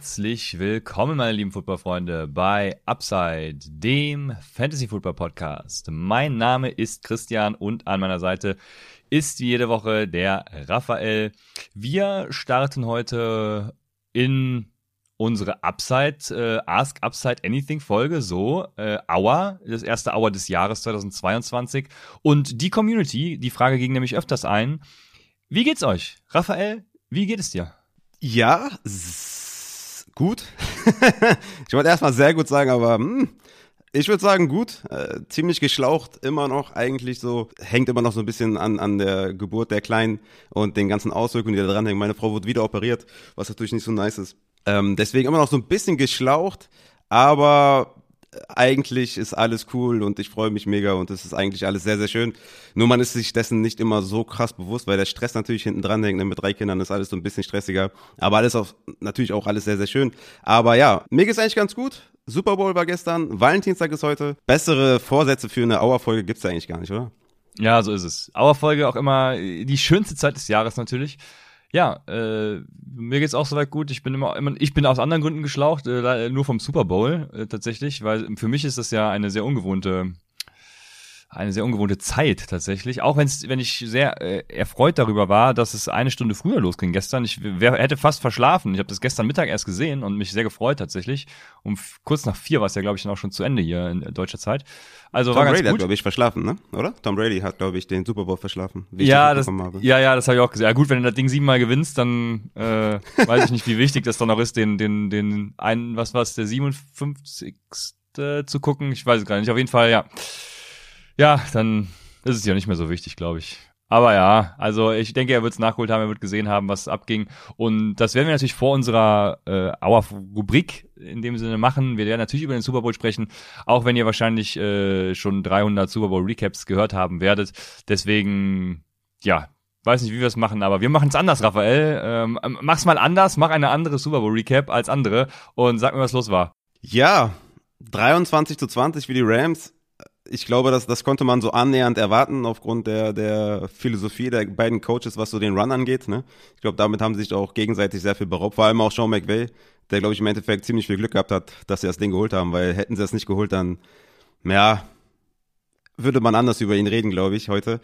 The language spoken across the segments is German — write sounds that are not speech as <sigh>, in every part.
Herzlich willkommen, meine lieben Footballfreunde, bei Upside, dem Fantasy Football Podcast. Mein Name ist Christian und an meiner Seite ist jede Woche der Raphael. Wir starten heute in unsere Upside, äh, Ask Upside Anything Folge, so, äh, Hour, das erste Hour des Jahres 2022. Und die Community, die Frage ging nämlich öfters ein. Wie geht's euch? Raphael, wie geht es dir? Ja, gut. <laughs> ich wollte erstmal sehr gut sagen, aber hm, ich würde sagen gut. Äh, ziemlich geschlaucht, immer noch eigentlich so. Hängt immer noch so ein bisschen an, an der Geburt der Kleinen und den ganzen Auswirkungen, die da dran hängen. Meine Frau wurde wieder operiert, was natürlich nicht so nice ist. Ähm, deswegen immer noch so ein bisschen geschlaucht, aber eigentlich ist alles cool und ich freue mich mega und es ist eigentlich alles sehr, sehr schön. Nur man ist sich dessen nicht immer so krass bewusst, weil der Stress natürlich hinten dran hängt. Ne? Mit drei Kindern ist alles so ein bisschen stressiger. Aber alles auch, natürlich auch alles sehr, sehr schön. Aber ja, mir geht's eigentlich ganz gut. Super Bowl war gestern, Valentinstag ist heute. Bessere Vorsätze für eine Auerfolge gibt's eigentlich gar nicht, oder? Ja, so ist es. Auerfolge auch immer die schönste Zeit des Jahres natürlich. Ja, äh, mir geht's auch soweit gut. Ich bin immer, immer, ich bin aus anderen Gründen geschlaucht, äh, nur vom Super Bowl äh, tatsächlich, weil für mich ist das ja eine sehr ungewohnte eine sehr ungewohnte Zeit tatsächlich. Auch wenn's, wenn ich sehr äh, erfreut darüber war, dass es eine Stunde früher losging gestern. Ich wär, hätte fast verschlafen. Ich habe das gestern Mittag erst gesehen und mich sehr gefreut tatsächlich. Um kurz nach vier war es ja, glaube ich, dann auch schon zu Ende hier in deutscher Zeit. Also Tom war ganz Brady gut. hat, glaube ich, verschlafen, ne? Oder? Tom Brady hat, glaube ich, den Super Bowl verschlafen. Ja, das, habe. ja, ja, das habe ich auch gesehen. Ja, gut, wenn du das Ding siebenmal gewinnst, dann äh, <laughs> weiß ich nicht, wie wichtig das dann noch ist, den, den, den einen, was war's, der 57. zu gucken. Ich weiß es gar nicht. Auf jeden Fall, ja. Ja, dann ist es ja nicht mehr so wichtig, glaube ich. Aber ja, also ich denke, er wird es nachgeholt haben, er wird gesehen haben, was abging. Und das werden wir natürlich vor unserer äh, Hour-Rubrik in dem Sinne machen. Wir werden natürlich über den Super Bowl sprechen, auch wenn ihr wahrscheinlich äh, schon 300 Super Bowl Recaps gehört haben werdet. Deswegen, ja, weiß nicht, wie wir es machen, aber wir machen es anders, Raphael. Ähm, mach's mal anders, mach eine andere Super Bowl Recap als andere und sag mir, was los war. Ja, 23 zu 20 für die Rams. Ich glaube, das, das konnte man so annähernd erwarten aufgrund der, der Philosophie der beiden Coaches, was so den Run angeht. Ne? Ich glaube, damit haben sie sich auch gegenseitig sehr viel beraubt. Vor allem auch Sean McVay, der, glaube ich, im Endeffekt ziemlich viel Glück gehabt hat, dass sie das Ding geholt haben, weil hätten sie das nicht geholt, dann, ja, würde man anders über ihn reden, glaube ich, heute.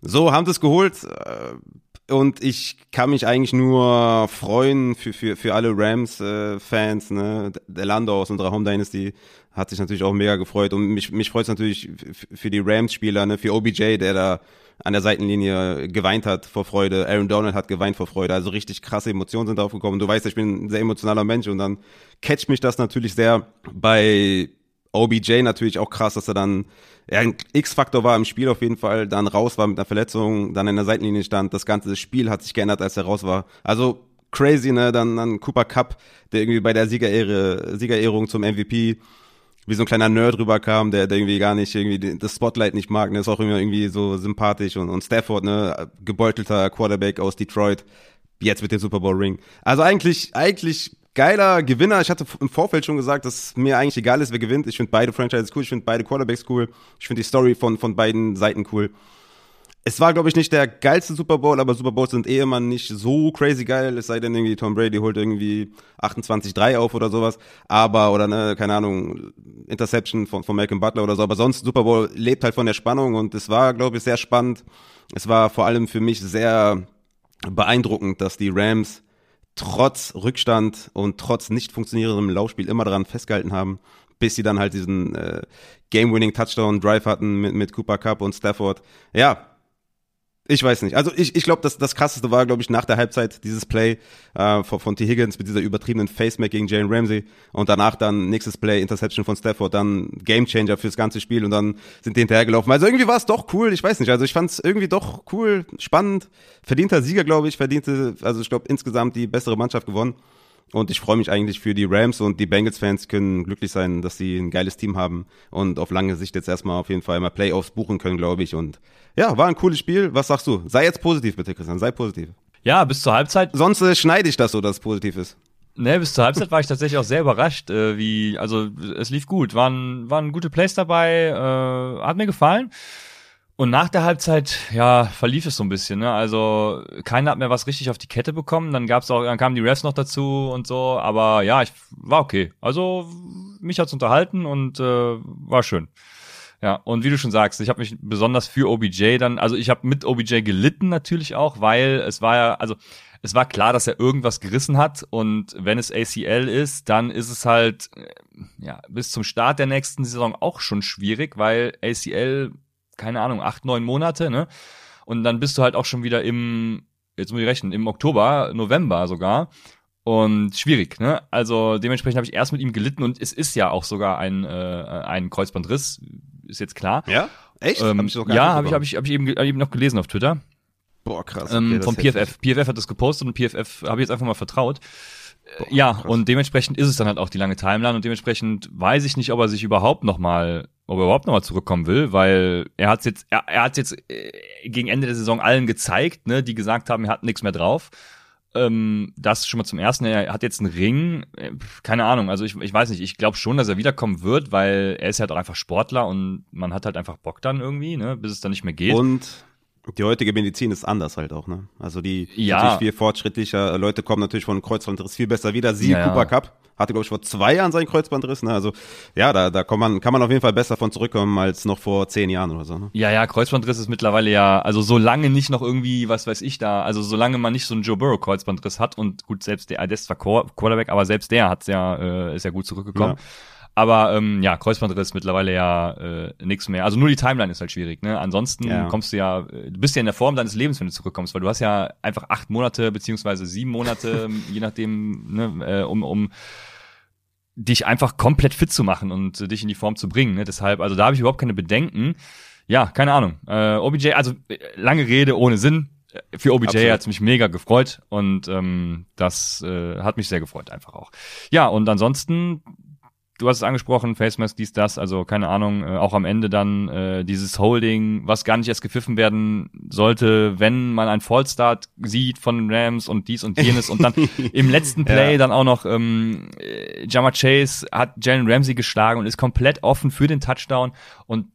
So, haben sie es geholt. äh, Und ich kann mich eigentlich nur freuen für, für, für alle Rams-Fans. ne? Der Landau aus unserer Home Dynasty hat sich natürlich auch mega gefreut. Und mich, mich freut es natürlich für die Rams-Spieler, ne? für OBJ, der da an der Seitenlinie geweint hat vor Freude. Aaron Donald hat geweint vor Freude. Also richtig krasse Emotionen sind aufgekommen. Du weißt, ich bin ein sehr emotionaler Mensch und dann catcht mich das natürlich sehr bei OBJ natürlich auch krass, dass er dann ja, ein X-Faktor war im Spiel auf jeden Fall, dann raus war mit einer Verletzung, dann in der Seitenlinie stand. Das ganze Spiel hat sich geändert, als er raus war. Also crazy, ne? Dann, dann Cooper Cup, der irgendwie bei der Siegerehre, Siegerehrung zum MVP wie so ein kleiner Nerd rüberkam, der, der irgendwie gar nicht irgendwie das Spotlight nicht mag, ne, ist auch immer irgendwie so sympathisch und, und Stafford, ne, gebeutelter Quarterback aus Detroit, jetzt mit dem Super Bowl Ring. Also eigentlich, eigentlich geiler Gewinner. Ich hatte im Vorfeld schon gesagt, dass mir eigentlich egal ist, wer gewinnt. Ich finde beide Franchises cool, ich finde beide Quarterbacks cool, ich finde die Story von, von beiden Seiten cool. Es war, glaube ich, nicht der geilste Super Bowl, aber Super Bowls sind eh immer nicht so crazy geil, es sei denn irgendwie Tom Brady holt irgendwie 28-3 auf oder sowas. Aber, oder ne, keine Ahnung, Interception von, von Malcolm Butler oder so. Aber sonst, Super Bowl lebt halt von der Spannung und es war, glaube ich, sehr spannend. Es war vor allem für mich sehr beeindruckend, dass die Rams trotz Rückstand und trotz nicht funktionierendem Laufspiel immer daran festgehalten haben, bis sie dann halt diesen äh, Game-Winning-Touchdown-Drive hatten mit, mit Cooper Cup und Stafford. Ja, ich weiß nicht. Also ich, ich glaube, das, das krasseste war, glaube ich, nach der Halbzeit dieses Play äh, von, von T. Higgins mit dieser übertriebenen Face-Mac gegen Jalen Ramsey und danach dann nächstes Play, Interception von Stafford, dann Gamechanger fürs ganze Spiel und dann sind die hinterhergelaufen. Also irgendwie war es doch cool, ich weiß nicht. Also ich fand es irgendwie doch cool, spannend, verdienter Sieger, glaube ich, verdiente, also ich glaube insgesamt die bessere Mannschaft gewonnen. Und ich freue mich eigentlich für die Rams und die Bengals-Fans können glücklich sein, dass sie ein geiles Team haben und auf lange Sicht jetzt erstmal auf jeden Fall mal Playoffs buchen können, glaube ich. Und ja, war ein cooles Spiel. Was sagst du? Sei jetzt positiv bitte, Christian. Sei positiv. Ja, bis zur Halbzeit. Sonst äh, schneide ich das so, dass es positiv ist. Ne, bis zur Halbzeit war ich tatsächlich auch sehr überrascht, äh, wie, also es lief gut, waren, waren gute Plays dabei, äh, hat mir gefallen. Und nach der Halbzeit, ja, verlief es so ein bisschen. Ne? Also keiner hat mehr was richtig auf die Kette bekommen. Dann gab's auch, dann kamen die Refs noch dazu und so. Aber ja, ich war okay. Also mich hat's unterhalten und äh, war schön. Ja, und wie du schon sagst, ich habe mich besonders für OBJ dann, also ich habe mit OBJ gelitten natürlich auch, weil es war ja, also es war klar, dass er irgendwas gerissen hat und wenn es ACL ist, dann ist es halt äh, ja bis zum Start der nächsten Saison auch schon schwierig, weil ACL keine Ahnung, acht, neun Monate, ne? Und dann bist du halt auch schon wieder im, jetzt muss ich rechnen, im Oktober, November sogar. Und schwierig, ne? Also dementsprechend habe ich erst mit ihm gelitten und es ist ja auch sogar ein, äh, ein Kreuzbandriss, ist jetzt klar. Ja? Echt? Ähm, hab ich ja, habe ich, hab ich, hab ich eben, eben noch gelesen auf Twitter. Boah, krass. Ähm, Okay, das vom. PFF. PFF hat das gepostet und PFF habe ich jetzt einfach mal vertraut. Äh, ja, krass. und dementsprechend ist es dann halt auch die lange Timeline und dementsprechend weiß ich nicht, ob er sich überhaupt noch mal, ob er überhaupt noch mal zurückkommen will, weil er hat jetzt, er, er hat jetzt äh, gegen Ende der Saison allen gezeigt, ne, die gesagt haben, er hat nichts mehr drauf. Ähm, das schon mal zum ersten. Er hat jetzt einen Ring, äh, keine Ahnung. Also ich, ich weiß nicht. Ich glaube schon, dass er wiederkommen wird, weil er ist halt auch einfach Sportler und man hat halt einfach Bock dann irgendwie, ne, bis es dann nicht mehr geht. Und die heutige Medizin ist anders halt auch, ne? Also die Ja. natürlich viel fortschrittlicher. Leute kommen natürlich von Kreuzbandriss viel besser wieder. Siehe Ja. Cooper Cup. Hatte, glaube ich, vor zwei Jahren seinen Kreuzbandriss. Ne? Also ja, da, da kann man, kann man auf jeden Fall besser von zurückkommen als noch vor zehn Jahren oder so. Ne? Ja, ja, Kreuzbandriss ist mittlerweile ja, also solange nicht noch irgendwie, was weiß ich da, also solange man nicht so einen Joe Burrow Kreuzbandriss hat und gut, selbst der, der ist zwar Quar- Quarterback, aber selbst der hat's ja, äh, ist ja gut zurückgekommen. Ja. Aber ähm, ja, Kreuzbandriss mittlerweile ja äh, nichts mehr. Also nur die Timeline ist halt schwierig. Ne? Ansonsten Ja. kommst du ja, äh, du bist ja in der Form deines Lebens, wenn du zurückkommst, weil du hast ja einfach acht Monate beziehungsweise sieben Monate, <laughs> je nachdem, ne, äh, um, um dich einfach komplett fit zu machen und äh, dich in die Form zu bringen. Ne? Deshalb, also da habe ich überhaupt keine Bedenken. Ja, keine Ahnung. Äh, OBJ, also äh, lange Rede ohne Sinn. Äh, Für OBJ Absolut. hat's mich mega gefreut und ähm, das äh, hat mich sehr gefreut einfach auch. Ja, und ansonsten, du hast es angesprochen, Face Mask, dies, das, also keine Ahnung, äh, auch am Ende dann äh, dieses Holding, was gar nicht erst gepfiffen werden sollte, wenn man einen Fallstart sieht von Rams und dies und jenes und dann <laughs> im letzten Play Ja. dann auch noch ähm, äh, Jama Chase hat Jalen Ramsey geschlagen und ist komplett offen für den Touchdown und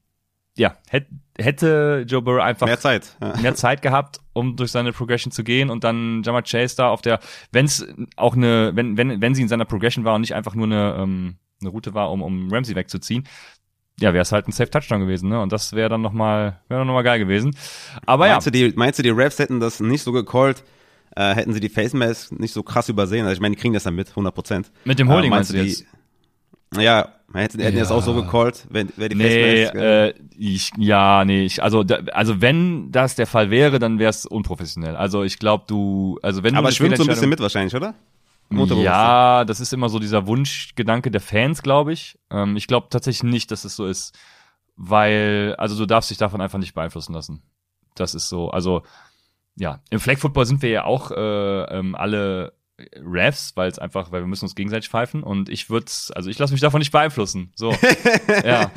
ja, hätt, hätte Joe Burrow einfach Mehr Zeit. Ja. mehr Zeit gehabt, um durch seine Progression zu gehen und dann Jamar Chase da auf der, wenn es auch eine, wenn, wenn, wenn sie in seiner Progression war und nicht einfach nur eine, ähm, eine Route war, um, um Ramsey wegzuziehen, ja, wäre es halt ein Safe Touchdown gewesen, ne? Und das wäre dann nochmal, wäre dann nochmal geil gewesen. Aber ja, Meinst, du, die, meinst du, die Refs hätten das nicht so gecallt, äh, hätten sie die Face Mask nicht so krass übersehen? Also ich meine, die kriegen das dann mit, 100 Prozent. mit dem Holding Aber meinst du die, jetzt? Ja, hätten, hätten die das Ja. auch so gecallt, wenn wäre die Nee, Face Mask. äh, äh, ich, ja, nee, ich, also, da, also wenn das der Fall wäre, dann wäre es unprofessionell. Also ich glaube, du, also wenn du aber eine schwimmt so ein bisschen mit wahrscheinlich, oder? Motorbewusstsein. Ja, das ist immer so dieser Wunschgedanke der Fans, glaube ich. Ähm, ich glaube tatsächlich nicht, dass es so ist, weil, also du darfst dich davon einfach nicht beeinflussen lassen. Das ist so, also ja, im Flag Football sind wir ja auch äh, ähm, alle Refs, weil es einfach, weil wir müssen uns gegenseitig pfeifen und ich würde, also ich lasse mich davon nicht beeinflussen. So, <laughs> ja.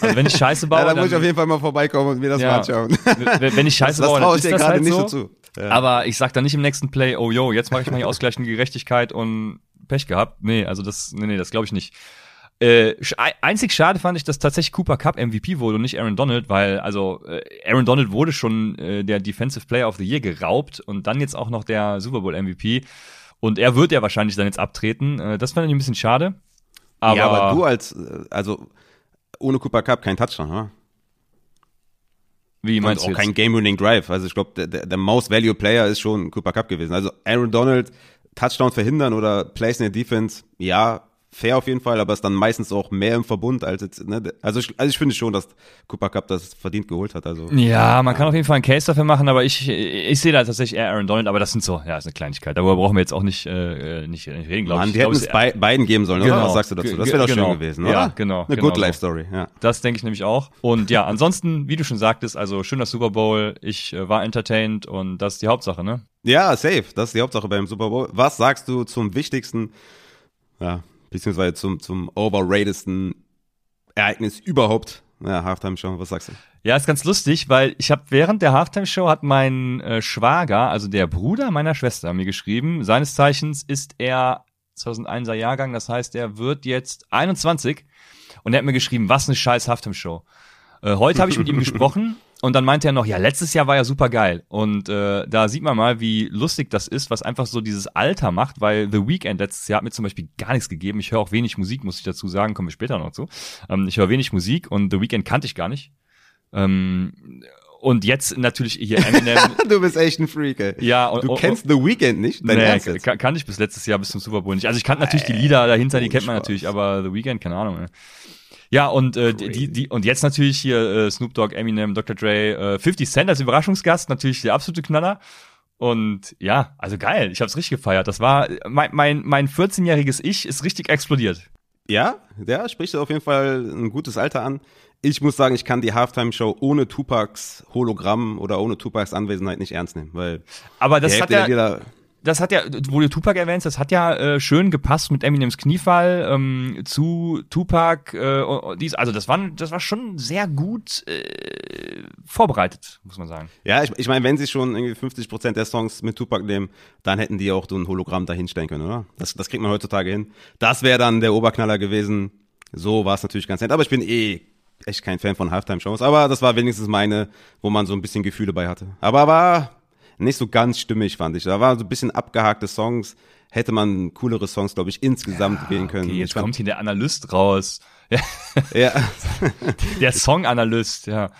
Also wenn ich Scheiße baue, Ja, da dann, muss ich auf jeden Fall mal vorbeikommen und mir das Ja. mal anschauen. wenn ich Scheiße das baue, traue dann ich ist dir das gerade halt nicht so. so zu. Ja. Aber ich sag dann nicht im nächsten Play, oh yo, jetzt mache ich mal hier ausgleichende Gerechtigkeit und Pech gehabt. Nee, also das, nee, nee, das glaube ich nicht. Äh, einzig schade fand ich, dass tatsächlich Cooper Cup MVP wurde und nicht Aaron Donald, weil also äh, Aaron Donald wurde schon äh, der Defensive Player of the Year geraubt und dann jetzt auch noch der Super Bowl MVP und er wird ja wahrscheinlich dann jetzt abtreten. Äh, das fand ich ein bisschen schade. Aber, ja, aber du als, äh, also ohne Cooper Cup kein Touchdown, oder? Wie Und meinst auch du jetzt? kein Game-Winning Drive. Also ich glaube, der, der, der Most Value Player ist schon Cooper Cup gewesen. Also Aaron Donald, Touchdown verhindern oder Plays in der Defense, ja, fair auf jeden Fall, aber ist dann meistens auch mehr im Verbund als jetzt, ne? Also ich, also ich finde schon, dass Cooper Cup das verdient geholt hat. Also Ja, man kann auf jeden Fall einen Case dafür machen, aber ich, ich sehe da tatsächlich eher Aaron Donald, aber das sind so, ja, ist eine Kleinigkeit. Darüber brauchen wir jetzt auch nicht, äh, nicht, nicht reden, glaube ich. die Ich glaub, hätten es bei, beiden geben sollen, oder? Genau. Was sagst du dazu? Das wäre doch genau. schön gewesen, oder? Ja, genau, Eine genau Good. Life Story, ja. Das denke ich nämlich auch. Und ja, ansonsten, wie du schon sagtest, also schöner Super Bowl. Ich äh, war entertained und das ist die Hauptsache, ne? Ja, safe. Das ist die Hauptsache beim Super Bowl. Was sagst du zum wichtigsten, ja, beziehungsweise zum, zum overratedsten Ereignis überhaupt? Ja, Halftime Show, was sagst du? Ja, ist ganz lustig, weil ich habe während der Halftime-Show hat mein äh, Schwager, also der Bruder meiner Schwester, mir geschrieben. Seines Zeichens ist er 2001er Jahrgang, das heißt, er wird jetzt 21 und er hat mir geschrieben, was eine scheiß Halftime-Show. Äh, heute habe ich mit ihm <laughs> gesprochen und dann meinte er noch, ja, letztes Jahr war ja super geil. Und äh, da sieht man mal, wie lustig das ist, was einfach so dieses Alter macht, weil The Weeknd letztes Jahr hat mir zum Beispiel gar nichts gegeben. Ich höre auch wenig Musik, muss ich dazu sagen, kommen wir später noch zu. Ähm, ich höre wenig Musik und The Weeknd kannte ich gar nicht. Ähm, und jetzt natürlich hier Eminem. <laughs> du bist echt ein Freak, ey. ja, und, Du und- kennst The Weeknd nicht? Dein nee, Ernst jetzt? kann, kann ich bis letztes Jahr bis zum Super Bowl nicht. Also ich kannte natürlich die Lieder dahinter, die kennt man natürlich, aber The Weeknd, keine Ahnung. ey. Ja, und äh, die, die und jetzt natürlich hier äh, Snoop Dogg, Eminem, Dr. Dre, äh, 50 Cent als Überraschungsgast, natürlich der absolute Knaller. Und ja, also geil, ich hab's richtig gefeiert. Das war mein mein mein 14-jähriges Ich ist richtig explodiert. Ja, der spricht auf jeden Fall ein gutes Alter an. Ich muss sagen, ich kann die Halftime-Show ohne Tupacs Hologramm oder ohne Tupacs Anwesenheit nicht ernst nehmen, weil Aber das hat ja Lieder, das hat ja, wo du Tupac erwähnst, das hat ja äh, schön gepasst mit Eminems Kniefall ähm, zu Tupac. Äh, dies, also das war, das war schon sehr gut äh, vorbereitet, muss man sagen. Ja, ich, ich meine, wenn sie schon irgendwie 50 Prozent der Songs mit Tupac nehmen, dann hätten die auch so ein Hologramm dahinstellen können, oder? Das, das kriegt man heutzutage hin. Das wäre dann der Oberknaller gewesen. So war es natürlich ganz nett. Aber ich bin eh echt kein Fan von Halftime-Shows. Aber das war wenigstens meine, wo man so ein bisschen Gefühle bei hatte. Aber war nicht so ganz stimmig, fand ich. Da waren so ein bisschen abgehakte Songs. Hätte man coolere Songs, glaube ich, insgesamt wählen können. Okay, jetzt fand- kommt hier der Analyst raus. Ja, <laughs> ja, <laughs> der Song-Analyst, ja.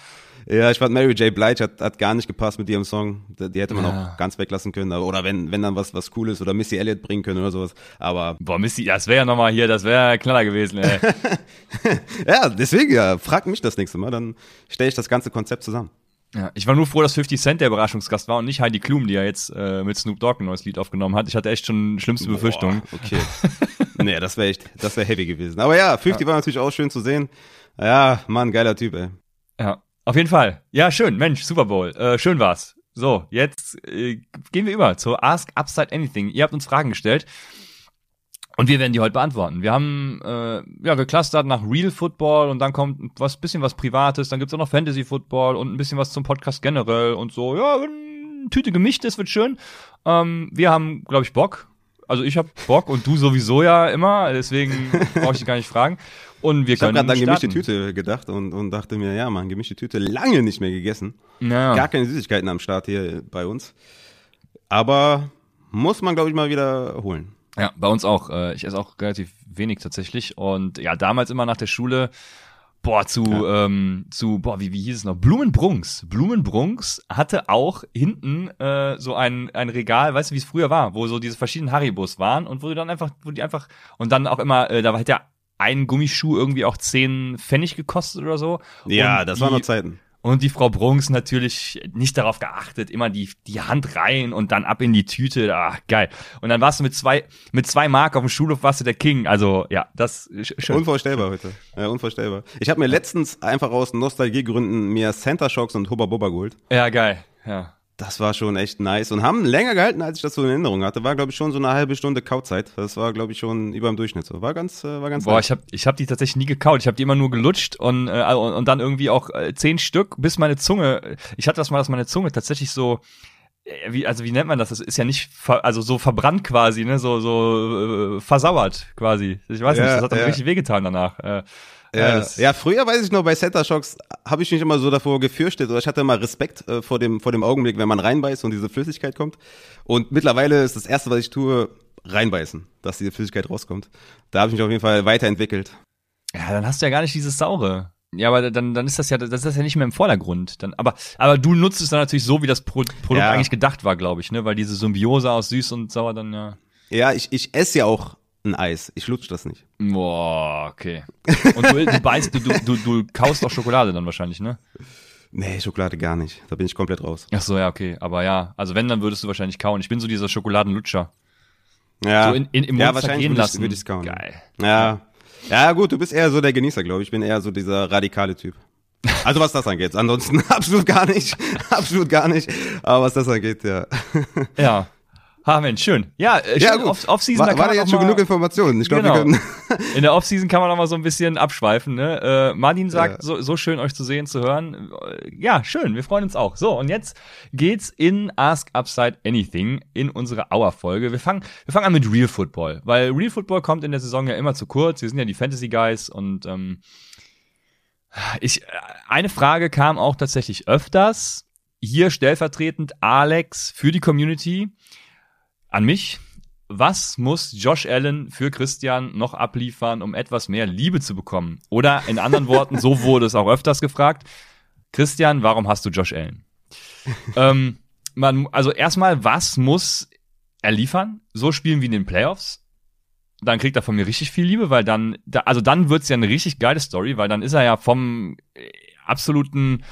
Ja, ich fand Mary J. Blige hat, hat gar nicht gepasst mit ihrem Song. Die hätte man Ja. auch ganz weglassen können. Oder wenn, wenn dann was, was Cooles oder Missy Elliott bringen können oder sowas. Aber Boah, Missy, das wäre ja nochmal hier, das wäre Knaller gewesen, ey. <laughs> ja, deswegen, ja, frag mich das nächste Mal, dann stelle ich das ganze Konzept zusammen. Ja, ich war nur froh, dass 50 Cent der Überraschungsgast war und nicht Heidi Klum, die ja jetzt äh, mit Snoop Dogg ein neues Lied aufgenommen hat. Ich hatte echt schon schlimmste Befürchtungen. Boah, okay. nee, das wäre echt, das wäre heavy gewesen. Aber ja, 50 war natürlich auch schön zu sehen. Ja, Mann, geiler Typ, ey. Ja, auf jeden Fall. Ja, schön, Mensch, Super Bowl. Äh, schön war's. So, jetzt äh, gehen wir über zu Ask Upside Anything. Ihr habt uns Fragen gestellt und wir werden die heute beantworten. Wir haben äh, ja geclustert nach Real Football und dann kommt was bisschen was Privates, dann gibt's auch noch Fantasy Football und ein bisschen was zum Podcast generell und so. Ja, Tüte gemischt ist, wird schön. Ähm, wir haben, glaube ich, Bock. Also ich habe Bock und du sowieso ja immer, deswegen <laughs> brauche ich dich gar nicht fragen. Und wir Ich habe gerade an gemischte. Tüte gedacht und, und dachte mir, ja, Mann, gemischte Tüte lange nicht mehr gegessen. Ja. Gar keine Süßigkeiten am Start hier bei uns. Aber muss man, glaube ich, mal wieder holen. Ja, bei uns auch. Äh, Ich esse auch relativ wenig tatsächlich. Und ja, damals immer nach der Schule, boah, zu, ähm, zu, boah, wie, wie hieß es noch? Blumenbrunks. Blumenbrunks hatte auch hinten äh, so ein, ein Regal, weißt du, wie es früher war, wo so diese verschiedenen Haribos waren und wo du dann einfach, wo die einfach, und dann auch immer, äh, da war halt ja ein Gummischuh irgendwie auch 10 Pfennig gekostet oder so. Ja, Und das die, waren noch Zeiten. Und die Frau Brunks natürlich nicht darauf geachtet, immer die, die Hand rein und dann ab in die Tüte. Ah, geil. Und dann warst du mit zwei, mit zwei Mark auf dem Schulhof, warst du der King. Also, ja, das sch- schön. Unvorstellbar heute. Ja, unvorstellbar. Ich habe mir letztens einfach aus Nostalgiegründen mir Center Shocks und Hubba Bubba geholt. Ja, geil. Ja. Das war schon echt nice und haben länger gehalten, als ich das so in Erinnerung hatte. War, glaube ich, schon so eine halbe Stunde Kauzeit. Das war, glaube ich, schon über dem Durchschnitt so. War ganz, äh, war ganz Boah, nice. ich hab, ich hab die tatsächlich nie gekaut. Ich habe die immer nur gelutscht und, äh, und, und dann irgendwie auch äh, zehn Stück, bis meine Zunge, ich hatte das mal, dass meine Zunge tatsächlich so, äh, wie, also wie nennt man das? Das ist ja nicht, also so verbrannt quasi, ne, so, so äh, versauert quasi. Ich weiß nicht, Ja, das hat dann ja. richtig wehgetan danach. Äh, Ja, das- ja, früher weiß ich noch, bei Center Shocks habe ich mich immer so davor gefürchtet oder ich hatte immer Respekt äh, vor, dem, vor dem Augenblick, wenn man reinbeißt und diese Flüssigkeit kommt. Und mittlerweile ist das Erste, was ich tue, reinbeißen, dass diese Flüssigkeit rauskommt. Da habe ich mich auf jeden Fall weiterentwickelt. Ja, dann hast du ja gar nicht dieses saure. Ja, aber dann, dann ist das ja, das ist das ja nicht mehr im Vordergrund. Dann, aber, aber du nutzt es dann natürlich so, wie das Pro Produkt Ja. eigentlich gedacht war, glaube ich, ne? Weil diese Symbiose aus süß und sauer dann ja. Ja, ich, ich esse ja auch ein Eis. Ich lutsch das nicht. Boah, okay. Und du, du beißt, du, du, du, kaust auch Schokolade dann wahrscheinlich, ne? Nee, Schokolade gar nicht. Da bin ich komplett raus. Ach so, ja, okay. Aber ja, also wenn, dann würdest du wahrscheinlich kauen. Ich bin so dieser Schokoladenlutscher. Ja, So in, in, im ja Mund wahrscheinlich würde ich, lassen. würde ich's kauen. Geil. Ja. Ja, gut, du bist eher so der Genießer, glaube ich. Ich bin eher so dieser radikale Typ. Also was das angeht. Ansonsten <laughs> absolut gar nicht. absolut gar nicht. Aber was das angeht, ja. Ja. Ha, Mensch, schön. Ja, äh, Ja, schön. gut. Off- Off-Season, War, da kann war man da jetzt auch schon genug Informationen. Ich glaube, Genau. wir können. <laughs> In der Offseason kann man noch mal so ein bisschen abschweifen. Ne? Äh, Martin sagt, Ja. so, so schön euch zu sehen, zu hören. Äh, Ja, schön, wir freuen uns auch. So, und jetzt geht's in Ask Upside Anything in unsere Hour-Folge. Wir fangen, wir fangen an mit Real Football, weil Real Football kommt in der Saison ja immer zu kurz. Wir sind ja die Fantasy Guys und ähm, ich, äh, eine Frage kam auch tatsächlich öfters. Hier stellvertretend Alex für die Community an mich. Was muss Josh Allen für Christian noch abliefern, um etwas mehr Liebe zu bekommen? Oder in anderen Worten, so wurde es auch öfters gefragt. Christian, warum hast du Josh Allen? <laughs> ähm, man, also erstmal, was muss er liefern? So spielen wie in den Playoffs. Dann kriegt er von mir richtig viel Liebe, weil dann, da, also dann wird's ja eine richtig geile Story, weil dann ist er ja vom äh, absoluten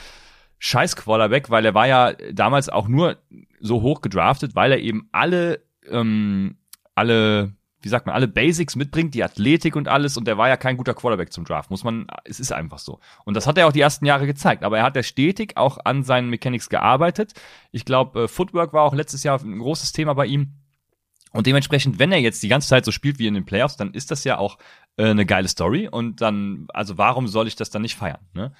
Scheiß-Quarterback, weil er war ja damals auch nur so hoch gedraftet, weil er eben alle, ähm, alle, wie sagt man, alle Basics mitbringt, die Athletik und alles, und er war ja kein guter Quarterback zum Draft, muss man, es ist einfach so. Und das hat er auch die ersten Jahre gezeigt, aber er hat ja stetig auch an seinen Mechanics gearbeitet. Ich glaube, äh, Footwork war auch letztes Jahr ein großes Thema bei ihm. Und dementsprechend, wenn er jetzt die ganze Zeit so spielt wie in den Playoffs, dann ist das ja auch äh, eine geile Story. Und dann, also warum soll ich das dann nicht feiern? Ne?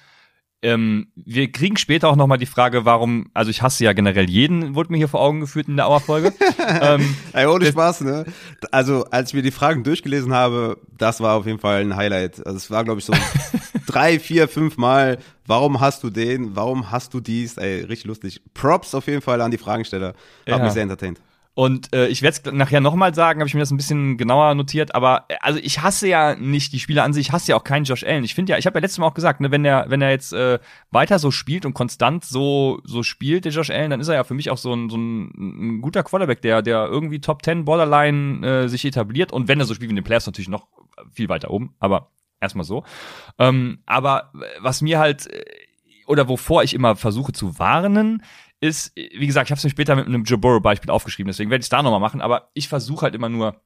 Ähm, wir kriegen später auch nochmal die Frage, warum, also ich hasse ja generell jeden, wurde mir hier vor Augen geführt in der Auerfolge. <laughs> ähm, Ey, ohne Spaß, ne? Also, als ich mir die Fragen durchgelesen habe, das war auf jeden Fall ein Highlight. Also, es war, glaube ich, so <laughs> drei, vier, fünf Mal. Warum hast du den? Warum hast du dies? Ey, richtig lustig. Props auf jeden Fall an die Fragensteller. Hat Ja. mich sehr entertained. Und äh, ich werde es nachher nochmal sagen, habe ich mir das ein bisschen genauer notiert, aber äh, also ich hasse ja nicht die Spieler an sich, ich hasse ja auch keinen Josh Allen. Ich finde ja, ich habe ja letztes Mal auch gesagt, ne, wenn er wenn er jetzt äh, weiter so spielt und konstant so so spielt, der Josh Allen, dann ist er ja für mich auch so ein so ein, ein guter Quarterback, der der irgendwie Top 10 Borderline äh, sich etabliert und wenn er so spielt wie in den Playoffs natürlich noch viel weiter oben, aber erstmal so. Ähm, aber was mir halt äh, oder wovor ich immer versuche zu warnen, ist, wie gesagt, ich habe es mir später mit einem Joe Beispiel aufgeschrieben, deswegen werde ich es da nochmal machen, aber ich versuche halt immer nur,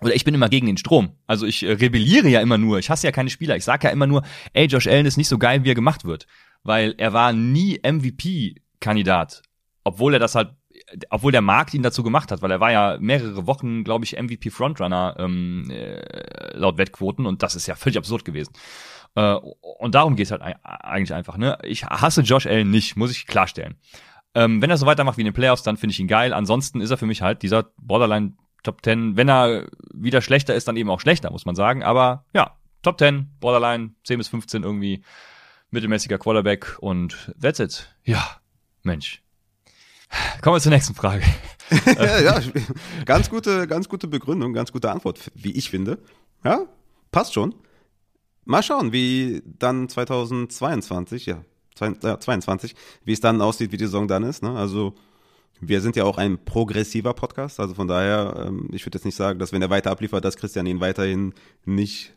oder ich bin immer gegen den Strom. Also ich äh, rebelliere ja immer nur. Ich hasse ja keine Spieler. Ich sage ja immer nur, ey, Josh Allen ist nicht so geil, wie er gemacht wird. Weil er war nie MVP-Kandidat. Obwohl er das halt, obwohl der Markt ihn dazu gemacht hat, weil er war ja mehrere Wochen, glaube ich, MVP-Frontrunner ähm, äh, laut Wettquoten und das ist ja völlig absurd gewesen. Äh, und darum geht's halt ei- eigentlich einfach. Ne? Ich hasse Josh Allen nicht, muss ich klarstellen. Ähm, wenn er so weitermacht wie in den Playoffs, dann finde ich ihn geil. Ansonsten ist er für mich halt dieser Borderline Top 10. Wenn er wieder schlechter ist, dann eben auch schlechter, muss man sagen. Aber ja, Top 10, Borderline 10 bis 15 irgendwie mittelmäßiger Quarterback und that's it. Ja, Mensch. Kommen wir zur nächsten Frage. <laughs> ja, ja, ganz gute, ganz gute Begründung, ganz gute Antwort, wie ich finde. Ja, passt schon. Mal schauen, wie dann 2022, ja, 22, wie es dann aussieht, wie die Saison dann ist. Ne? Also wir sind ja auch ein progressiver Podcast, also von daher, ähm, ich würde jetzt nicht sagen, dass wenn er weiter abliefert, dass Christian ihn weiterhin nicht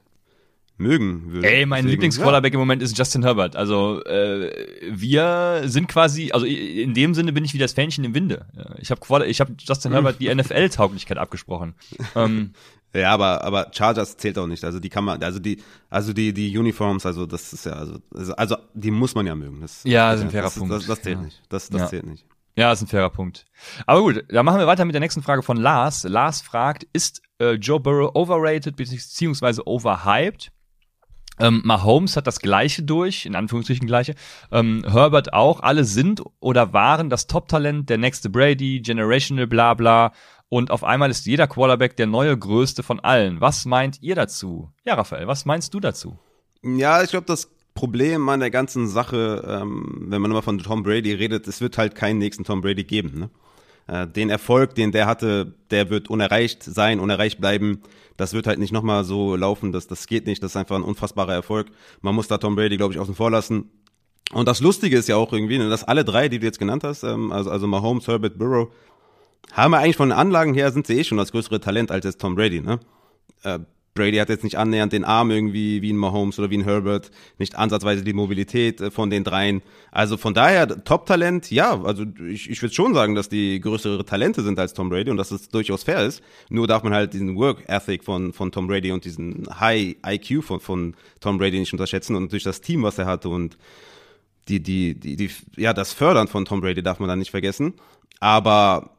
mögen würde. Ey, mein Lieblingsquarterback im Moment ist Justin Herbert. Also äh, wir sind quasi, also in dem Sinne bin ich wie das Fähnchen im Winde. Ja, Ich habe ich hab Justin Herbert die <laughs> NFL-Tauglichkeit abgesprochen. Ähm, Ja, aber aber Chargers zählt auch nicht. Also die kann man, also die, also die die Uniforms, also das ist ja also also, also die muss man ja mögen. Das, Ja, das ist ein fairer das, Punkt. Das, das zählt Ja. nicht. Das das Ja. zählt nicht. Ja, ist ein fairer Punkt. Aber gut, dann machen wir weiter mit der nächsten Frage von Lars. Lars fragt, ist äh, Joe Burrow overrated beziehungsweise overhyped? Ähm, Mahomes hat das Gleiche durch, in Anführungsstrichen Gleiche. Ähm, Herbert auch. Alle sind oder waren das Top-Talent, der nächste Brady, Generational, bla bla. Und auf einmal ist jeder Quarterback der neue Größte von allen. Was meint ihr dazu? Ja, Raphael, was meinst du dazu? Ja, ich glaube, das Problem an der ganzen Sache, ähm, wenn man immer von Tom Brady redet, es wird halt keinen nächsten Tom Brady geben. Ne? Äh, den Erfolg, den der hatte, der wird unerreicht sein, unerreicht bleiben. Das wird halt nicht nochmal so laufen, das, das geht nicht. Das ist einfach ein unfassbarer Erfolg. Man muss da Tom Brady, glaube ich, außen vor lassen. Und das Lustige ist ja auch irgendwie, ne, dass alle drei, die du jetzt genannt hast, ähm, also, also Mahomes, Herbert, Burrow, haben ja eigentlich von den Anlagen her, sind sie eh schon das größere Talent als jetzt Tom Brady, ne? Äh, Brady hat jetzt nicht annähernd den Arm irgendwie wie ein Mahomes oder wie ein Herbert, nicht ansatzweise die Mobilität äh, von den dreien. Also von daher Top-Talent, ja, also ich, ich würde schon sagen, dass die größere Talente sind als Tom Brady und dass es durchaus fair ist. Nur darf man halt diesen Work-Ethic von, von Tom Brady und diesen High IQ von, von Tom Brady nicht unterschätzen und durch das Team, was er hatte und die, die, die, die, ja, das Fördern von Tom Brady darf man dann nicht vergessen. Aber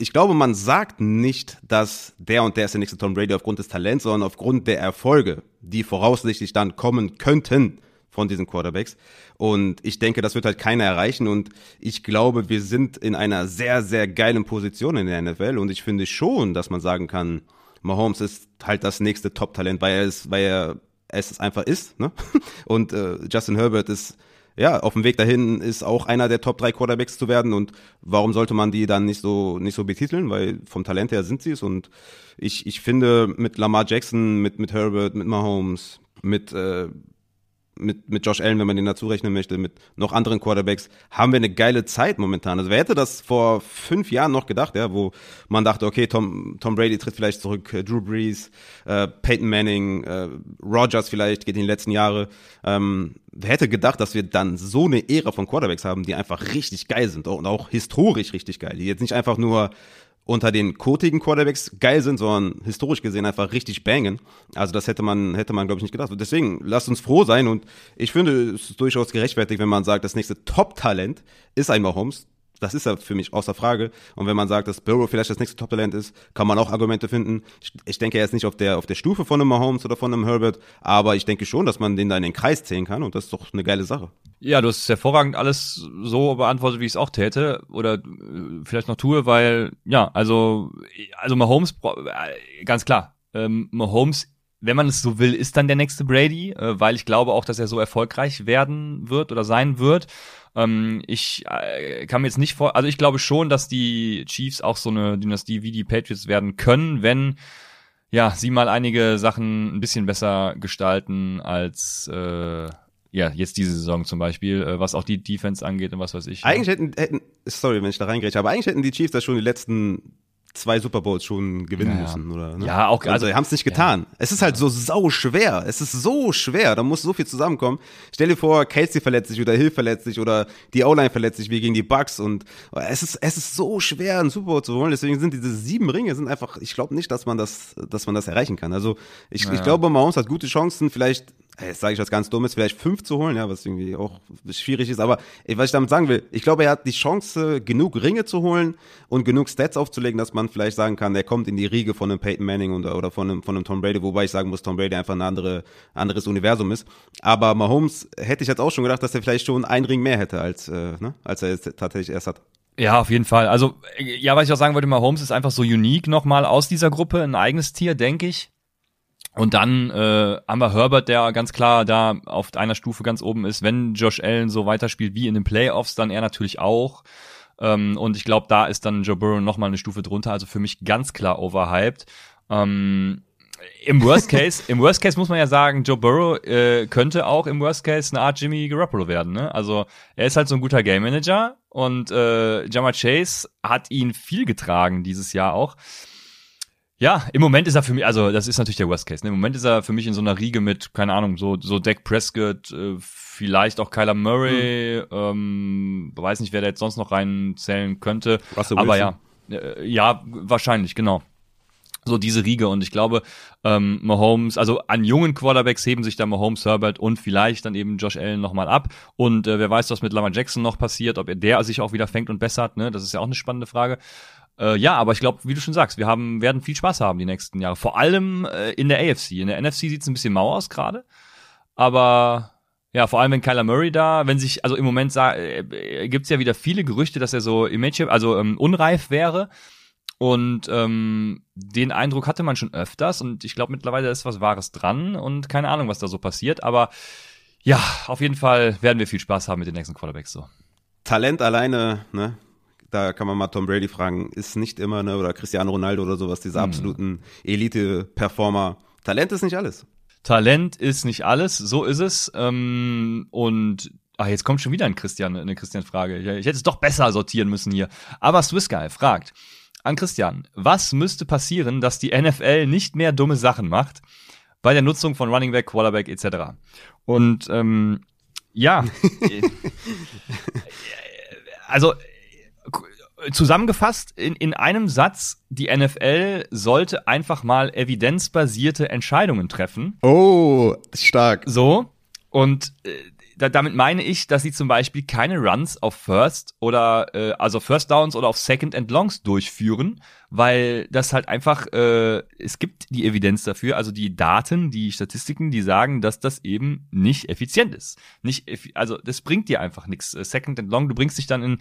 ich glaube, man sagt nicht, dass der und der ist der nächste Tom Brady aufgrund des Talents, sondern aufgrund der Erfolge, die voraussichtlich dann kommen könnten von diesen Quarterbacks. Und ich denke, das wird halt keiner erreichen. Und ich glaube, wir sind in einer sehr, sehr geilen Position in der NFL. Und ich finde schon, dass man sagen kann, Mahomes ist halt das nächste Top-Talent, weil er es, weil er es einfach ist. Ne? <laughs> Und äh, Justin Herbert ist ja, auf dem Weg dahin ist auch einer der Top 3 Quarterbacks zu werden und warum sollte man die dann nicht so, nicht so betiteln, weil vom Talent her sind sie es und ich, ich finde mit Lamar Jackson, mit, mit Herbert, mit Mahomes, mit, äh, mit, mit Josh Allen, wenn man den dazu rechnen möchte, mit noch anderen Quarterbacks, haben wir eine geile Zeit momentan. Also wer hätte das vor fünf Jahren noch gedacht, ja, wo man dachte, okay, Tom, Tom Brady tritt vielleicht zurück, äh, Drew Brees, äh, Peyton Manning, äh, Rogers vielleicht geht in die letzten Jahre. Ähm, wer hätte gedacht, dass wir dann so eine Ära von Quarterbacks haben, die einfach richtig geil sind und auch historisch richtig geil, die jetzt nicht einfach nur unter den kotigen Quarterbacks geil sind, sondern historisch gesehen einfach richtig bangen. Also das hätte man, hätte man, glaube ich, nicht gedacht. Deswegen, lasst uns froh sein und ich finde, es ist durchaus gerechtfertigt, wenn man sagt, das nächste Top-Talent ist ein Mahomes. Das ist ja für mich außer Frage. Und wenn man sagt, dass Burrow vielleicht das nächste Top-Talent ist, kann man auch Argumente finden. Ich, ich, denke, er ist nicht auf der, auf der Stufe von einem Mahomes oder von einem Herbert, aber ich denke schon, dass man den da in den Kreis zählen kann und das ist doch eine geile Sache. Ja, du hast hervorragend alles so beantwortet, wie ich es auch täte oder äh, vielleicht noch tue, weil, ja, also, also Mahomes, äh, ganz klar, ähm, Mahomes wenn man es so will, ist dann der nächste Brady, äh, weil ich glaube auch, dass er so erfolgreich werden wird oder sein wird. Ähm, ich äh, kann mir jetzt nicht vor, also ich glaube schon, dass die Chiefs auch so eine Dynastie wie die Patriots werden können, wenn ja sie mal einige Sachen ein bisschen besser gestalten als äh, ja, jetzt diese Saison zum Beispiel, äh, was auch die Defense angeht und was weiß ich. Eigentlich hätten, hätten, sorry, wenn ich da reingrätsche, aber eigentlich hätten die Chiefs das schon die letzten zwei Super Bowls schon gewinnen ja. müssen, oder? Ne? Ja, auch also, also haben es nicht getan. Ja. Es ist halt so sau schwer. Es ist so schwer. Da muss so viel zusammenkommen. Stell dir vor, Casey verletzt sich oder Hill verletzt sich oder die O-Line verletzt sich wie gegen die Bucks und es ist es ist so schwer, einen Super Bowl zu holen. Deswegen sind diese sieben Ringe sind einfach. Ich glaube nicht, dass man das, dass man das erreichen kann. Also ich, ich glaube, Mahomes hat gute Chancen. Vielleicht jetzt sage ich was ganz Dummes, vielleicht fünf zu holen, ja, was irgendwie auch schwierig ist. Aber was ich damit sagen will, ich glaube, er hat die Chance, genug Ringe zu holen und genug Stats aufzulegen, dass man vielleicht sagen kann, er kommt in die Riege von einem Peyton Manning oder, oder von, einem, von einem Tom Brady, wobei ich sagen muss, Tom Brady einfach ein andere, anderes Universum ist. Aber Mahomes hätte ich jetzt auch schon gedacht, dass er vielleicht schon einen Ring mehr hätte, als, äh, ne, als er jetzt tatsächlich erst hat. Ja, auf jeden Fall. Also, ja, was ich auch sagen wollte, Mahomes ist einfach so unique nochmal aus dieser Gruppe, ein eigenes Tier, denke ich. Und dann äh, haben wir Herbert, der ganz klar da auf einer Stufe ganz oben ist. Wenn Josh Allen so weiterspielt wie in den Playoffs, dann er natürlich auch. Ähm, und ich glaube, da ist dann Joe Burrow noch mal eine Stufe drunter. Also für mich ganz klar overhyped. Ähm, im Worst <laughs> Case, im Worst Case muss man ja sagen, Joe Burrow äh, könnte auch im Worst Case eine Art Jimmy Garoppolo werden. Ne? Also er ist halt so ein guter Game Manager und äh, Jamar Chase hat ihn viel getragen dieses Jahr auch. Ja, im Moment ist er für mich, also das ist natürlich der Worst Case. Ne? Im Moment ist er für mich in so einer Riege mit, keine Ahnung, so so Dak Prescott, äh, vielleicht auch Kyler Murray, mhm. ähm, weiß nicht, wer da jetzt sonst noch reinzählen könnte. Russell Aber ja, äh, ja, wahrscheinlich, genau. So diese Riege und ich glaube, ähm, Mahomes, also an jungen Quarterbacks heben sich da Mahomes, Herbert und vielleicht dann eben Josh Allen nochmal ab. Und äh, wer weiß, was mit Lamar Jackson noch passiert, ob er der sich auch wieder fängt und bessert, ne? Das ist ja auch eine spannende Frage. Äh, ja, aber ich glaube, wie du schon sagst, wir haben, werden viel Spaß haben die nächsten Jahre. Vor allem äh, in der AFC. In der NFC sieht's ein bisschen mau aus gerade. Aber ja, vor allem wenn Kyler Murray da, wenn sich, also im Moment äh, gibt's ja wieder viele Gerüchte, dass er so image, also ähm, unreif wäre. Und ähm, den Eindruck hatte man schon öfters und ich glaube mittlerweile ist was Wahres dran und keine Ahnung, was da so passiert. Aber ja, auf jeden Fall werden wir viel Spaß haben mit den nächsten Quarterbacks so. Talent alleine, ne, da kann man mal Tom Brady fragen, ist nicht immer, ne, oder Cristiano Ronaldo oder sowas, diese hm. absoluten Elite-Performer. Talent ist nicht alles. Talent ist nicht alles, so ist es. Ähm, und ah, jetzt kommt schon wieder ein Christian, eine Christian-Frage. Ich, ich hätte es doch besser sortieren müssen hier. Aber Swiss Guy fragt, an Christian. Was müsste passieren, dass die NFL nicht mehr dumme Sachen macht bei der Nutzung von Running Back, Quarterback etc.? Und ähm, ja, <laughs> also zusammengefasst in, in einem Satz, die NFL sollte einfach mal evidenzbasierte Entscheidungen treffen. Oh, stark. So. Und äh, da, damit meine ich, dass sie zum Beispiel keine Runs auf First oder äh, also First Downs oder auf Second and Longs durchführen, weil das halt einfach äh, es gibt die Evidenz dafür, also die Daten, die Statistiken, die sagen, dass das eben nicht effizient ist. Nicht also das bringt dir einfach nichts. Äh, Second and Long, du bringst dich dann in äh,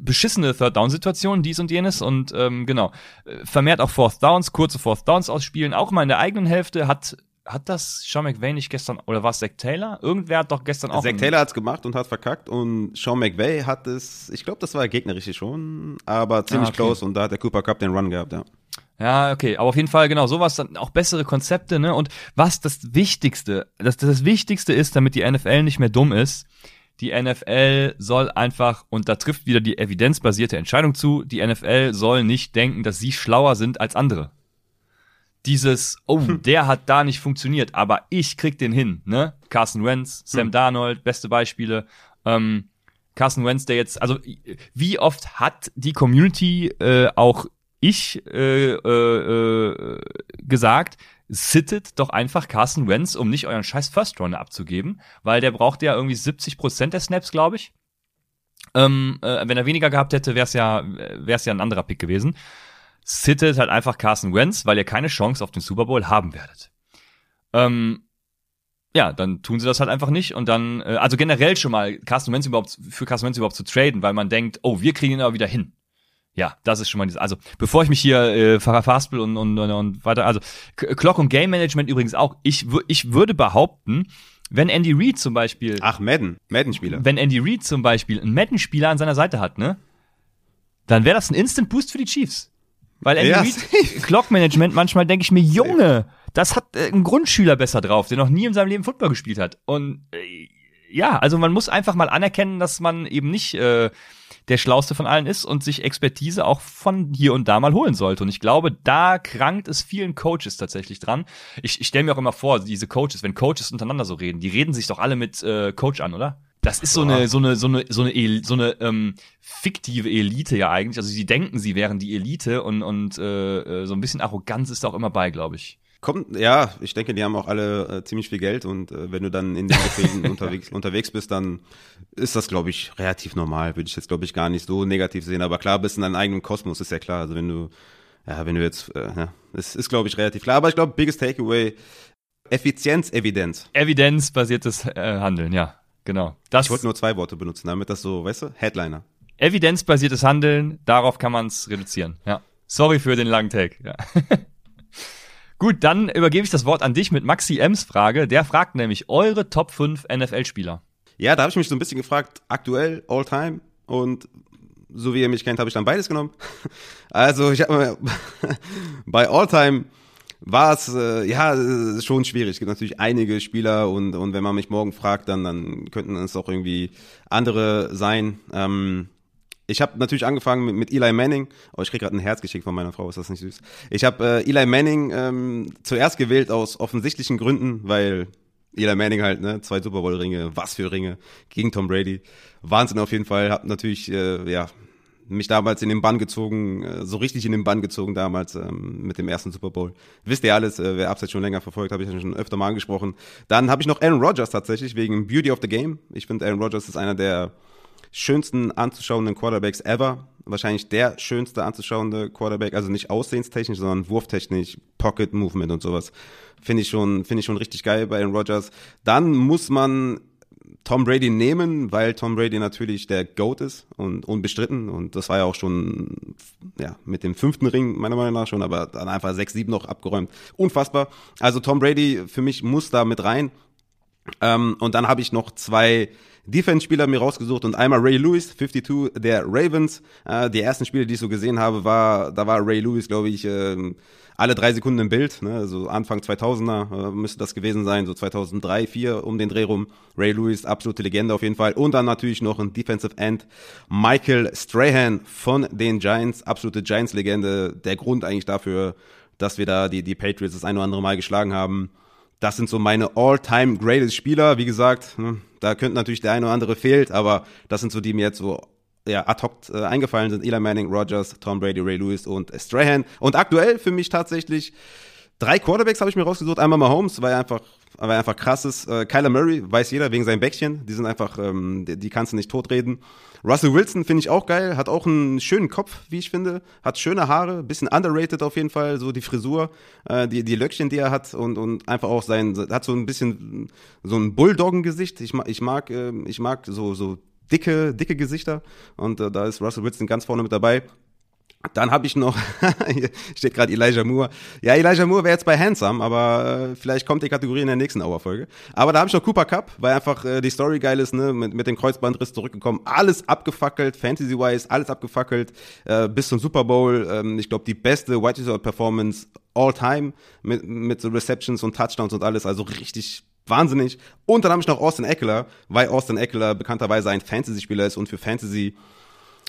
beschissene Third Down Situationen, dies und jenes und ähm, genau äh, vermehrt auch Fourth Downs, kurze Fourth Downs ausspielen, auch mal in der eigenen Hälfte hat hat das Sean McVay nicht gestern, oder war es Zach Taylor? Irgendwer hat doch gestern auch. Zach Taylor hat's gemacht und hat verkackt und Sean McVay hat es, ich glaube, das war gegnerisch schon, aber ziemlich ah, okay. close und da hat der Cooper Cup den Run gehabt, ja. Ja, okay, aber auf jeden Fall genau sowas dann auch bessere Konzepte, ne? Und was das Wichtigste, das das Wichtigste ist, damit die NFL nicht mehr dumm ist, die NFL soll einfach und da trifft wieder die evidenzbasierte Entscheidung zu, die NFL soll nicht denken, dass sie schlauer sind als andere dieses, oh, hm. der hat da nicht funktioniert, aber ich krieg den hin, ne? Carson Wentz, Sam hm. Darnold, beste Beispiele. Ähm, Carson Wentz, der jetzt, also wie oft hat die Community äh, auch ich äh, äh, äh, gesagt, sittet doch einfach Carson Wentz, um nicht euren scheiß First Runner abzugeben, weil der braucht ja irgendwie 70 Prozent der Snaps, glaube ich. Ähm, äh, wenn er weniger gehabt hätte, wäre es ja, wär's ja ein anderer Pick gewesen sittet halt einfach Carson Wentz, weil ihr keine Chance auf den Super Bowl haben werdet. Ähm, ja, dann tun sie das halt einfach nicht und dann, äh, also generell schon mal Carson Wentz überhaupt, für Carson Wentz überhaupt zu traden, weil man denkt, oh, wir kriegen ihn aber wieder hin. Ja, das ist schon mal dieses, also bevor ich mich hier äh, verhaspel und, und, und weiter, also Clock und Game Management übrigens auch, ich, ich würde behaupten, wenn Andy Reid zum Beispiel. Ach, Madden, Madden-Spieler. Wenn Andy Reid zum Beispiel einen Madden-Spieler an seiner Seite hat, ne? Dann wäre das ein Instant Boost für die Chiefs. Weil Andy ja, Reid, Clock-Management, manchmal denke ich mir, Junge, das hat äh, ein Grundschüler besser drauf, der noch nie in seinem Leben Football gespielt hat. Und äh, ja, also man muss einfach mal anerkennen, dass man eben nicht äh, der Schlauste von allen ist und sich Expertise auch von hier und da mal holen sollte. Und ich glaube, da krankt es vielen Coaches tatsächlich dran. Ich, ich stelle mir auch immer vor, diese Coaches, wenn Coaches untereinander so reden, die reden sich doch alle mit äh, Coach an, oder? Das ist so eine, so eine, so eine, so eine, so eine ähm, fiktive Elite ja eigentlich. Also sie denken, sie wären die Elite und, und äh, äh so ein bisschen Arroganz ist auch immer bei, glaube ich. Kommt, ja, ich denke, die haben auch alle äh, ziemlich viel Geld und äh, wenn du dann in den Gefilden <laughs> unterwegs, unterwegs bist, dann ist das, glaube ich, relativ normal. Würde ich jetzt, glaube ich, gar nicht so negativ sehen. Aber klar, bist in deinem eigenen Kosmos, ist ja klar. Also wenn du, ja, wenn du jetzt, äh, ja, es ist, glaube ich, relativ klar. Aber ich glaube, biggest Takeaway, Effizienz, Evidenz. Evidenzbasiertes äh, Handeln, ja. Genau. Das ich wollte nur zwei Worte benutzen, damit das so, weißt du, Headliner. Evidenzbasiertes Handeln, darauf kann man es reduzieren. Ja. Sorry für den langen Take. Ja. <laughs> Gut, dann übergebe ich das Wort an dich mit Maxi Ems Frage. Der fragt nämlich eure Top 5 NFL-Spieler. Ja, da habe ich mich so ein bisschen gefragt, aktuell, all time und so wie ihr mich kennt, habe ich dann beides genommen. <laughs> Also ich habe <laughs> bei all time war es äh, ja schon schwierig. Es gibt natürlich einige Spieler und, und wenn man mich morgen fragt, dann, dann könnten es auch irgendwie andere sein. Ähm, ich habe natürlich angefangen mit, mit Eli Manning. Oh, ich krieg gerade ein Herz geschickt von meiner Frau, ist das nicht süß? Ich habe äh, Eli Manning ähm, zuerst gewählt aus offensichtlichen Gründen, weil Eli Manning halt, ne, zwei Super Bowl Ringe, was für Ringe gegen Tom Brady. Wahnsinn auf jeden Fall. Hab natürlich äh, ja mich damals in den Bann gezogen, äh, so richtig in den Bann gezogen damals ähm, mit dem ersten Super Bowl. Wisst ihr alles, äh, wer Abseits schon länger verfolgt, habe ich schon öfter mal angesprochen. Dann habe ich noch Aaron Rodgers tatsächlich wegen Beauty of the Game. Ich finde Aaron Rodgers ist einer der schönsten anzuschauenden Quarterbacks ever. Wahrscheinlich der schönste anzuschauende Quarterback, also nicht aussehenstechnisch, sondern wurftechnisch, Pocket Movement und sowas. Finde ich schon, finde ich schon richtig geil bei Aaron Rodgers. Dann muss man Tom Brady nehmen, weil Tom Brady natürlich der GOAT ist und unbestritten. Und das war ja auch schon ja, mit dem fünften Ring, meiner Meinung nach schon, aber dann einfach sechs, sieben noch abgeräumt. Unfassbar. Also Tom Brady für mich muss da mit rein. Ähm, und dann habe ich noch zwei Defense-Spieler mir rausgesucht und einmal Ray Lewis, 52 der Ravens. Äh, die ersten Spiele, die ich so gesehen habe, war, da war Ray Lewis, glaube ich, äh, alle drei Sekunden im Bild, ne? so Anfang 2000er äh, müsste das gewesen sein, so 2003, 2004 um den Dreh rum. Ray Lewis, absolute Legende auf jeden Fall. Und dann natürlich noch ein Defensive End, Michael Strahan von den Giants, absolute Giants-Legende. Der Grund eigentlich dafür, dass wir da die, die Patriots das ein oder andere Mal geschlagen haben. Das sind so meine all-time greatest Spieler. Wie gesagt, ne, da könnte natürlich der eine oder andere fehlt, aber das sind so die mir jetzt so ja, ad hoc äh, eingefallen sind. Eli Manning, Rogers, Tom Brady, Ray Lewis und Strahan. Und aktuell für mich tatsächlich drei Quarterbacks habe ich mir rausgesucht. Einmal Mahomes, weil er einfach, weil er einfach krass ist. Äh, Kyler Murray, weiß jeder, wegen seinem Bäckchen. Die sind einfach, ähm, die, die kannst du nicht totreden. Russell Wilson finde ich auch geil, hat auch einen schönen Kopf, wie ich finde, hat schöne Haare, bisschen underrated auf jeden Fall, so die Frisur, äh, die, die Löckchen, die er hat und, und einfach auch sein, hat so ein bisschen so ein Bulldoggen-Gesicht. Ich, mag, ich mag, äh, ich mag so, so dicke, dicke Gesichter und äh, da ist Russell Wilson ganz vorne mit dabei. Dann habe ich noch, <laughs> hier steht gerade Elijah Moore. Ja, Elijah Moore wäre jetzt bei Handsome, aber äh, vielleicht kommt die Kategorie in der nächsten Hour-Folge. Aber da habe ich noch Cooper Cup, weil einfach äh, die Story geil ist, ne, mit, mit dem Kreuzbandriss zurückgekommen. Alles abgefackelt, Fantasy-wise, alles abgefackelt, äh, bis zum Super Bowl. Ähm, ich glaube, die beste White Resort-Performance all time mit, mit so Receptions und Touchdowns und alles. Also richtig wahnsinnig. Und dann habe ich noch Austin Eckler, weil Austin Eckler bekannterweise ein Fantasy-Spieler ist und für Fantasy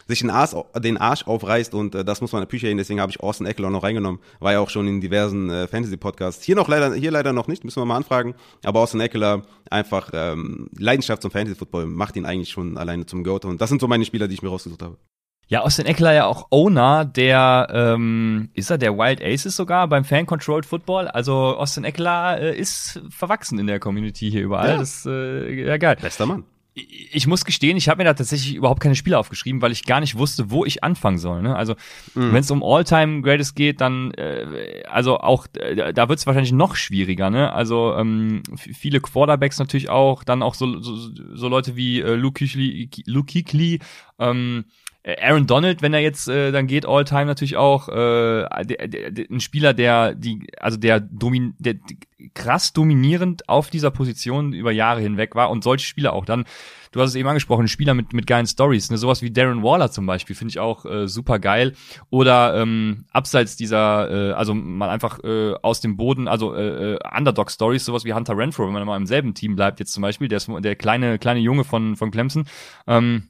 sich den Arsch, den Arsch aufreißt und äh, das muss man appreciaten, deswegen habe ich Austin Eckler noch reingenommen, war ja auch schon in diversen äh, Fantasy-Podcasts. Hier noch leider, hier leider noch nicht, müssen wir mal anfragen, aber Austin Eckler einfach ähm, Leidenschaft zum Fantasy-Football macht ihn eigentlich schon alleine zum Goat und das sind so meine Spieler, die ich mir rausgesucht habe. Ja, Austin Eckler ja auch Owner der, ähm, ist er der Wild Aces sogar beim Fan-Controlled Football? Also Austin Eckler äh, ist verwachsen in der Community hier überall. Ja. Das ist äh, ja geil. Bester Mann ich muss gestehen, ich habe mir da tatsächlich überhaupt keine Spiele aufgeschrieben, weil ich gar nicht wusste, wo ich anfangen soll. Ne? Also mhm. wenn es um All-Time Greatest geht, dann äh, also auch äh, da wird es wahrscheinlich noch schwieriger. Ne? Also ähm, viele Quarterbacks natürlich auch, dann auch so, so, so Leute wie äh, Luke Kuechly, Luke Kuechly ähm, Aaron Donald, wenn er jetzt äh, dann geht, All-Time natürlich auch äh, ein Spieler, der die also der, domin, der krass dominierend auf dieser Position über Jahre hinweg war und solche Spieler auch dann. Du hast es eben angesprochen, Spieler mit mit geilen Stories, ne, sowas wie Darren Waller zum Beispiel finde ich auch äh, super geil. Oder ähm, abseits dieser, äh, also mal einfach äh, aus dem Boden, also äh, äh, Underdog Stories, sowas wie Hunter Renfro, wenn man mal im selben Team bleibt jetzt zum Beispiel, der ist der kleine kleine Junge von von Clemson. Ähm,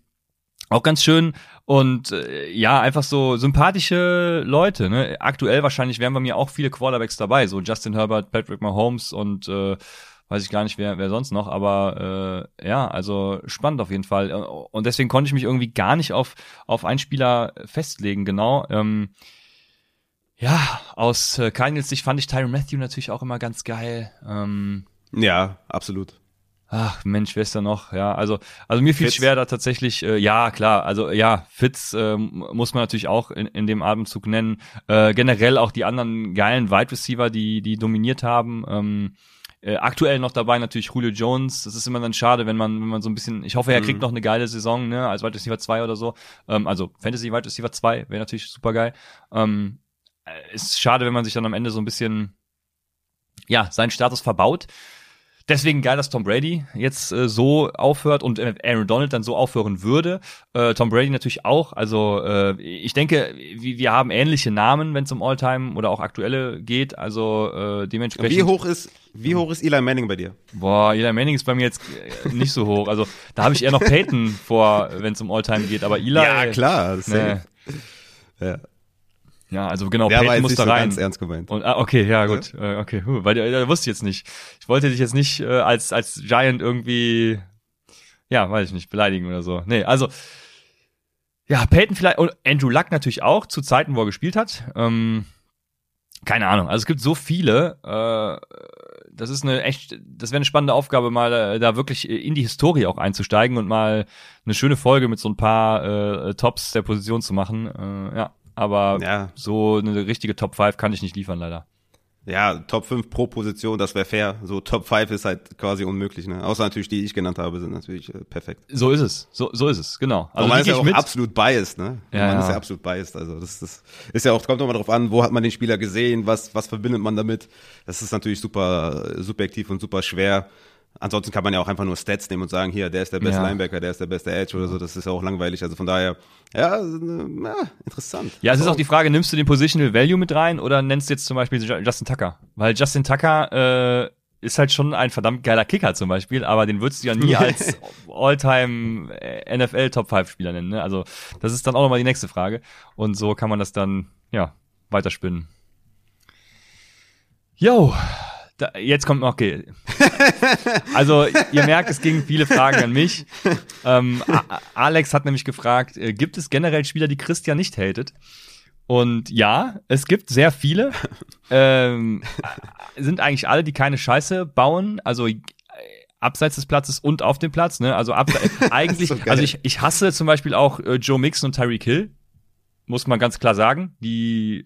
auch ganz schön und äh, ja, einfach so sympathische Leute. Ne? Aktuell wahrscheinlich wären bei mir auch viele Quarterbacks dabei, so Justin Herbert, Patrick Mahomes und äh, weiß ich gar nicht, wer, wer sonst noch, aber äh, ja, also spannend auf jeden Fall. Und deswegen konnte ich mich irgendwie gar nicht auf, auf einen Spieler festlegen, genau. Ähm, ja, aus äh, Cardinals Sicht fand ich Tyron Matthew natürlich auch immer ganz geil. Ähm, ja, absolut. Ach Mensch, wer ist da noch? Ja, also also mir fiel schwer da tatsächlich. Äh, ja, klar. Also ja, Fitz äh, muss man natürlich auch in, in dem Atemzug nennen. Äh, generell auch die anderen geilen Wide Receiver, die die dominiert haben. Ähm, äh, aktuell noch dabei natürlich Julio Jones. Das ist immer dann schade, wenn man wenn man so ein bisschen. Ich hoffe, er kriegt mhm. noch eine geile Saison, ne, als Wide Receiver 2 oder so. Ähm, also Fantasy Wide Receiver 2 wäre natürlich super geil. Ähm, äh, ist schade, wenn man sich dann am Ende so ein bisschen ja seinen Status verbaut. Deswegen geil, dass Tom Brady jetzt äh, so aufhört und äh, Aaron Donald dann so aufhören würde. Äh, Tom Brady natürlich auch. Also äh, ich denke, wir, wir haben ähnliche Namen, wenn es um Alltime oder auch aktuelle geht. Also äh, dementsprechend. Wie hoch ist wie hoch ist Eli Manning bei dir? Boah, Eli Manning ist bei mir jetzt äh, nicht so hoch. Also da habe ich eher noch Peyton vor, wenn es um Alltime geht. Aber Eli. Ja klar. Das ne. ja. Ja, also genau, Der Peyton muss da rein. So ganz ernst gemeint. Und, ah, okay, ja, gut. Ja? Äh, okay, huh, weil der, wusste ich jetzt nicht. Ich wollte dich jetzt nicht äh, als, als Giant irgendwie, ja, weiß ich nicht, beleidigen oder so. Nee, also, ja, Peyton vielleicht, und Andrew Luck natürlich auch, zu Zeiten, wo er gespielt hat. Ähm, keine Ahnung. Also es gibt so viele. Äh, das ist eine echt, das wäre eine spannende Aufgabe, mal äh, da wirklich in die Historie auch einzusteigen und mal eine schöne Folge mit so ein paar äh, Tops der Position zu machen. Äh, ja, aber ja. so eine richtige Top 5 kann ich nicht liefern, leider. Ja, Top 5 pro Position, das wäre fair. So Top 5 ist halt quasi unmöglich, ne? Außer natürlich die, die ich genannt habe, sind natürlich äh, perfekt. So ist es. So, so ist es, genau. Also man ist ja auch mit. absolut biased, ne? Ja, man ja. ist ja absolut biased. Also das, das ist ja auch, kommt doch mal drauf an, wo hat man den Spieler gesehen, was, was verbindet man damit. Das ist natürlich super subjektiv und super schwer. Ansonsten kann man ja auch einfach nur Stats nehmen und sagen, hier, der ist der beste Ja. Linebacker, der ist der beste Edge oder so. Das ist ja auch langweilig. Also von daher, ja, äh, ja interessant. Ja, es ist auch die Frage, nimmst du den Positional Value mit rein oder nennst du jetzt zum Beispiel Ju- Justin Tucker? Weil Justin Tucker äh, ist halt schon ein verdammt geiler Kicker zum Beispiel, aber den würdest du ja nie <laughs> als All-Time äh, NFL Top 5 Spieler nennen. Ne? Also das ist dann auch nochmal die nächste Frage. Und so kann man das dann, ja, weiterspinnen. Yo, da, jetzt kommt noch, okay. Also ihr merkt, es gingen viele Fragen an mich. Ähm, Alex hat nämlich gefragt, äh, gibt es generell Spieler, die Christian nicht hatet? Und ja, es gibt sehr viele. ähm, äh, sind eigentlich alle, die keine Scheiße bauen. Also äh, abseits des Platzes und auf dem Platz. Ne? Also ab, <laughs> eigentlich, So also ich, ich hasse zum Beispiel auch äh, Joe Mixon und Tyreek Hill. Muss man ganz klar sagen. Die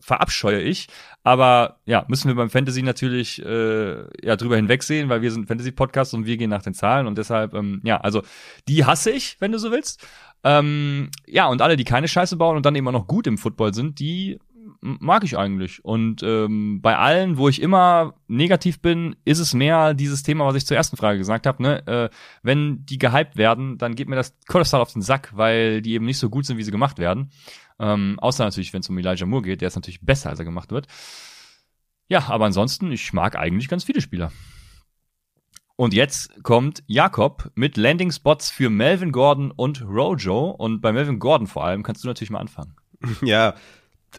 verabscheue ich. Aber ja, müssen wir beim Fantasy natürlich äh, ja drüber hinwegsehen, weil wir sind Fantasy-Podcast und wir gehen nach den Zahlen und deshalb, ähm, ja, also die hasse ich, wenn du so willst. Ähm, ja, und alle, die keine Scheiße bauen und dann eben auch noch gut im Football sind, die mag ich eigentlich. Und ähm, bei allen, wo ich immer negativ bin, ist es mehr dieses Thema, was ich zur ersten Frage gesagt habe. Ne? Äh, wenn die gehypt werden, dann geht mir das kolossal auf den Sack, weil die eben nicht so gut sind, wie sie gemacht werden. Ähm, außer natürlich, wenn es um Elijah Moore geht, der ist natürlich besser, als er gemacht wird. Ja, aber ansonsten, ich mag eigentlich ganz viele Spieler. Und jetzt kommt Jakob mit Landing Spots für Melvin Gordon und Rojo. Und bei Melvin Gordon vor allem kannst du natürlich mal anfangen. <laughs> Ja,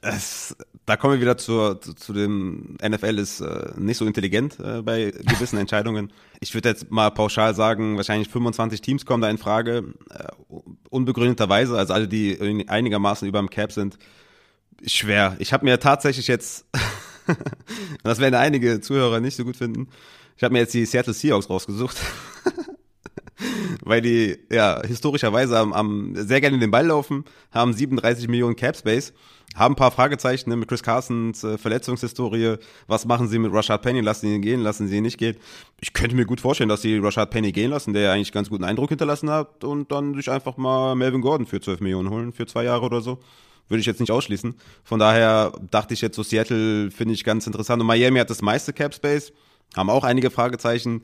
das, da kommen wir wieder zur, zu, zu dem NFL ist äh, nicht so intelligent äh, bei gewissen <laughs> Entscheidungen. Ich würde jetzt mal pauschal sagen, wahrscheinlich 25 Teams kommen da in Frage, äh, unbegründeterweise, also alle, die einigermaßen über dem Cap sind. Schwer. Ich habe mir tatsächlich jetzt, <laughs> das werden einige Zuhörer nicht so gut finden, ich habe mir jetzt die Seattle Seahawks rausgesucht. <laughs> weil die ja historischerweise am, am sehr gerne den Ball laufen, haben 37 Millionen Cap Space, haben ein paar Fragezeichen ne, mit Chris Carsons äh, Verletzungshistorie. Was machen sie mit Rashad Penny? Lassen sie ihn gehen? Lassen sie ihn nicht gehen? Ich könnte mir gut vorstellen, dass sie Rashad Penny gehen lassen, der ja eigentlich ganz guten Eindruck hinterlassen hat und dann sich einfach mal Melvin Gordon für 12 Millionen holen für zwei Jahre oder so. Würde ich jetzt nicht ausschließen. Von daher dachte ich jetzt so Seattle finde ich ganz interessant und Miami hat das meiste Cap Space, haben auch einige Fragezeichen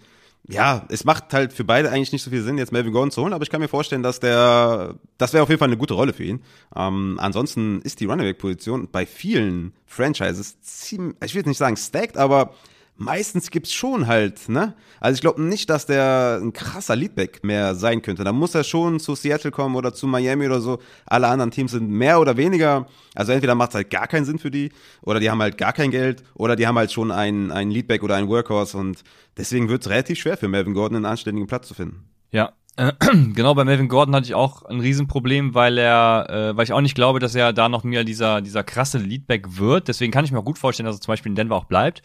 ja, es macht halt für beide eigentlich nicht so viel Sinn, jetzt Melvin Gordon zu holen, aber ich kann mir vorstellen, dass der, das wäre auf jeden Fall eine gute Rolle für ihn. Ähm, ansonsten ist die Running-Back-Position bei vielen Franchises ziemlich, ich will jetzt nicht sagen stacked, aber meistens gibt's schon halt, ne? Also ich glaube nicht, dass der ein krasser Leadback mehr sein könnte. Da muss er schon zu Seattle kommen oder zu Miami oder so. Alle anderen Teams sind mehr oder weniger, also entweder macht's halt gar keinen Sinn für die, oder die haben halt gar kein Geld, oder die haben halt schon einen, einen Leadback oder einen Workhorse und deswegen wird's relativ schwer für Melvin Gordon einen anständigen Platz zu finden. Ja, <clears throat> genau, bei Melvin Gordon hatte ich auch ein Riesenproblem, weil er, äh, weil ich auch nicht glaube, dass er da noch mehr dieser, dieser krasse Leadback wird. Deswegen kann ich mir auch gut vorstellen, dass er zum Beispiel in Denver auch bleibt.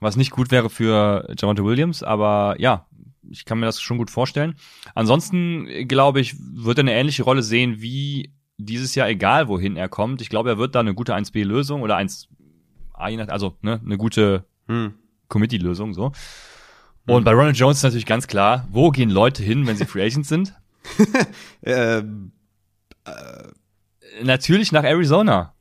Was nicht gut wäre für Javante Williams, aber ja, ich kann mir das schon gut vorstellen. Ansonsten, äh, glaube ich, wird er eine ähnliche Rolle sehen wie dieses Jahr, egal wohin er kommt. Ich glaube, er wird da eine gute 1B-Lösung oder 1A, je nach- also ne, eine gute Hm. Committee-Lösung so. Und bei Ronald Jones ist natürlich ganz klar, wo gehen Leute hin, wenn sie Free Agents sind? <laughs> Ähm, Natürlich nach Arizona.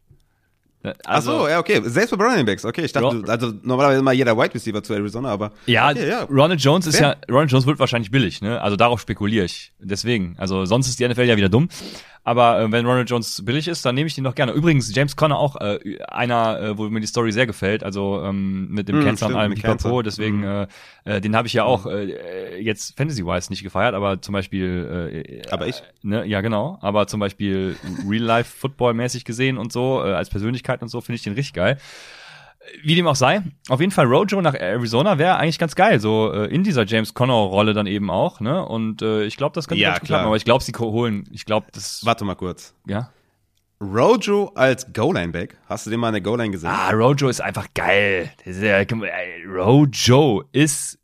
Ach Also, so, ja, okay. Selbst bei Running Backs, okay. Ich dachte, Ro- also normalerweise immer jeder Wide Receiver zu Arizona, aber ja, okay, ja. Ronald Jones ist Fair. ja, Ronald Jones wird wahrscheinlich billig, ne? Also darauf spekuliere ich. Deswegen, also sonst ist die NFL ja wieder dumm. Aber äh, wenn Ronald Jones billig ist, dann nehme ich den doch gerne. Übrigens, James Conner auch äh, einer, äh, wo mir die Story sehr gefällt, also ähm, mit dem Mm, Cancer und allem Pipapo, deswegen, Mm. äh, äh, den habe ich ja auch äh, jetzt Fantasy-wise nicht gefeiert, aber zum Beispiel äh, Aber ich. Ne, ja, genau. Aber zum Beispiel Real-Life-Football-mäßig gesehen und so, äh, als Persönlichkeit und so, finde ich den richtig geil. Wie dem auch sei, auf jeden Fall Rojo nach Arizona wäre eigentlich ganz geil, so äh, in dieser James Connor-Rolle dann eben auch, ne? Und äh, ich glaube, das könnte Ja, ganz klar. klappen, aber ich glaube, sie holen, ich glaube, das, Warte mal kurz. ja. Rojo als Goal-Line-Back. Hast du den mal in der Goal-Line gesehen? Ah, Rojo ist einfach geil. Ist, äh, Rojo ist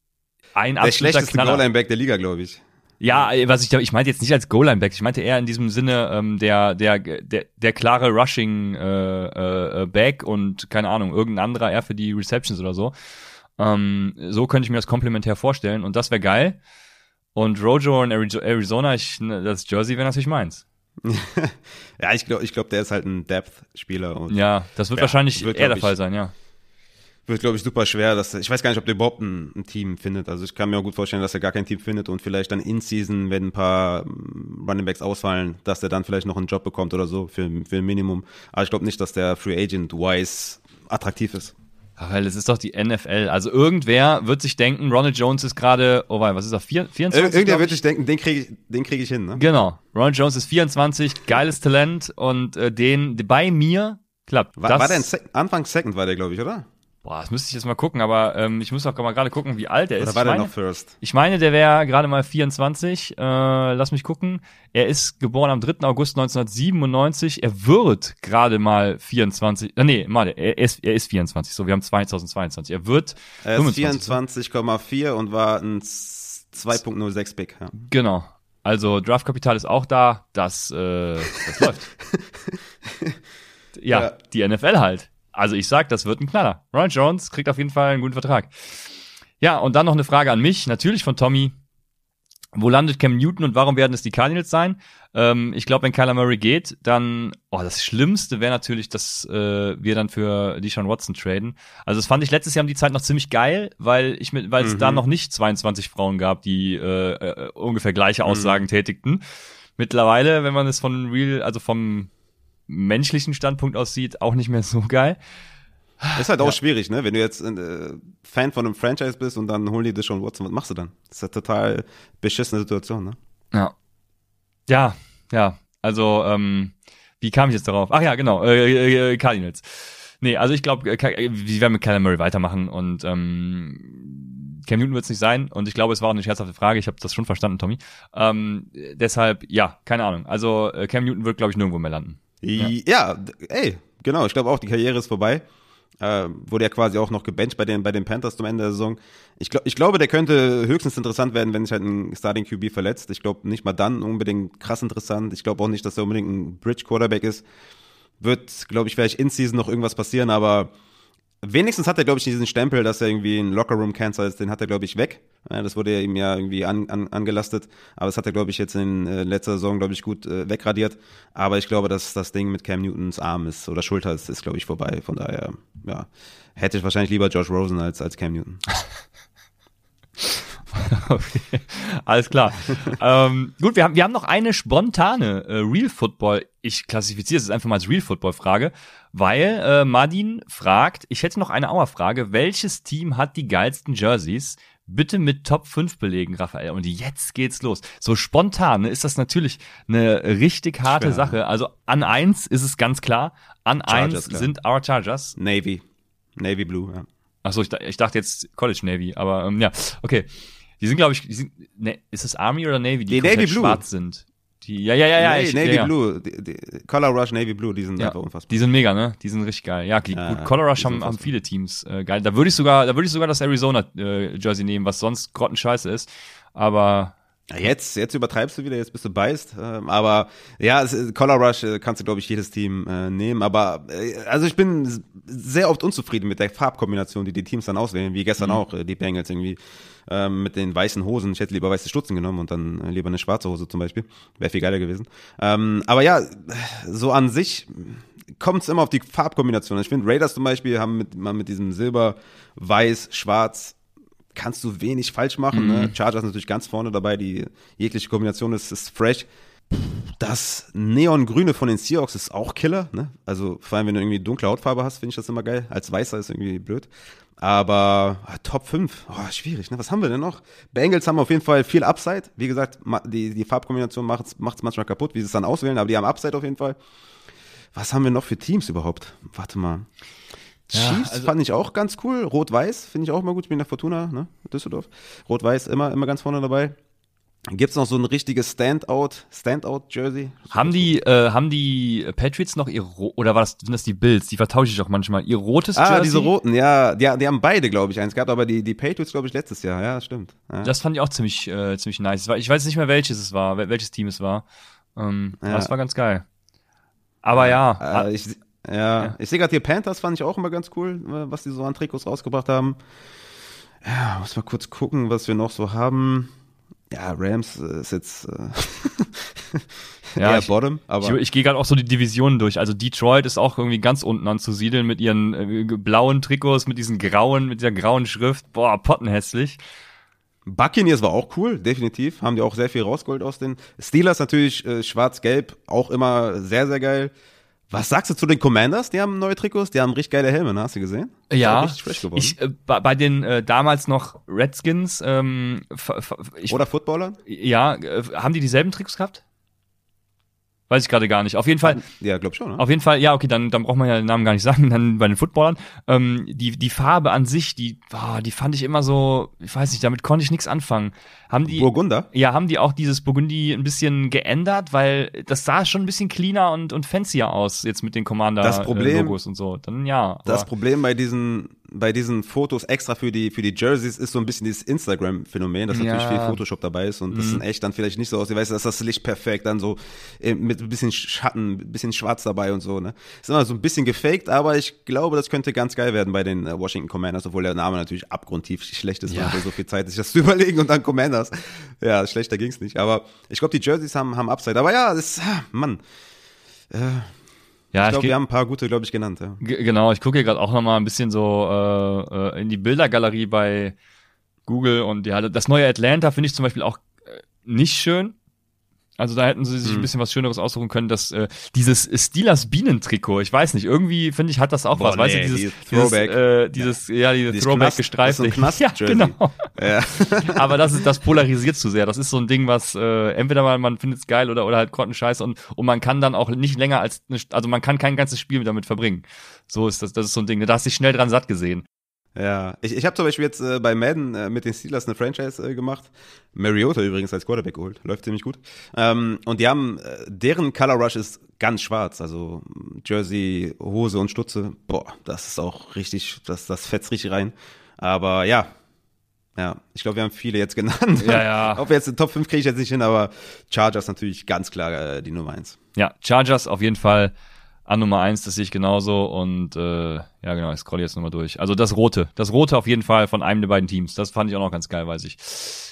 ein der absoluter schlechteste. Goal-Line-Back der Liga, glaube ich. Ja, äh, was ich ich meinte jetzt nicht als Goal-Line-Back, ich meinte eher in diesem Sinne ähm, der der der der klare Rushing äh, äh, Back und keine Ahnung irgendein anderer eher für die Receptions oder so. Ähm, so könnte ich mir das komplementär vorstellen und das wäre geil. Und Rojo in Ari- Arizona, ich, ne, das Jersey wäre natürlich meins. <laughs> Ja, ich glaube, ich glaub, der ist halt ein Depth-Spieler. und Ja, das wird Ja, wahrscheinlich wird, eher der Fall sein, ja. Wird, glaube ich, super schwer. Dass, ich weiß gar nicht, ob der überhaupt ein, ein, Team findet. Also ich kann mir auch gut vorstellen, dass er gar kein Team findet und vielleicht dann in Season, wenn ein paar mm, Running Backs ausfallen, dass er dann vielleicht noch einen Job bekommt oder so für, für ein Minimum. Aber ich glaube nicht, dass der Free Agent wise attraktiv ist. Ach, weil es ist doch die NFL. Also irgendwer wird sich denken, Ronald Jones ist gerade, oh wei, was ist er, 24? Irgendwer wird sich denken, den kriege ich, den krieg ich hin, ne? Genau. Ronald Jones ist 24, geiles Talent und äh, den bei mir klappt. War, war der Anfang Second war der, glaube ich, oder? Boah, das müsste ich jetzt mal gucken, aber ähm, ich muss auch mal gerade gucken, wie alt er ist. Oder war ich der meine, noch First? Ich meine, der wäre gerade mal 24. Äh, lass mich gucken. Er ist geboren am 3. August 1997. Er wird gerade mal 24. Äh, nee, warte, er ist, er ist 24. So, wir haben 2022. Er wird Er ist 24,4 und war ein 2.06 Big. Ja. Genau. Also Draftkapital ist auch da. Das, äh, das läuft. <laughs> Ja, Ja. die NFL halt. Also ich sag, das wird ein Knaller. Ron Jones kriegt auf jeden Fall einen guten Vertrag. Ja, und dann noch eine Frage an mich, natürlich von Tommy. Wo landet Cam Newton und warum werden es die Cardinals sein? Ähm, ich glaube, wenn Kyler Murray geht, dann, oh, das Schlimmste wäre natürlich, dass äh, wir dann für Deshaun Watson traden. Also das fand ich letztes Jahr um die Zeit noch ziemlich geil, weil ich mit, weil es Mhm. da noch nicht 22 Frauen gab, die äh, äh, ungefähr gleiche Mhm. Aussagen tätigten. Mittlerweile, wenn man es von real, also vom menschlichen Standpunkt aus sieht, auch nicht mehr so geil. Ist halt auch schwierig, ne? Wenn du jetzt äh, Fan von einem Franchise bist und dann holen die dich schon Watson, was machst du dann? Das ist eine total beschissene Situation, ne? Ja. Ja, ja. Also, ähm, wie kam ich jetzt darauf? Ach ja, genau, äh, äh, Cardinals. Nee, also ich glaube, äh, wir werden mit Kyler Murray weitermachen und ähm, Cam Newton wird es nicht sein und ich glaube, es war auch eine scherzhafte Frage. Ich habe das schon verstanden, Tommy. Ähm, deshalb, ja, keine Ahnung. Also äh, Cam Newton wird, glaube ich, nirgendwo mehr landen. Ja, d- ey, genau. Ich glaube auch, die Karriere ist vorbei. Äh, wurde ja quasi auch noch gebencht bei den, bei den Panthers zum Ende der Saison. Ich, glaub, ich glaube, der könnte höchstens interessant werden, wenn sich halt ein Starting QB verletzt. Ich glaube nicht mal dann unbedingt krass interessant. Ich glaube auch nicht, dass er unbedingt ein Bridge Quarterback ist. Wird, glaube ich, vielleicht in Season noch irgendwas passieren, aber wenigstens hat er, glaube ich, diesen Stempel, dass er irgendwie ein Lockerroom-Cancer ist, den hat er, glaube ich, weg. Das wurde ihm ja irgendwie an, an, angelastet. Aber das hat er, glaube ich, jetzt in äh, letzter Saison, glaube ich, gut äh, wegradiert. Aber ich glaube, dass das Ding mit Cam Newtons Arm ist oder Schulter ist, ist glaube ich, vorbei. Von daher, ja, hätte ich wahrscheinlich lieber Josh Rosen als, als Cam Newton. <laughs> Okay, alles klar. ähm, gut, wir haben, wir haben noch eine spontane äh, Real Football. Ich klassifiziere es jetzt einfach mal als Real Football Frage, weil äh, Madin fragt, ich hätte noch eine Auerfrage, welches Team hat die geilsten Jerseys? Bitte mit Top 5 belegen, Raphael. Und jetzt geht's los. So spontan ne, ist das natürlich eine richtig harte Schwer. Sache. Also an eins ist es ganz klar. An Chargers, eins klar. sind our Chargers. Navy. Navy Blue, ja. Achso, ich, ich dachte jetzt College Navy, aber ähm, ja, okay. Die sind, glaube ich, die sind, ne, ist es Army oder Navy, die, Die Navy Blue. schwarz sind? Die, ja, ja, ja, ja. Nee, ich, Navy ja. Blue. Die, die, Color Rush Navy Blue, die sind Ja, einfach unfassbar. die sind mega, ne? Die sind richtig geil. Ja, gut, Color Rush haben, haben viele Teams äh, geil. Da würde ich sogar, da würde ich sogar das Arizona äh, Jersey nehmen, was sonst grottenscheiße ist. Aber jetzt, jetzt übertreibst du wieder, jetzt bist du beißt. Ähm, aber ja, es, Color Rush äh, kannst du, glaube ich, jedes Team äh, nehmen. Aber äh, also ich bin sehr oft unzufrieden mit der Farbkombination, die die Teams dann auswählen, wie gestern auch äh, die Bengals irgendwie ähm, mit den weißen Hosen. Ich hätte lieber weiße Stutzen genommen und dann äh, lieber eine schwarze Hose zum Beispiel. Wäre viel geiler gewesen. Ähm, aber ja, so an sich kommt es immer auf die Farbkombination. Ich finde, Raiders zum Beispiel haben mit, mal mit diesem Silber, Weiß, Schwarz kannst du wenig falsch machen. Ne? Chargers natürlich ganz vorne dabei, die jegliche Kombination ist, ist fresh. Das Neongrüne von den Seahawks ist auch Killer, ne? Also vor allem, wenn du irgendwie dunkle Hautfarbe hast, finde ich das immer geil. Als Weißer ist irgendwie blöd. Aber ah, Top 5, oh, schwierig, ne? Was haben wir denn noch? Bengals haben auf jeden Fall viel Upside. Wie gesagt, die, die Farbkombination macht es manchmal kaputt, wie sie es dann auswählen, aber die haben Upside auf jeden Fall. Was haben wir noch für Teams überhaupt? Warte mal. Ja, Chiefs also- fand ich auch ganz cool. Rot-Weiß finde ich auch immer gut. Ich bin in der Fortuna, ne? Düsseldorf. Rot-Weiß immer, immer ganz vorne dabei. Gibt's noch so ein richtiges Standout, Standout-Jersey? haben die, äh, haben die Patriots noch ihr oder war das, sind das die Bills? Die vertausche ich auch manchmal. Ihr rotes Ah, Jersey? diese roten, ja, die, die haben beide, glaube ich, eins gehabt, aber die, die Patriots, glaube ich, letztes Jahr, ja, stimmt. Ja. Das fand ich auch ziemlich, äh, ziemlich nice. Es Ich weiß nicht mehr, welches es war, wel- welches Team es war. Ähm, Ja. Aber es war ganz geil. Aber ja, Äh, ich, ja, ich sehe gerade hier Panthers fand ich auch immer ganz cool, äh, was die so an Trikots rausgebracht haben. Ja, muss mal kurz gucken, was wir noch so haben. Ja, Rams äh, ist jetzt. Äh, <laughs> Ja, ich- Bottom, aber Ich, ich gehe gerade auch so die Divisionen durch. Also Detroit ist auch irgendwie ganz unten anzusiedeln mit ihren äh, blauen Trikots, mit diesen grauen, mit dieser grauen Schrift. Boah, pottenhässlich. Buccaneers war auch cool, definitiv. Haben die auch sehr viel rausgeholt aus den Steelers natürlich äh, schwarz-gelb, auch immer sehr, sehr geil. Was sagst du zu den Commanders? Die haben neue Trikots, die haben richtig geile Helme, ne? hast du gesehen? Ja, Richtig ich, äh, bei, den äh, damals noch Redskins, ähm, ich, Oder Footballern? ja, äh, haben die dieselben Tricks gehabt? Weiß ich gerade gar nicht. Auf jeden Fall, Ja, glaub schon. Ne? Auf jeden Fall, ja, okay, dann, dann braucht man ja den Namen gar nicht sagen, <laughs> dann bei den Footballern. Ähm, die, die Farbe an sich, die, ah, die fand ich immer so, ich weiß nicht, damit konnte ich nichts anfangen. Haben die, Burgunder? ja, haben die auch dieses Burgundy ein bisschen geändert, weil das sah schon ein bisschen cleaner und, und fancier aus, jetzt mit den Commander-Logos und so. Dann ja. Das Problem bei diesen, bei diesen Fotos extra für die, für die Jerseys ist so ein bisschen dieses Instagram-Phänomen, dass natürlich Ja. Mhm. viel Photoshop dabei ist und das in echt dann vielleicht nicht so aussieht. Weißt du, dass das Licht perfekt dann so äh, mit ein bisschen Schatten, ein bisschen schwarz dabei und so, ne? Ist immer so ein bisschen gefaked, aber ich glaube, das könnte ganz geil werden bei den äh, Washington Commanders, obwohl der Name natürlich abgrundtief schlecht ist, Ja. man so viel Zeit, sich das <laughs> zu überlegen und dann Commanders. Ja, schlechter ging's nicht. Aber ich glaube, die Jerseys haben, haben Upside. Aber ja, das, ah, Mann. Ja, Ich glaube, wir haben ein paar gute, glaube ich, genannt. Ja. Genau, ich gucke hier gerade auch noch mal ein bisschen so äh, äh, in die Bildergalerie bei Google und ja, das neue Atlanta finde ich zum Beispiel auch äh, nicht schön. Also da hätten sie sich Hm. ein bisschen was Schöneres aussuchen können. Das äh, dieses Steelers Bienentrikot, ich weiß nicht, irgendwie finde ich hat das auch Boah, was, weißt du, nee, dieses dieses dieses, Throwback. äh, dieses ja, diese Dieses Throwback Knast- gestreift. das ist so ein <laughs> ja, genau. Ja. <laughs> Aber das ist das polarisiert zu sehr. Das ist so ein Ding, was äh, entweder mal man findet es geil oder oder halt Grottenscheiß und und man kann dann auch nicht länger als eine, also man kann kein ganzes Spiel damit verbringen. So ist das. Das ist so ein Ding. Da hast du dich schnell dran satt gesehen. Ja, ich, ich habe zum Beispiel jetzt äh, bei Madden äh, mit den Steelers eine Franchise äh, gemacht. Mariota übrigens als Quarterback geholt, läuft ziemlich gut. Ähm, und die haben, äh, deren Color Rush ist ganz schwarz, also Jersey, Hose und Stutze. Boah, das ist auch richtig, das, das fetzt richtig rein. Aber ja, ja, ich glaube, wir haben viele jetzt genannt. Ja, ja. <laughs> Ob wir jetzt den Top 5 kriege ich jetzt nicht hin, aber Chargers natürlich ganz klar äh, die Nummer 1. Ja, Chargers auf jeden Fall an Nummer eins, das sehe ich genauso. Und äh, ja, genau, ich scroll jetzt nochmal durch. Also das Rote. Das Rote auf jeden Fall von einem der beiden Teams. Das fand ich auch noch ganz geil, weiß ich.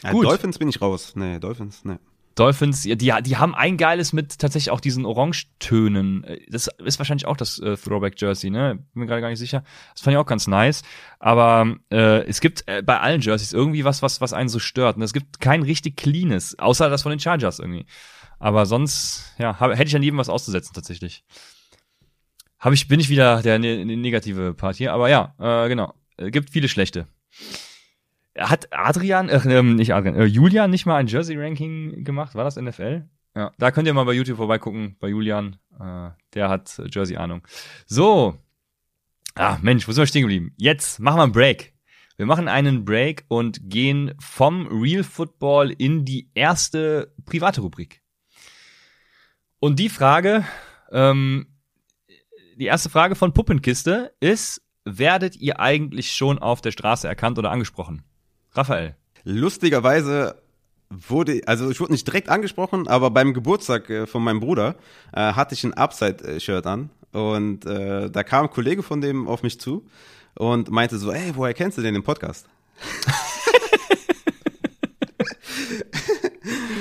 Ja, Gut. Dolphins bin ich raus. Nee, Dolphins, nee. Dolphins, die, die haben ein geiles mit tatsächlich auch diesen Orangetönen. Das ist wahrscheinlich auch das äh, Throwback Jersey, ne? Bin mir gerade gar nicht sicher. Das fand ich auch ganz nice. Aber äh, es gibt äh, bei allen Jerseys irgendwie was, was, was einen so stört. Und es gibt kein richtig cleanes, außer das von den Chargers irgendwie. Aber sonst, ja, hab, hätte ich an jedem was auszusetzen tatsächlich. Habe ich, bin ich wieder der ne, ne- negative Part hier. Aber ja, äh, genau. Äh, gibt viele schlechte. Hat Adrian, äh, nicht Adrian, äh, Julian nicht mal ein Jersey-Ranking gemacht? War das NFL? Ja, da könnt ihr mal bei YouTube vorbeigucken, bei Julian. Äh, der hat äh, Jersey-Ahnung. So. Ah, Mensch, wo sind wir stehen geblieben? Jetzt machen wir einen Break. Wir machen einen Break und gehen vom Real Football in die erste private Rubrik. Und die Frage, ähm, die erste Frage von Puppenkiste ist, werdet ihr eigentlich schon auf der Straße erkannt oder angesprochen? Raphael. Lustigerweise wurde, also ich wurde nicht direkt angesprochen, aber beim Geburtstag äh, von meinem Bruder äh, hatte ich ein Upside-Shirt an und äh, da kam ein Kollege von dem auf mich zu und meinte so, ey, woher kennst du den im Podcast? <laughs>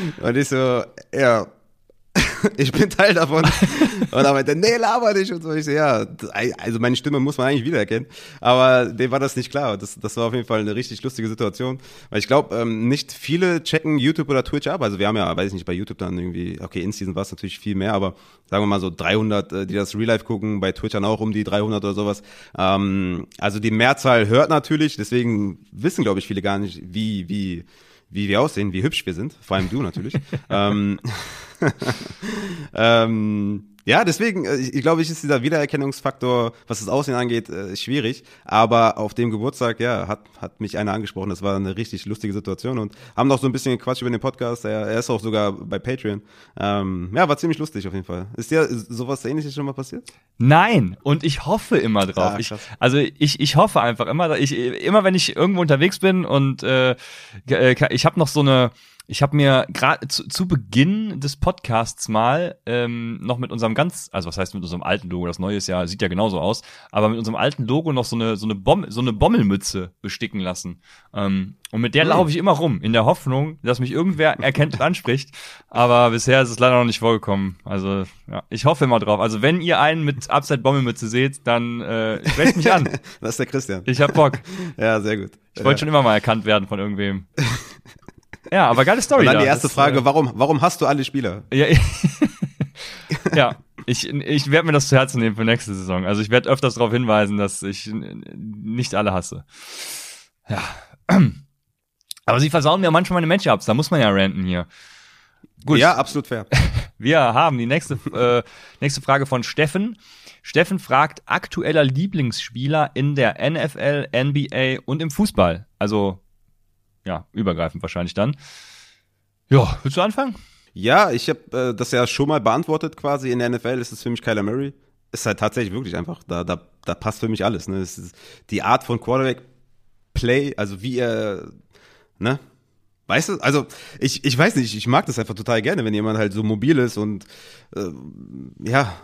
<laughs> und ich so, ja, <laughs> ich bin Teil davon. <laughs> Und er meinte, nee, laber nicht. Und so, ich so, ja, also meine Stimme muss man eigentlich wiedererkennen. Aber dem war das nicht klar. Das, das war auf jeden Fall eine richtig lustige Situation. Weil ich glaube, ähm, nicht viele checken YouTube oder Twitch ab. Also wir haben ja, weiß ich nicht, bei YouTube dann irgendwie, okay, in-Season war es natürlich viel mehr, aber sagen wir mal so 300, äh, die das Real Life gucken, bei Twitch dann auch um die 300 oder sowas. Ähm, also die Mehrzahl hört natürlich, deswegen wissen, glaube ich, viele gar nicht, wie, wie, wie wir aussehen, wie hübsch wir sind. Vor allem du natürlich. <laughs> ähm, <laughs> ähm, ja, deswegen, äh, ich, ich glaube, ich ist dieser Wiedererkennungsfaktor, was das Aussehen angeht, äh, schwierig. Aber auf dem Geburtstag, ja, hat, hat mich einer angesprochen. Das war eine richtig lustige Situation und haben noch so ein bisschen gequatscht über den Podcast. Er, er ist auch sogar bei Patreon. Ähm, ja, war ziemlich lustig auf jeden Fall. Ist dir sowas ähnliches schon mal passiert? Nein, und ich hoffe immer drauf. Ah, ich, also ich, ich hoffe einfach immer, ich, immer wenn ich irgendwo unterwegs bin und äh, äh, ich habe noch so eine, ich habe mir gerade zu, zu Beginn des Podcasts mal ähm, noch mit unserem ganz, also was heißt mit unserem alten Logo, das neue ist ja, sieht ja genauso aus, aber mit unserem alten Logo noch so eine so eine Bom so eine Bommelmütze besticken lassen. Ähm, und mit der laufe ich immer rum, in der Hoffnung, dass mich irgendwer <laughs> erkennt und anspricht. Aber bisher ist es leider noch nicht vorgekommen. Also ja, ich hoffe immer drauf. Also wenn ihr einen mit Upside Bommelmütze seht, dann äh, sprecht mich an. <laughs> Das ist der Christian. Ich hab Bock. <laughs> Ja, sehr gut. Ich wollte schon immer mal erkannt werden von irgendwem. Ja, aber geile Story. Und dann da. die erste Das, Frage, äh, warum, warum hast du alle Spieler? Ja, ich, <laughs> ja ich, ich werde mir das zu Herzen nehmen für nächste Saison. Also ich werde öfters darauf hinweisen, dass ich nicht alle hasse. Ja. <clears throat> Aber sie versauen mir manchmal meine Matchups, da muss man ja ranten hier. Gut, Ja, absolut fair. <laughs> wir haben die nächste, äh, nächste Frage von Steffen. Steffen fragt, aktueller Lieblingsspieler in der NFL, NBA und im Fußball. Also, ja, übergreifend wahrscheinlich dann. Ja, willst du anfangen? Ja, ich habe äh, das ja schon mal beantwortet quasi. In der NFL ist es für mich Kyler Murray. Ist halt tatsächlich wirklich einfach. Da, da, da passt für mich alles. Ne? Ist die Art von Quarterback-Play, also wie er, ne? Weißt du, also ich, ich weiß nicht, ich mag das einfach total gerne, wenn jemand halt so mobil ist und äh, ja,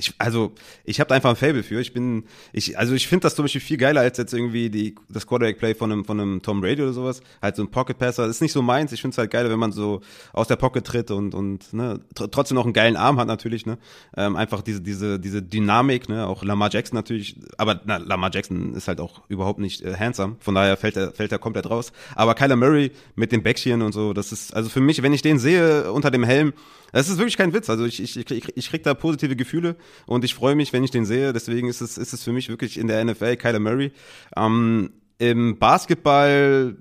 ich, also ich habe da einfach ein Fable für. Ich bin, ich, also ich finde das zum Beispiel viel geiler als jetzt irgendwie die, das Quarterback-Play von einem, von einem Tom Brady oder sowas. Halt so ein Pocket-Passer. Ist nicht so meins. Ich finde es halt geiler, wenn man so aus der Pocket tritt und, und ne, tr trotzdem noch einen geilen Arm hat natürlich. Ne? Ähm, einfach diese, diese, diese Dynamik. Ne? Auch Lamar Jackson natürlich. Aber na, Lamar Jackson ist halt auch überhaupt nicht äh, handsome. Von daher fällt er, fällt er komplett raus. Aber Kyler Murray mit dem Bäckchen und so, das ist, also für mich, wenn ich den sehe unter dem Helm, das ist wirklich kein Witz. Also ich, ich, ich, ich krieg da positive Gefühle und ich freue mich, wenn ich den sehe. Deswegen ist es, ist es für mich wirklich in der NFL Kyler Murray. Ähm, Im Basketball,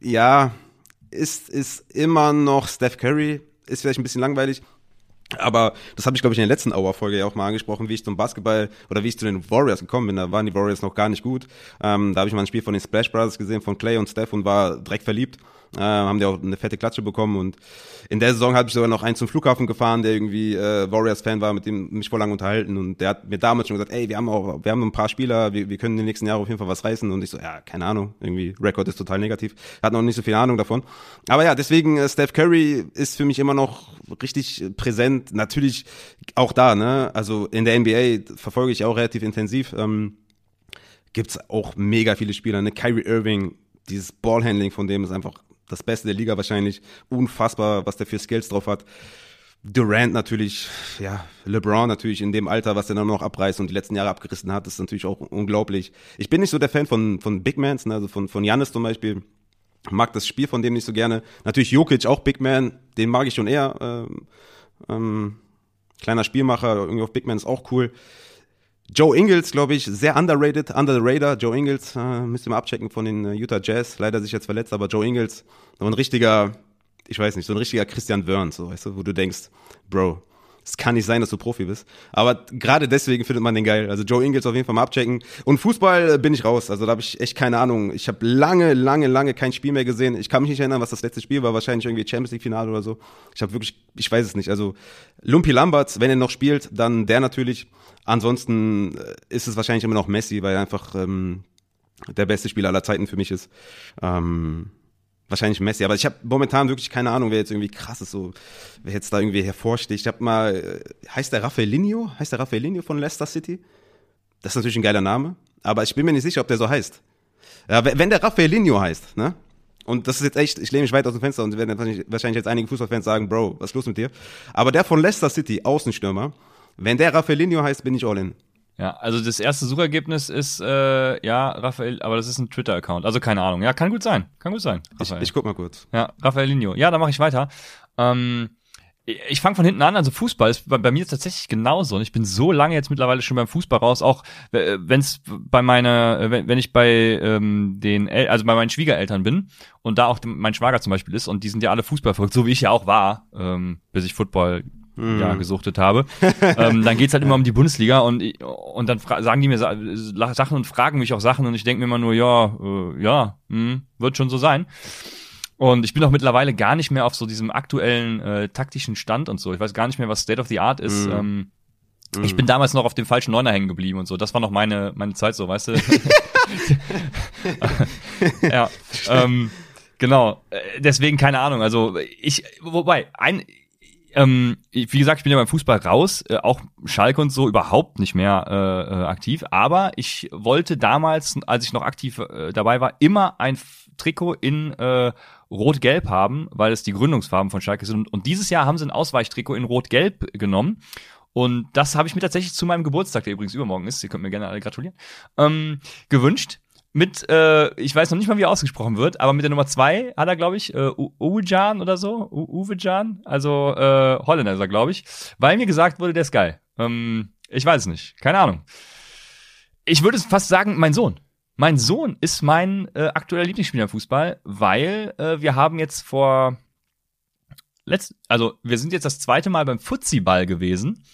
ja, ist, ist immer noch Steph Curry. Ist vielleicht ein bisschen langweilig. Aber das habe ich, glaube ich, in der letzten Hour-Folge ja auch mal angesprochen, wie ich zum Basketball oder wie ich zu den Warriors gekommen bin. Da waren die Warriors noch gar nicht gut. Ähm, da habe ich mal ein Spiel von den Splash Brothers gesehen, von Clay und Steph und war direkt verliebt. Äh, haben die auch eine fette Klatsche bekommen und in der Saison habe ich sogar noch einen zum Flughafen gefahren, der irgendwie äh, Warriors-Fan war, mit dem mich vor lang unterhalten und der hat mir damals schon gesagt, ey, wir haben auch, wir haben ein paar Spieler, wir, wir können in den nächsten Jahren auf jeden Fall was reißen und ich so, ja, keine Ahnung, irgendwie Rekord ist total negativ, hat noch nicht so viel Ahnung davon. Aber ja, deswegen äh, Steph Curry ist für mich immer noch richtig äh, präsent, natürlich auch da, ne, also in der NBA verfolge ich auch relativ intensiv. Ähm, gibt's auch mega viele Spieler, ne? Kyrie Irving, dieses Ballhandling von dem ist einfach das Beste der Liga wahrscheinlich. Unfassbar, was der für Skills drauf hat. Durant natürlich, ja, LeBron natürlich in dem Alter, was er dann noch abreißt und die letzten Jahre abgerissen hat, ist natürlich auch unglaublich. Ich bin nicht so der Fan von, von Big Mans, ne? also von, von Giannis zum Beispiel. Mag das Spiel von dem nicht so gerne. Natürlich Jokic, auch Big Man, den mag ich schon eher. Ähm, ähm, kleiner Spielmacher, irgendwie auf Big Man ist auch cool. Joe Ingles, glaube ich, sehr underrated, under the radar. Joe Ingles, äh, müsst ihr mal abchecken von den äh, Utah Jazz. Leider sich jetzt verletzt, aber Joe Ingles, so ein richtiger, ich weiß nicht, so ein richtiger Christian Wörns, so, weißt du, wo du denkst, Bro, es kann nicht sein, dass du Profi bist. Aber gerade deswegen findet man den geil. Also Joe Ingles auf jeden Fall mal abchecken. Und Fußball äh, bin ich raus. Also da habe ich echt keine Ahnung. Ich habe lange, lange, lange kein Spiel mehr gesehen. Ich kann mich nicht erinnern, was das letzte Spiel war. Wahrscheinlich irgendwie Champions League Finale oder so. Ich habe wirklich, ich weiß es nicht. Also Lumpi Lamberts, wenn er noch spielt, dann der natürlich. Ansonsten äh, ist es wahrscheinlich immer noch Messi, weil er einfach ähm, der beste Spieler aller Zeiten für mich ist. Ähm, wahrscheinlich Messi, aber ich habe momentan wirklich keine Ahnung, wer jetzt irgendwie krass ist, so wer jetzt da irgendwie hervorsticht. Ich habe mal, äh, heißt der Raffaellinho? Heißt der Raffaellinho von Leicester City? Das ist natürlich ein geiler Name, aber ich bin mir nicht sicher, ob der so heißt. Ja, wenn der Raffaellinho heißt, ne? Und das ist jetzt echt, ich lehne mich weit aus dem Fenster und werden wahrscheinlich, wahrscheinlich jetzt einige Fußballfans sagen, Bro, was ist los mit dir? Aber der von Leicester City, Außenstürmer, wenn der Raffaellinho heißt, bin ich all in. Ja, also das erste Suchergebnis ist, äh, ja, Raphael, aber das ist ein Twitter-Account. Also keine Ahnung. Ja, kann gut sein. Kann gut sein. Ich, Raphael. ich guck mal kurz. Ja, Raffaelinho. Ja, dann mache ich weiter. Ähm, ich fange von hinten an, also Fußball ist bei, bei mir tatsächlich genauso. Und ich bin so lange jetzt mittlerweile schon beim Fußball raus, auch wenn es bei meiner, äh, wenn, wenn ich bei ähm, den, El also bei meinen Schwiegereltern bin und da auch mein Schwager zum Beispiel ist und die sind ja alle Fußball verrückt, so wie ich ja auch war, ähm, bis ich Football ja, gesuchtet habe. ähm, dann geht's halt immer um die Bundesliga und, und dann sagen die mir Sa Sachen und fragen mich auch Sachen und ich denke mir immer nur, ja, äh, ja, mh, wird schon so sein. Und ich bin auch mittlerweile gar nicht mehr auf so diesem aktuellen äh, taktischen Stand und so. Ich weiß gar nicht mehr, was State of the Art ist. Mhm. Ähm, Ich bin damals noch auf dem falschen Neuner hängen geblieben und so. Das war noch meine, meine Zeit so, weißt du? <laughs> ja. Ähm, Genau. Äh, deswegen keine Ahnung. Also ich, wobei, ein, ähm, wie gesagt, ich bin ja beim Fußball raus, äh, auch Schalke und so überhaupt nicht mehr äh, äh aktiv. Aber ich wollte damals, als ich noch aktiv äh, dabei war, immer ein Trikot in äh, Rot-Gelb haben, weil es die Gründungsfarben von Schalke sind. Und dieses Jahr haben sie ein Ausweichtrikot in Rot-Gelb genommen. Und das habe ich mir tatsächlich zu meinem Geburtstag, der übrigens übermorgen ist, ihr könnt mir gerne alle gratulieren, ähm, gewünscht mit, äh, ich weiß noch nicht mal, wie er ausgesprochen wird, aber mit der Nummer zwei hat er, glaube ich, äh, Uwejan oder so, Uwejan, also äh, Holländer ist er, glaube ich, weil mir gesagt wurde, der ist geil. Ähm, ich weiß es nicht, keine Ahnung. Ich würde fast sagen, mein Sohn. Mein Sohn ist mein äh, aktueller Lieblingsspieler im Fußball, weil äh, wir haben jetzt vor letzt, also wir sind jetzt das zweite Mal beim Futsiball gewesen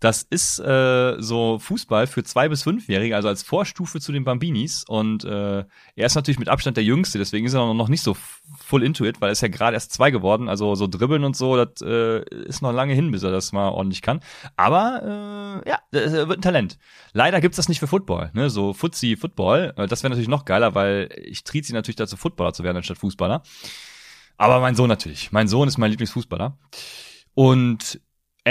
das ist äh, so Fußball für zwei bis fünfjährige, also als Vorstufe zu den Bambinis. Und äh, er ist natürlich mit Abstand der Jüngste, deswegen ist er noch nicht so full into it, weil er ist ja gerade erst zwei geworden. Also so dribbeln und so, das äh, ist noch lange hin, bis er das mal ordentlich kann. Aber äh, ja, das wird ein Talent. Leider gibt's das nicht für Football, ne? So Futsi Football. Äh, das wäre natürlich noch geiler, weil ich triet sie natürlich dazu, Footballer zu werden anstatt Fußballer. Aber mein Sohn natürlich. Mein Sohn ist mein Lieblingsfußballer. Und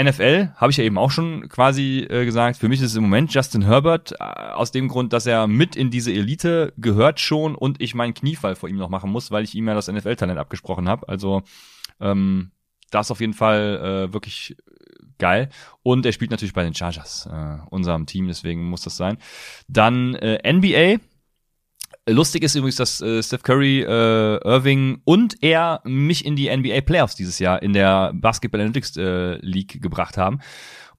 NFL habe ich ja eben auch schon quasi äh, gesagt, für mich ist es im Moment Justin Herbert, äh, aus dem Grund, dass er mit in diese Elite gehört schon und ich meinen Kniefall vor ihm noch machen muss, weil ich ihm ja das NFL-Talent abgesprochen habe. Also ähm, das auf jeden Fall äh, wirklich geil. Und er spielt natürlich bei den Chargers, äh, unserem Team, deswegen muss das sein. Dann äh, NBA Lustig ist übrigens, dass äh, Steph Curry, äh, Irving und er mich in die NBA Playoffs dieses Jahr in der Basketball Analytics äh, League gebracht haben.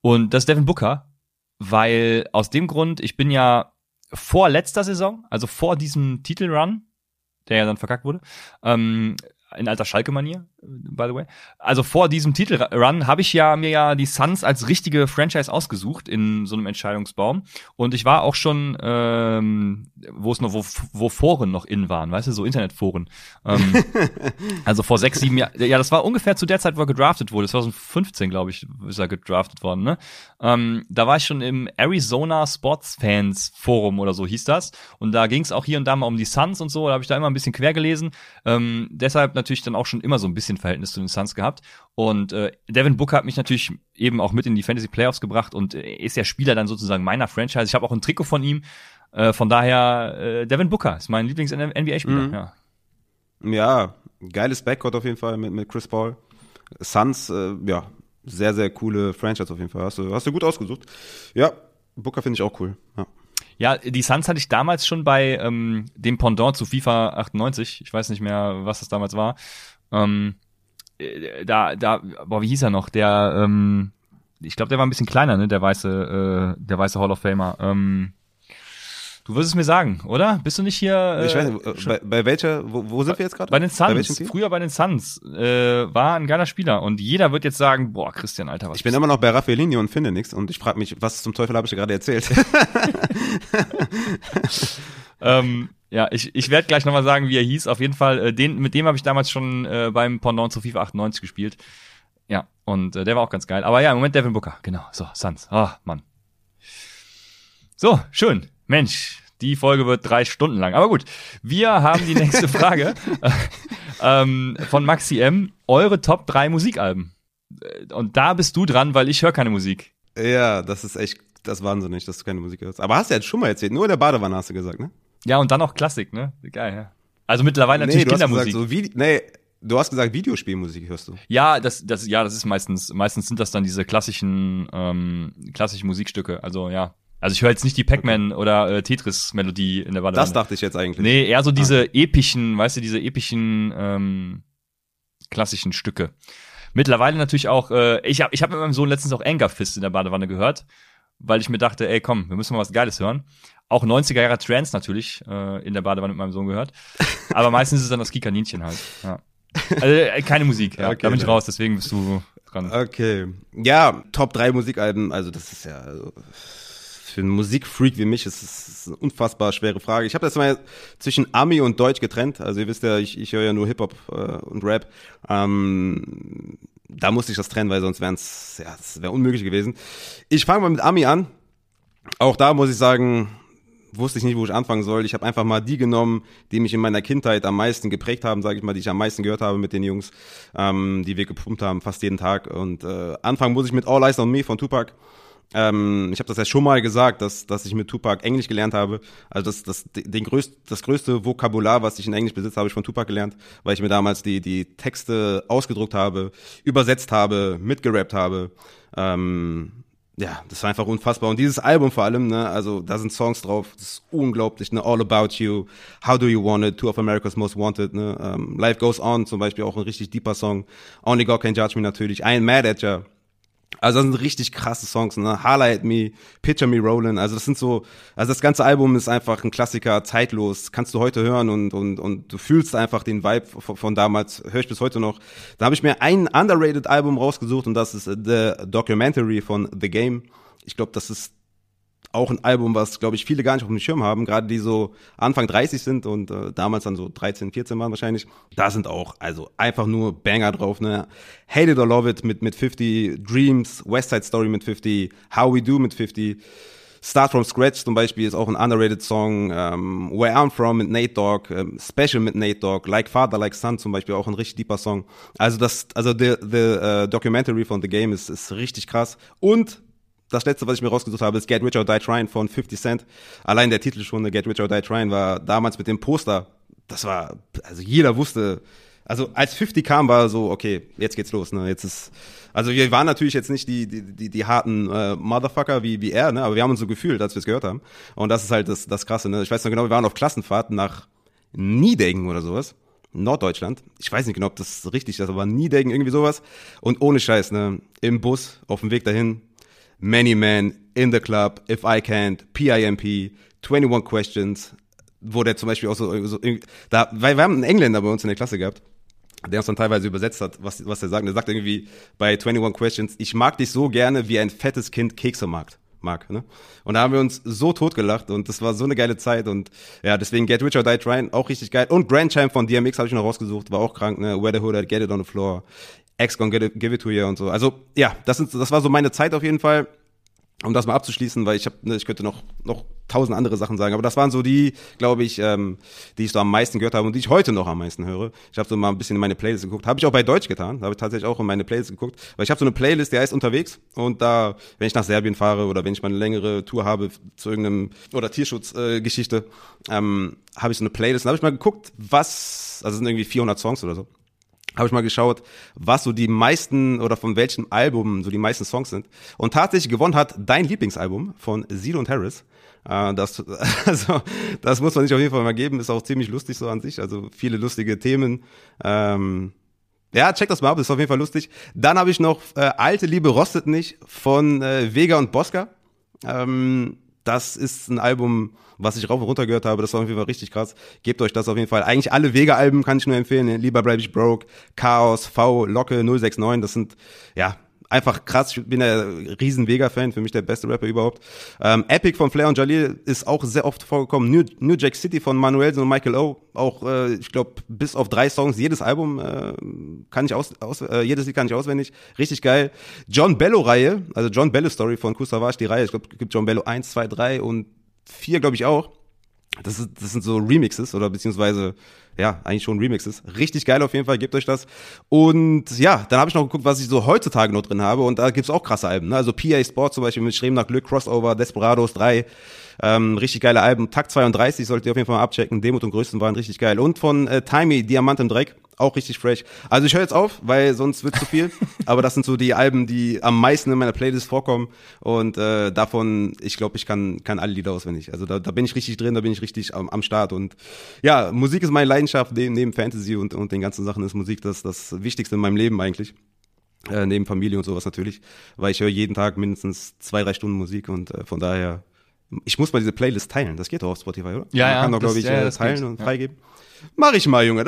Und das ist Devin Booker, weil aus dem Grund, ich bin ja vor letzter Saison, also vor diesem Titelrun, der ja dann verkackt wurde, ähm, in alter Schalke-Manier, by the way. Also vor diesem Titelrun habe ich ja mir ja die Suns als richtige Franchise ausgesucht in so einem Entscheidungsbaum. Und ich war auch schon, ähm, wo es noch, wo, wo Foren noch in waren, weißt du, so Internetforen. Ähm, <laughs> also vor sechs, sieben Jahren. Ja, das war ungefähr zu der Zeit, wo er gedraftet wurde. 2015, glaube ich, ist er gedraftet worden, ne? Ähm, da war ich schon im Arizona Sports Fans Forum oder so hieß das. Und da ging es auch hier und da mal um die Suns und so. Da habe ich da immer ein bisschen quer gelesen. Ähm, deshalb natürlich dann auch schon immer so ein bisschen Verhältnis zu den Suns gehabt. Und äh, Devin Booker hat mich natürlich eben auch mit in die Fantasy Playoffs gebracht und äh, ist ja Spieler dann sozusagen meiner Franchise. Ich habe auch ein Trikot von ihm. Äh, von daher, äh, Devin Booker ist mein Lieblings-NBA-Spieler. Mhm. Ja. ja, geiles Backcourt auf jeden Fall mit, mit Chris Paul. Suns, äh, ja, sehr, sehr coole Franchise auf jeden Fall. Hast du, hast du gut ausgesucht. Ja, Booker finde ich auch cool. Ja. Ja, die Suns hatte ich damals schon bei ähm, dem Pendant zu FIFA 98. Ich weiß nicht mehr, was das damals war. Ähm, äh, da, da, boah, wie hieß er noch? Der, ähm, ich glaube, der war ein bisschen kleiner, ne? Der weiße, äh, der weiße Hall of Famer. Ähm, Du wirst es mir sagen, oder? Bist du nicht hier? Äh, ich weiß nicht, äh, bei, bei welcher, wo, wo sind wir jetzt gerade? Bei den Suns. Bei früher bei den Suns. Äh, war ein geiler Spieler. Und jeder wird jetzt sagen, boah, Christian, Alter, was Ich bin immer noch bei Raffaellini und finde nichts. Und ich frage mich, was zum Teufel habe ich dir gerade erzählt? <laughs> ähm, ja, ich, ich werde gleich nochmal sagen, wie er hieß. Auf jeden Fall, äh, den, mit dem habe ich damals schon äh, beim Pendant zu FIFA 98 gespielt. Ja, und äh, der war auch ganz geil. Aber ja, im Moment Devin Booker, genau. So, Suns. Ah, oh, Mann. So, schön. Mensch, die Folge wird drei Stunden lang. Aber gut, wir haben die nächste <laughs> Frage ähm, von Maxi M. Eure Top 3 Musikalben. Und da bist du dran, weil ich höre keine Musik. Ja, das ist echt, das ist wahnsinnig, dass du keine Musik hörst. Aber hast du jetzt schon mal erzählt, nur in der Badewanne hast du gesagt, ne? Ja, und dann auch Klassik, ne? Geil, ja. Also mittlerweile natürlich nee, Kindermusik. Gesagt, so nee, du hast gesagt, Videospielmusik hörst du. Ja, das, das, ja, das ist meistens, meistens sind das dann diese klassischen, ähm, klassischen Musikstücke. Also ja, also ich höre jetzt nicht die Pac-Man oder äh, Tetris-Melodie in der Badewanne. Das dachte ich jetzt eigentlich. Nee, eher so diese ah. epischen, weißt du, diese epischen ähm, klassischen Stücke. Mittlerweile natürlich auch, äh, ich habe ich hab mit meinem Sohn letztens auch Anger Fist in der Badewanne gehört, weil ich mir dachte, ey komm, wir müssen mal was Geiles hören. Auch 90er Jahre Trance natürlich äh, in der Badewanne mit meinem Sohn gehört. Aber meistens ist es dann das Kikaninchen halt. Ja. Also äh, keine Musik, ja. Okay, da bin ich raus, deswegen bist du dran. Okay. Ja, Top 3 Musikalben, also das ist ja. Also für einen Musikfreak wie mich ist es eine unfassbar schwere Frage. Ich habe das mal zwischen Ami und Deutsch getrennt. Also ihr wisst ja, ich, ich höre ja nur Hip-Hop äh, und Rap. Ähm, da musste ich das trennen, weil sonst wäre es, ja, wäre unmöglich gewesen. Ich fange mal mit Ami an. Auch da muss ich sagen, wusste ich nicht, wo ich anfangen soll. Ich habe einfach mal die genommen, die mich in meiner Kindheit am meisten geprägt haben, sage ich mal, die ich am meisten gehört habe mit den Jungs, ähm, die wir gepumpt haben, fast jeden Tag. Und äh, anfangen muss ich mit All Eyes on Me von Tupac. Ähm, ich habe das ja schon mal gesagt, dass, dass ich mit Tupac Englisch gelernt habe. Also das, das, den größt, das größte Vokabular, was ich in Englisch besitze, habe ich von Tupac gelernt, weil ich mir damals die, die Texte ausgedruckt habe, übersetzt habe, mitgerappt habe. Ähm, ja, das war einfach unfassbar. Und dieses Album vor allem, ne, also da sind Songs drauf, das ist unglaublich, ne, All About You, How Do You Want It, Two of America's Most Wanted, ne, um, ähm, Life Goes On zum Beispiel auch ein richtig deeper Song, Only God Can Judge Me natürlich, I Ain't Mad At Ya, also das sind richtig krasse Songs, ne? Highlight Me, Picture Me Rollin'. Also das sind so, also das ganze Album ist einfach ein Klassiker, zeitlos. Kannst du heute hören und und und du fühlst einfach den Vibe von, von damals. Höre ich bis heute noch. Da habe ich mir ein underrated Album rausgesucht und das ist The Documentary von The Game. Ich glaube, das ist auch ein Album, was, glaube ich, viele gar nicht auf dem Schirm haben, gerade die so Anfang 30 sind und äh, damals dann so 13, 14 waren wahrscheinlich. Da sind auch, also einfach nur Banger drauf, ne? Hate It or Love It mit, mit 50, Dreams, West Side Story mit 50, How We Do mit 50, Start From Scratch zum Beispiel ist auch ein underrated Song, ähm, Where I'm From mit Nate Dogg, ähm, Special mit Nate Dogg, Like Father, Like Son zum Beispiel auch ein richtig deeper Song. Also das, also the, the uh, Documentary von The Game ist, ist richtig krass und das letzte, was ich mir rausgesucht habe, ist Get Rich or Die Trying von 50 Cent. Allein der Titel schon, Get Rich or Die Trying, war damals mit dem Poster, das war, also jeder wusste, also als 50 kam, war so, okay, jetzt geht's los, ne, jetzt ist, also wir waren natürlich jetzt nicht die, die, die, die harten äh, Motherfucker wie, wie er, ne, aber wir haben uns so gefühlt, als wir es gehört haben. Und das ist halt das, das Krasse, ne. Ich weiß noch genau, wir waren auf Klassenfahrt nach Niedengen oder sowas. Norddeutschland. Ich weiß nicht genau, ob das richtig ist, aber Niedengen, irgendwie sowas. Und ohne Scheiß, ne, im Bus, auf dem Weg dahin, Many Men, In the Club, If I Can't, PIMP, 21 Questions, wo der zum Beispiel auch so, so da, weil wir haben einen Engländer bei uns in der Klasse gehabt, der uns dann teilweise übersetzt hat, was, was er sagt. Der sagt irgendwie bei 21 Questions, ich mag dich so gerne, wie ein fettes Kind Kekse mag. Mag, ne? Und da haben wir uns so totgelacht und das war so eine geile Zeit und ja, deswegen Get Rich or Die Trying, auch richtig geil. Und Grand Champ von DMX habe ich noch rausgesucht, war auch krank, ne? Where the Hood, Get It on the Floor. X gonna give it, to you und so. Also ja, das, sind, das war so meine Zeit auf jeden Fall. Um das mal abzuschließen, weil ich habe, ne, ich könnte noch noch tausend andere Sachen sagen, aber das waren so die, glaube ich, ähm, die ich so am meisten gehört habe und die ich heute noch am meisten höre. Ich habe so mal ein bisschen in meine Playlist geguckt, habe ich auch bei Deutsch getan, habe ich tatsächlich auch in meine Playlist geguckt, weil ich habe so eine Playlist, die heißt unterwegs und da, wenn ich nach Serbien fahre oder wenn ich mal eine längere Tour habe zu irgendeinem oder Tierschutzgeschichte, äh, ähm, habe ich so eine Playlist. Da habe ich mal geguckt, was, also sind irgendwie 400 Songs oder so habe ich mal geschaut, was so die meisten oder von welchem Album so die meisten Songs sind. Und tatsächlich gewonnen hat dein Lieblingsalbum von Seal und Harris. Äh, das, <laughs> also, das muss man sich auf jeden Fall mal geben. Ist auch ziemlich lustig so an sich. Also viele lustige Themen. Ähm, ja, check das mal ab, ist auf jeden Fall lustig. Dann habe ich noch äh, Alte Liebe rostet nicht von äh, Vega und Bosca. Ähm, das ist ein Album, was ich rauf und runter gehört habe. Das war auf jeden Fall richtig krass. Gebt euch das auf jeden Fall. Eigentlich alle Vega-Alben kann ich nur empfehlen. Lieber bleib ich broke, Chaos, V, Locke, 069. Das sind, ja, einfach krass. Ich bin ein riesen Vega-Fan, für mich der beste Rapper überhaupt. Ähm, Epic von Flair und Jalil ist auch sehr oft vorgekommen. New, New Jack City von Manuelsen und Michael O. Auch, äh, ich glaube, bis auf drei Songs. Jedes Album äh, kann ich aus, aus äh, jedes Lied kann ich auswendig. Richtig geil. John Bello-Reihe, also John Bello-Story von Kusavage, die Reihe. Ich glaube, gibt John Bello 1, 2, 3 und 4, glaube ich, auch. Das, ist, das sind so Remixes oder beziehungsweise ja, eigentlich schon Remixes. Richtig geil auf jeden Fall, gebt euch das. Und ja, dann habe ich noch geguckt, was ich so heutzutage noch drin habe. Und da gibt's auch krasse Alben. Ne? Also PA Sport zum Beispiel mit Streben nach Glück, Crossover, Desperados 3. Ähm, richtig geile Alben. Takt 32 solltet ihr auf jeden Fall mal abchecken. Demut und Größten waren richtig geil. Und von äh, Timey, Diamant im Dreck. Auch richtig fresh. Also ich höre jetzt auf, weil sonst wird zu viel. <laughs> Aber das sind so die Alben, die am meisten in meiner Playlist vorkommen. Und äh, davon, ich glaube, ich kann, kann alle Lieder auswendig. Also da, da bin ich richtig drin, da bin ich richtig am, am Start. Und ja, Musik ist meine Leidenschaft. Neben, neben Fantasy und, und den ganzen Sachen ist Musik das, das Wichtigste in meinem Leben eigentlich. Äh, neben Familie und sowas natürlich. Weil ich höre jeden Tag mindestens zwei, drei Stunden Musik und äh, von daher ich muss mal diese Playlist teilen. Das geht doch auf Spotify, oder? Ja, Man ja. kann doch, glaube ich, ja, äh, teilen geht. und freigeben. Mach ich mal, Junge. Äh,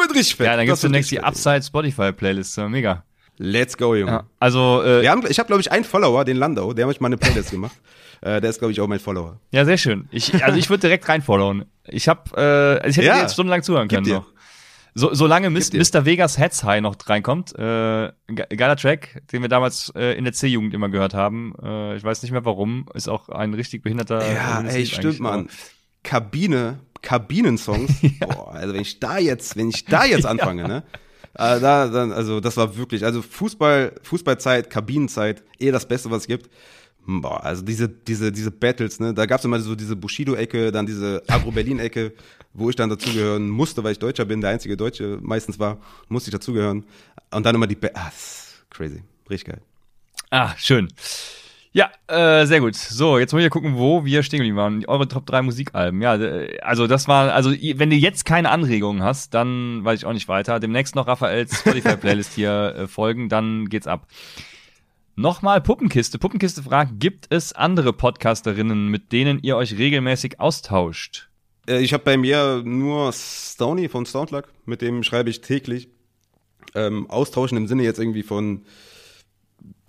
mit richtig fett. Ja, dann gibt's demnächst die Upside Spotify Playlist. Mega. Let's go, Junge. Ja, also, äh, haben, ich habe, glaube ich, einen Follower, den Landau, der hat mal eine Playlist gemacht. <laughs> Äh, der ist, glaube ich, auch mein Follower. Ja, sehr schön. Ich, also ich würde direkt reinfollowen. Ich habe, äh, ich hätte Ja. jetzt stundenlang zuhören können. Noch. So, solange Mis-. Mr. Vegas Heads High noch reinkommt, äh, ge- geiler Track, den wir damals äh, in der C-Jugend immer gehört haben. Äh, ich weiß nicht mehr warum, ist auch ein richtig behinderter. Ja, ey, Lied stimmt, Mann. Kabine, Kabinensongs. <laughs> Boah, also wenn ich da jetzt, wenn ich da jetzt <laughs> anfange, ne? Äh, da, dann, also das war wirklich, also Fußball, Fußballzeit, Kabinenzeit, eh das Beste, was es gibt. Boah, also diese, diese, diese Battles, ne? Da gab's immer so diese Bushido-Ecke, dann diese Agro-Berlin-Ecke, wo ich dann dazugehören musste, weil ich Deutscher bin, der einzige Deutsche meistens war, musste ich dazugehören. Und dann immer die, ba ah, crazy, richtig geil. Ah, schön. Ja, äh, sehr gut. So, jetzt wollen wir gucken, wo wir stehen geblieben waren. Eure Top 3 Musikalben. Ja, also das war, also wenn du jetzt keine Anregungen hast, dann weiß ich auch nicht weiter. Demnächst noch Raphaels Spotify-Playlist hier <laughs> äh, folgen, dann geht's ab. Nochmal Puppenkiste. Puppenkiste fragt, gibt es andere Podcasterinnen, mit denen ihr euch regelmäßig austauscht? Äh, Ich habe bei mir nur Stony von Soundluck, mit dem schreibe ich täglich. Ähm, austauschen im Sinne jetzt irgendwie von,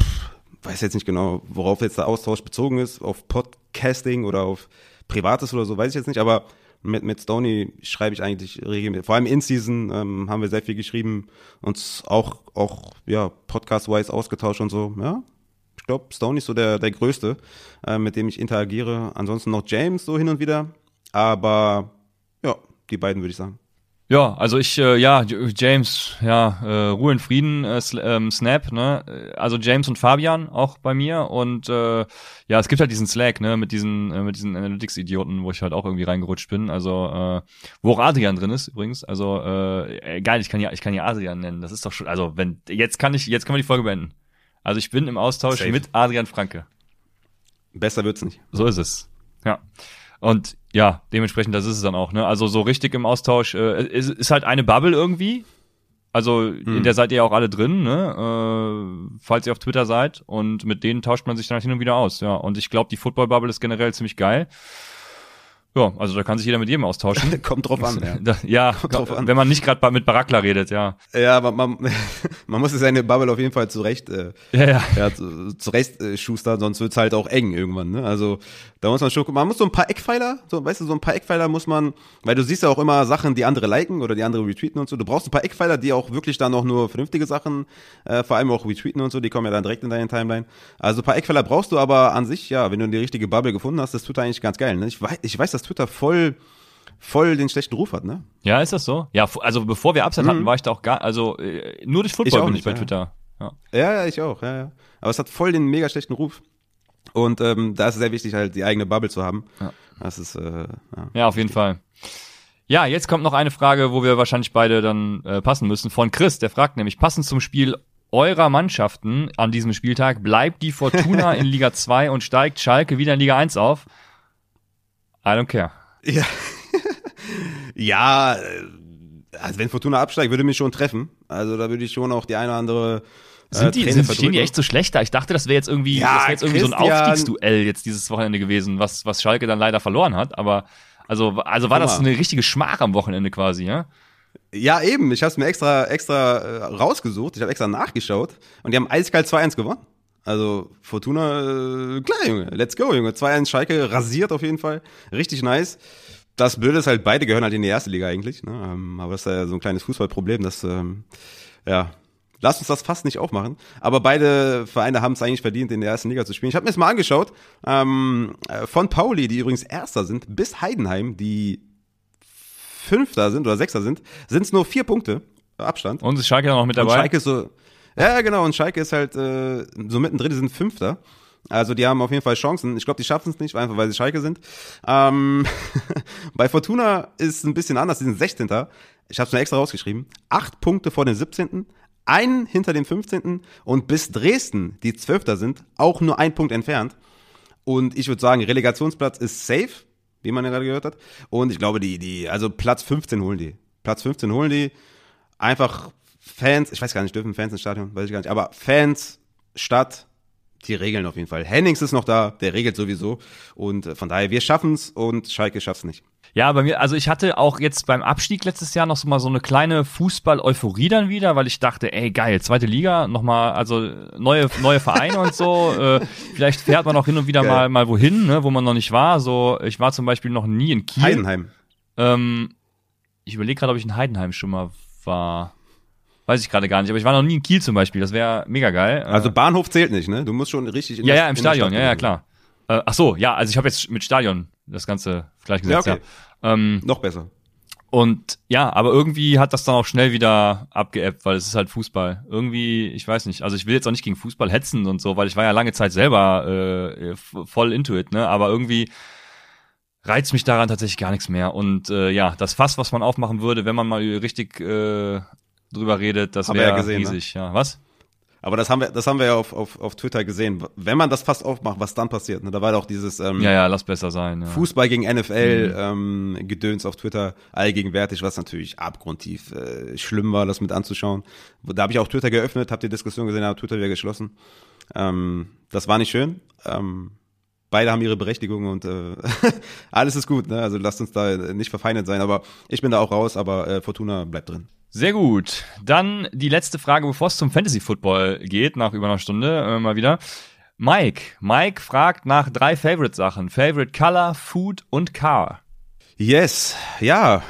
pff, weiß jetzt nicht genau, worauf jetzt der Austausch bezogen ist, auf Podcasting oder auf Privates oder so, weiß ich jetzt nicht, aber mit, mit Stony schreibe ich eigentlich regelmäßig. Vor allem in Season ähm, haben wir sehr viel geschrieben, uns auch, auch ja, podcast-wise ausgetauscht und so, ja. Ich glaube, Stony ist so der, der Größte, äh, mit dem ich interagiere. Ansonsten noch James so hin und wieder. Aber ja, die beiden würde ich sagen. Ja, also ich, äh, ja, James, ja, äh, Ruhe in Frieden, äh, ähm, Snap, ne? Also James und Fabian auch bei mir und äh, ja, es gibt halt diesen Slack, ne, mit diesen, äh, mit diesen Analytics-Idioten, wo ich halt auch irgendwie reingerutscht bin. Also, äh, wo auch Adrian drin ist übrigens. Also, äh, geil, ich kann ja, ich kann ja Adrian nennen. Das ist doch schon, also wenn, jetzt kann ich, jetzt können wir die Folge beenden. Also ich bin im Austausch Safe. mit Adrian Franke. Besser wird's nicht. So ist es. Ja. Und ja, dementsprechend, das ist es dann auch, ne? Also so richtig im Austausch, äh, es ist halt eine Bubble irgendwie. Also in der seid ihr ja auch alle drin, ne? Äh, falls ihr auf Twitter seid. Und mit denen tauscht man sich dann hin und wieder aus, ja. Und ich glaube, die Football-Bubble ist generell ziemlich geil. Ja, also da kann sich jeder mit jedem austauschen. <laughs> Kommt drauf an, ja. <laughs> Da, ja, drauf an. wenn man nicht gerade mit Barakla redet, ja. Ja, man, man, <laughs> man muss seine Bubble auf jeden Fall zurecht, äh, Ja, ja. ja, zu- zurecht äh, schustern, sonst wird's halt auch eng irgendwann. Ne? Also da muss man schon, gucken. man muss so ein paar Eckpfeiler, so, weißt du, so ein paar Eckpfeiler muss man, weil du siehst ja auch immer Sachen, die andere liken oder die andere retweeten und so. Du brauchst ein paar Eckpfeiler, die auch wirklich dann auch nur vernünftige Sachen, äh, vor allem auch retweeten und so, die kommen ja dann direkt in deine Timeline. Also ein paar Eckpfeiler brauchst du, aber an sich, ja, wenn du die richtige Bubble gefunden hast, ist Twitter eigentlich ganz geil. Ne? Ich weiß, ich weiß, dass Twitter voll voll den schlechten Ruf hat, ne? Ja, ist das so? Ja, also bevor wir Upset hatten, war ich da auch gar, also äh, nur durch Football auch bin nicht, ich bei ja. Twitter. Ja. Ja, ja, ich auch, ja, ja. Aber es hat voll den mega schlechten Ruf. Und ähm, da ist es sehr wichtig, halt die eigene Bubble zu haben. Ja. Das ist, äh, ja. Ja, auf jeden Fall. Ja, jetzt kommt noch eine Frage, wo wir wahrscheinlich beide dann äh, passen müssen. Von Chris, der fragt nämlich, passend zum Spiel eurer Mannschaften an diesem Spieltag, bleibt die Fortuna <laughs> in Liga 2 und steigt Schalke wieder in Liga 1 auf? I don't care. Ja. <laughs> ja, äh, also wenn Fortuna absteigt, würde mich schon treffen. Also da würde ich schon auch die eine oder andere äh, Sind die, sind, stehen die echt so schlecht da? Ich dachte, das wäre jetzt irgendwie, Ja, das wär jetzt irgendwie so ein. Aufstiegsduell jetzt dieses Wochenende gewesen, was, was Schalke dann leider verloren hat. Aber also, also war das eine richtige Schmach am Wochenende quasi, ja? Ja, eben. Ich habe es mir extra, extra äh, rausgesucht. Ich habe extra nachgeschaut. Und die haben eiskalt 2-1 gewonnen. Also Fortuna, äh, klar, Junge. Let's go, Junge. 2-1 Schalke rasiert auf jeden Fall. Richtig nice. Das Blöde ist halt, beide gehören halt in die erste Liga eigentlich. Ne? Ähm, aber das ist ja so ein kleines Fußballproblem, dass, ähm, ja, Lass uns das fast nicht aufmachen. Aber beide Vereine haben es eigentlich verdient, in der ersten Liga zu spielen. Ich habe mir das mal angeschaut. Ähm, äh, von Pauli, die übrigens Erster sind, bis Heidenheim, die Fünfter sind oder Sechster sind, sind es nur vier Punkte Abstand. Und ist Schalke noch mit Und dabei? Schalke ist so, ja genau, und Schalke ist halt äh, so mittendrin, die sind Fünfter. Also die haben auf jeden Fall Chancen. Ich glaube, die schaffen es nicht, einfach weil sie Schalke sind. Ähm, <laughs> bei Fortuna ist es ein bisschen anders, die sind 16. Ich habe es mir extra rausgeschrieben. Acht Punkte vor dem 17., einen hinter dem 15. und bis Dresden, die Zwölfter sind, auch nur ein Punkt entfernt. Und ich würde sagen, Relegationsplatz ist safe, wie man ja gerade gehört hat. Und ich glaube, die, die, also Platz 15 holen die. Platz 15 holen die. Einfach Fans, ich weiß gar nicht, dürfen Fans ins Stadion, weiß ich gar nicht, aber Fans, Stadt, die regeln auf jeden Fall. Hennings ist noch da, der regelt sowieso. Und äh, von daher, wir schaffen's und Schalke schafft's nicht. Ja, bei mir, also ich hatte auch jetzt beim Abstieg letztes Jahr noch so mal so eine kleine Fußball-Euphorie dann wieder, weil ich dachte, ey geil, zweite Liga, nochmal, also neue, neue Vereine und so. <laughs> Äh, vielleicht fährt man auch hin und wieder Geil. mal, mal wohin, ne, wo man noch nicht war. So, ich war zum Beispiel noch nie in Kiel. Heidenheim. Ähm, ich überlege gerade, ob ich in Heidenheim schon mal war. Weiß ich gerade gar nicht, aber ich war noch nie in Kiel zum Beispiel, das wäre mega geil. Also Bahnhof zählt nicht, ne? Du musst schon richtig in Ja, ja, im Stadion, ja, ja, klar. Äh, ach so, ja, also ich habe jetzt mit Stadion das Ganze gleichgesetzt, ja. Okay. ja. Ähm, noch besser. Und ja, aber irgendwie hat das dann auch schnell wieder abgeebbt, weil es ist halt Fußball. Irgendwie, ich weiß nicht, also ich will jetzt auch nicht gegen Fußball hetzen und so, weil ich war ja lange Zeit selber äh, voll into it, ne? Aber irgendwie reizt mich daran tatsächlich gar nichts mehr. Und äh, ja, das Fass, was man aufmachen würde, wenn man mal richtig äh, drüber redet, das wäre ja ne? riesig. Ne? Ja, was? Aber das haben wir, das haben wir ja auf, auf, auf Twitter gesehen. Wenn man das fast aufmacht, was dann passiert. Ne? Da war doch dieses ähm, ja, ja, lass besser sein. Ja. Fußball gegen NFL mhm. ähm, Gedöns auf Twitter allgegenwärtig, was natürlich abgrundtief äh, schlimm war, das mit anzuschauen. Da habe ich auch Twitter geöffnet, habe die Diskussion gesehen, habe Twitter wieder geschlossen. Ähm, das war nicht schön. Ähm, beide haben ihre Berechtigung und äh, <laughs> alles ist gut. Ne? Also lasst uns da nicht verfeindet sein. Aber ich bin da auch raus, aber äh, Fortuna bleibt drin. Sehr gut. Dann die letzte Frage, bevor es zum Fantasy Football geht, nach über einer Stunde äh, mal wieder. Mike. Mike fragt nach drei Favorite-Sachen. Favorite Color, Food und Car. Yes. Ja,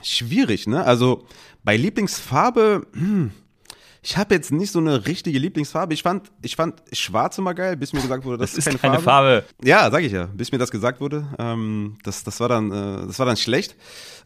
schwierig, ne? Also bei Lieblingsfarbe, hm, ich habe jetzt nicht so eine richtige Lieblingsfarbe. Ich fand, ich fand Schwarz immer geil, bis mir gesagt wurde, das, das ist, keine, keine Farbe. Farbe. Ja, sag ich ja, bis mir das gesagt wurde. Ähm, das, das war dann, äh, das war dann schlecht.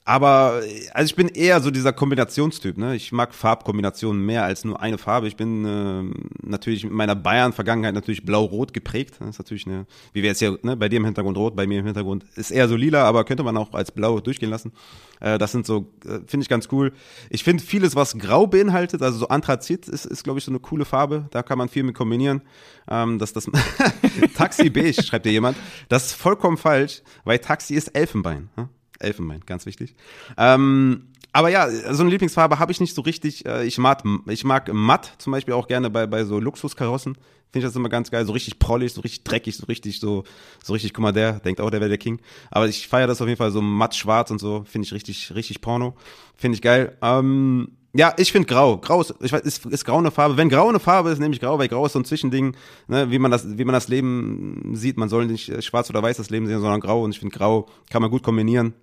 Aber also ich bin eher so dieser Kombinationstyp. Ne? Ich mag Farbkombinationen mehr als nur eine Farbe. Ich bin äh, natürlich mit meiner Bayern-Vergangenheit natürlich blau-rot geprägt. Das ist natürlich eine, wie wir jetzt hier ne, bei dir im Hintergrund rot, bei mir im Hintergrund ist eher so lila, aber könnte man auch als blau durchgehen lassen. Äh, das sind so, äh, finde ich ganz cool. Ich finde vieles, was grau beinhaltet, also so Anthrazit ist, ist glaube ich, so eine coole Farbe. Da kann man viel mit kombinieren. Ähm, das, das <laughs> Taxi beige, schreibt dir jemand. Das ist vollkommen falsch, weil Taxi ist Elfenbein. Hm? Elfenbein, ganz wichtig. Ähm, aber ja, so eine Lieblingsfarbe habe ich nicht so richtig. Äh, ich mag, ich mag matt zum Beispiel auch gerne bei, bei so Luxuskarossen. Finde ich das immer ganz geil. So richtig prollig, so richtig dreckig, so richtig, so, so richtig, guck mal, der denkt auch, der wäre der King. Aber ich feiere das auf jeden Fall so matt schwarz und so. Finde ich richtig, richtig Porno. Finde ich geil. Ähm, ja, ich finde grau. Grau ist, ich weiß, ist, ist grau eine Farbe. Wenn grau eine Farbe ist, nehme ich grau, weil grau ist so ein Zwischending, ne, wie man das, wie man das Leben sieht. Man soll nicht schwarz oder weiß das Leben sehen, sondern grau. Und ich finde grau kann man gut kombinieren.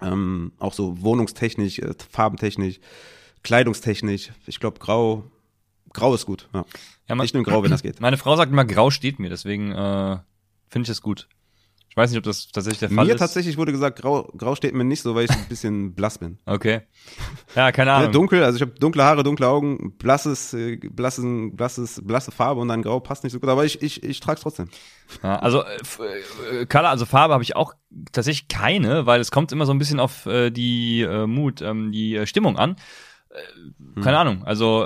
Ähm, auch so wohnungstechnisch, äh, farbentechnisch, kleidungstechnisch. Ich glaube, grau, grau ist gut. Ja. Ja, man, ich nehme grau, wenn das geht. <clears throat> Meine Frau sagt immer, grau steht mir, deswegen äh, finde ich das gut. Ich weiß nicht, ob das tatsächlich der Fall mir ist. Mir tatsächlich wurde gesagt, grau, grau steht mir nicht so, weil ich ein bisschen <laughs> blass bin. Okay. Ja, keine Ahnung. Ja, dunkel, also ich habe dunkle Haare, dunkle Augen, blasses, äh, blasses, blasses, blasse Farbe und dann grau passt nicht so gut, aber ich, ich, ich trage es trotzdem. Ja, also äh, Color, also Farbe habe ich auch tatsächlich keine, weil es kommt immer so ein bisschen auf äh, die äh, Mut, ähm, die äh, Stimmung an. Äh, keine hm. Ahnung, also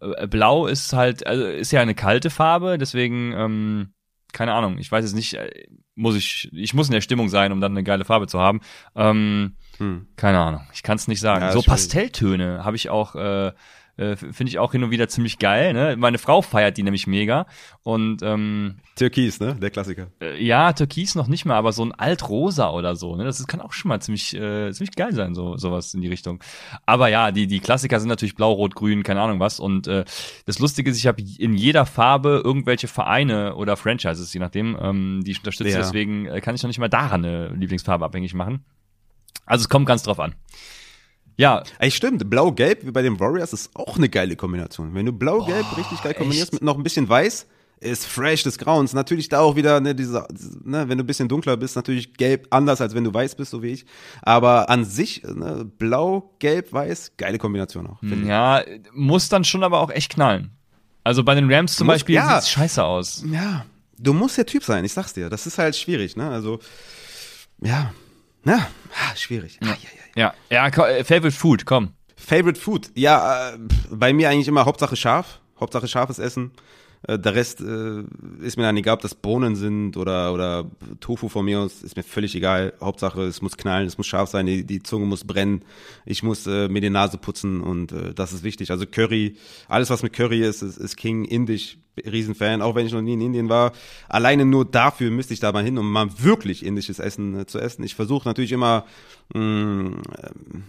äh, Blau ist halt, also ist ja eine kalte Farbe, deswegen ähm, keine Ahnung, ich weiß es nicht, äh, muss ich, ich muss in der Stimmung sein, um dann eine geile Farbe zu haben. Ähm, hm. Keine Ahnung, ich kann es nicht sagen. Ja, so Pastelltöne habe ich auch, äh, äh, finde ich auch hin und wieder ziemlich geil. Ne? Meine Frau feiert die nämlich mega. Und ähm, Türkis, ne? Der Klassiker. Äh, ja, Türkis noch nicht mal, aber so ein Altrosa oder so. Ne? Das ist, kann auch schon mal ziemlich, äh, ziemlich geil sein, so sowas in die Richtung. Aber ja, die die Klassiker sind natürlich blau, rot, grün, keine Ahnung was. Und äh, das Lustige ist, ich habe in jeder Farbe irgendwelche Vereine oder Franchises, je nachdem, ähm, die ich unterstütze. Ja. Deswegen äh, kann ich noch nicht mal daran eine Lieblingsfarbe abhängig machen. Also es kommt ganz drauf an. Ja. Ey, stimmt. Blau-Gelb wie bei den Warriors ist auch eine geile Kombination. Wenn du Blau-Gelb richtig geil kombinierst echt? mit noch ein bisschen Weiß, ist fresh des Grauens. Natürlich da auch wieder, ne, diese, ne, wenn du ein bisschen dunkler bist, natürlich gelb anders, als wenn du weiß bist, so wie ich. Aber an sich, ne, blau, gelb, weiß, geile Kombination auch. Ja, ich. muss dann schon aber auch echt knallen. Also bei den Rams zum muss, Beispiel ja, sieht's scheiße aus. Ja, du musst der Typ sein, ich sag's dir. Das ist halt schwierig, ne? Also, ja, na, ah, schwierig. Ja. Ah, ja, ja. Ja, ja, äh, Favorite Food, komm. Favorite Food, ja, äh, bei mir eigentlich immer Hauptsache scharf, Hauptsache scharfes Essen. Äh, der Rest äh, ist mir dann egal, ob das Bohnen sind oder, oder Tofu von mir aus, ist mir völlig egal. Hauptsache, es muss knallen, es muss scharf sein, die, die Zunge muss brennen, ich muss äh, mir die Nase putzen und äh, das ist wichtig. Also Curry, alles was mit Curry ist, ist, ist King, indisch, Riesenfan, auch wenn ich noch nie in Indien war. Alleine nur dafür müsste ich da mal hin, um mal wirklich indisches Essen äh, zu essen. Ich versuche natürlich immer, mh, mm,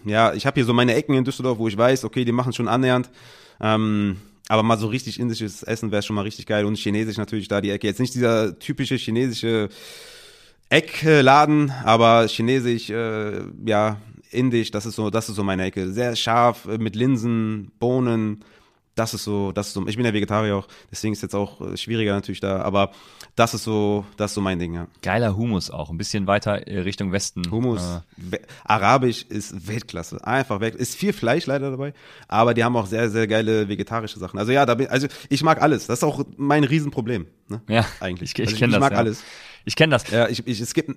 äh, ja, ich habe hier so meine Ecken in Düsseldorf, wo ich weiß, okay, die machen schon annähernd. Ähm, aber mal so richtig indisches Essen wäre schon mal richtig geil und chinesisch natürlich da die Ecke. Jetzt nicht dieser typische chinesische Eckladen, aber chinesisch, äh, ja, indisch, das ist so, das ist so meine Ecke. Sehr scharf, äh, mit Linsen, Bohnen, das ist so, das ist so, ich bin ja Vegetarier auch, deswegen ist jetzt auch äh, schwieriger natürlich da, aber das ist so, das ist so mein Ding, ja. Geiler Humus auch, ein bisschen weiter äh, Richtung Westen. Hummus, Äh, Arabisch ist Weltklasse, einfach weg. Ist viel Fleisch leider dabei, aber die haben auch sehr, sehr geile vegetarische Sachen. Also ja, da bin, also ich mag alles. Das ist auch mein Riesenproblem, ne? ja, Eigentlich. Ich, ich Also kenne ich das. mag ja. alles. Ich kenne das. Ja, ich, ich, es gibt,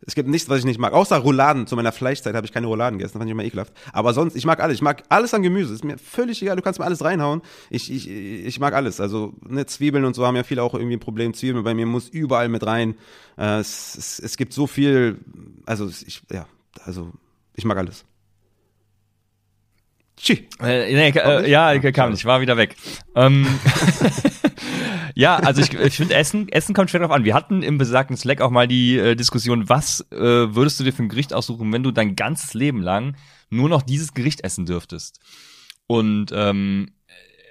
es gibt nichts, was ich nicht mag. Außer Rouladen. Zu meiner Fleischzeit habe ich keine Rouladen gegessen. Fand ich immer ekelhaft. Aber sonst, ich mag alles. Ich mag alles an Gemüse. Ist mir völlig egal. Du kannst mir alles reinhauen. Ich, ich, ich mag alles. Also, ne, Zwiebeln und so haben ja viele auch irgendwie ein Problem. Zwiebeln bei mir muss überall mit rein. Äh, es, es, es gibt so viel, also, ich, ja, also, ich mag alles. Tschi. Äh, nee, äh, ja, Ah, kam nicht, war wieder weg. Ähm, <laughs> ja, also ich, ich finde Essen, Essen kommt schwer drauf an. Wir hatten im besagten Slack auch mal die äh, Diskussion, was äh, würdest du dir für ein Gericht aussuchen, wenn du dein ganzes Leben lang nur noch dieses Gericht essen dürftest? Und ähm,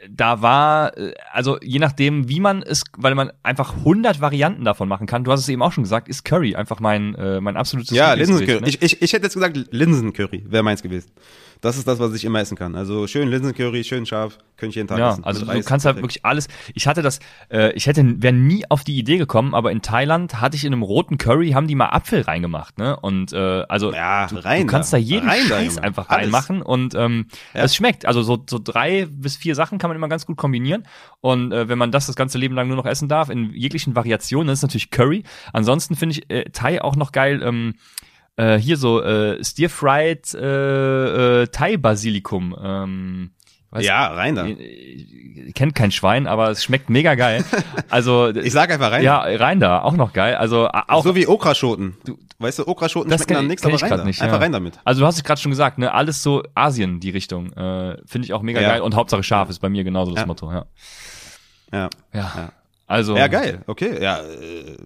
da war, äh, also je nachdem, wie man es, weil man einfach 100 Varianten davon machen kann. Du hast es eben auch schon gesagt, ist Curry einfach mein äh, mein absolutes Ja, Linsencurry. Ich, ich, ich hätte jetzt gesagt, Linsencurry wäre meins gewesen. Das ist das, was ich immer essen kann. Also schön Linsencurry, schön scharf, könnte ich jeden Tag Ja, essen. also Mit du kannst halt wirklich alles. Ich hatte das, äh, ich hätte, wäre nie auf die Idee gekommen, aber in Thailand hatte ich in einem roten Curry haben die mal Apfel reingemacht, ne? Und äh, also Ja, du, rein du kannst da. da jeden Rein da, Scheiß Junge. einfach Alles. reinmachen und ähm, Ja. es schmeckt. Also so, so drei bis vier Sachen kann man immer ganz gut kombinieren. Und äh, wenn man das das ganze Leben lang nur noch essen darf, in jeglichen Variationen, das ist natürlich Curry. Ansonsten finde ich äh, Thai auch noch geil. Ähm, äh, hier so äh, Stir-Fried äh, äh, Thai-Basilikum. Ähm, weiß- Ja, rein da. äh, kennt kein Schwein, aber es schmeckt mega geil. <laughs> Also Ich sag einfach rein. ja, rein da, auch noch geil. Also auch so wie Okraschoten. Du, weißt du, Okraschoten Das schmecken kenn- dann nichts, aber rein da. nicht, Einfach ja. rein damit. also du hast es gerade schon gesagt, ne, alles so Asien die Richtung, äh, finde ich auch mega Ja. geil und Hauptsache scharf ist bei mir genauso das Ja. Motto, ja. Ja. Ja. Ja. Also Ja, geil. Okay. Ja, äh,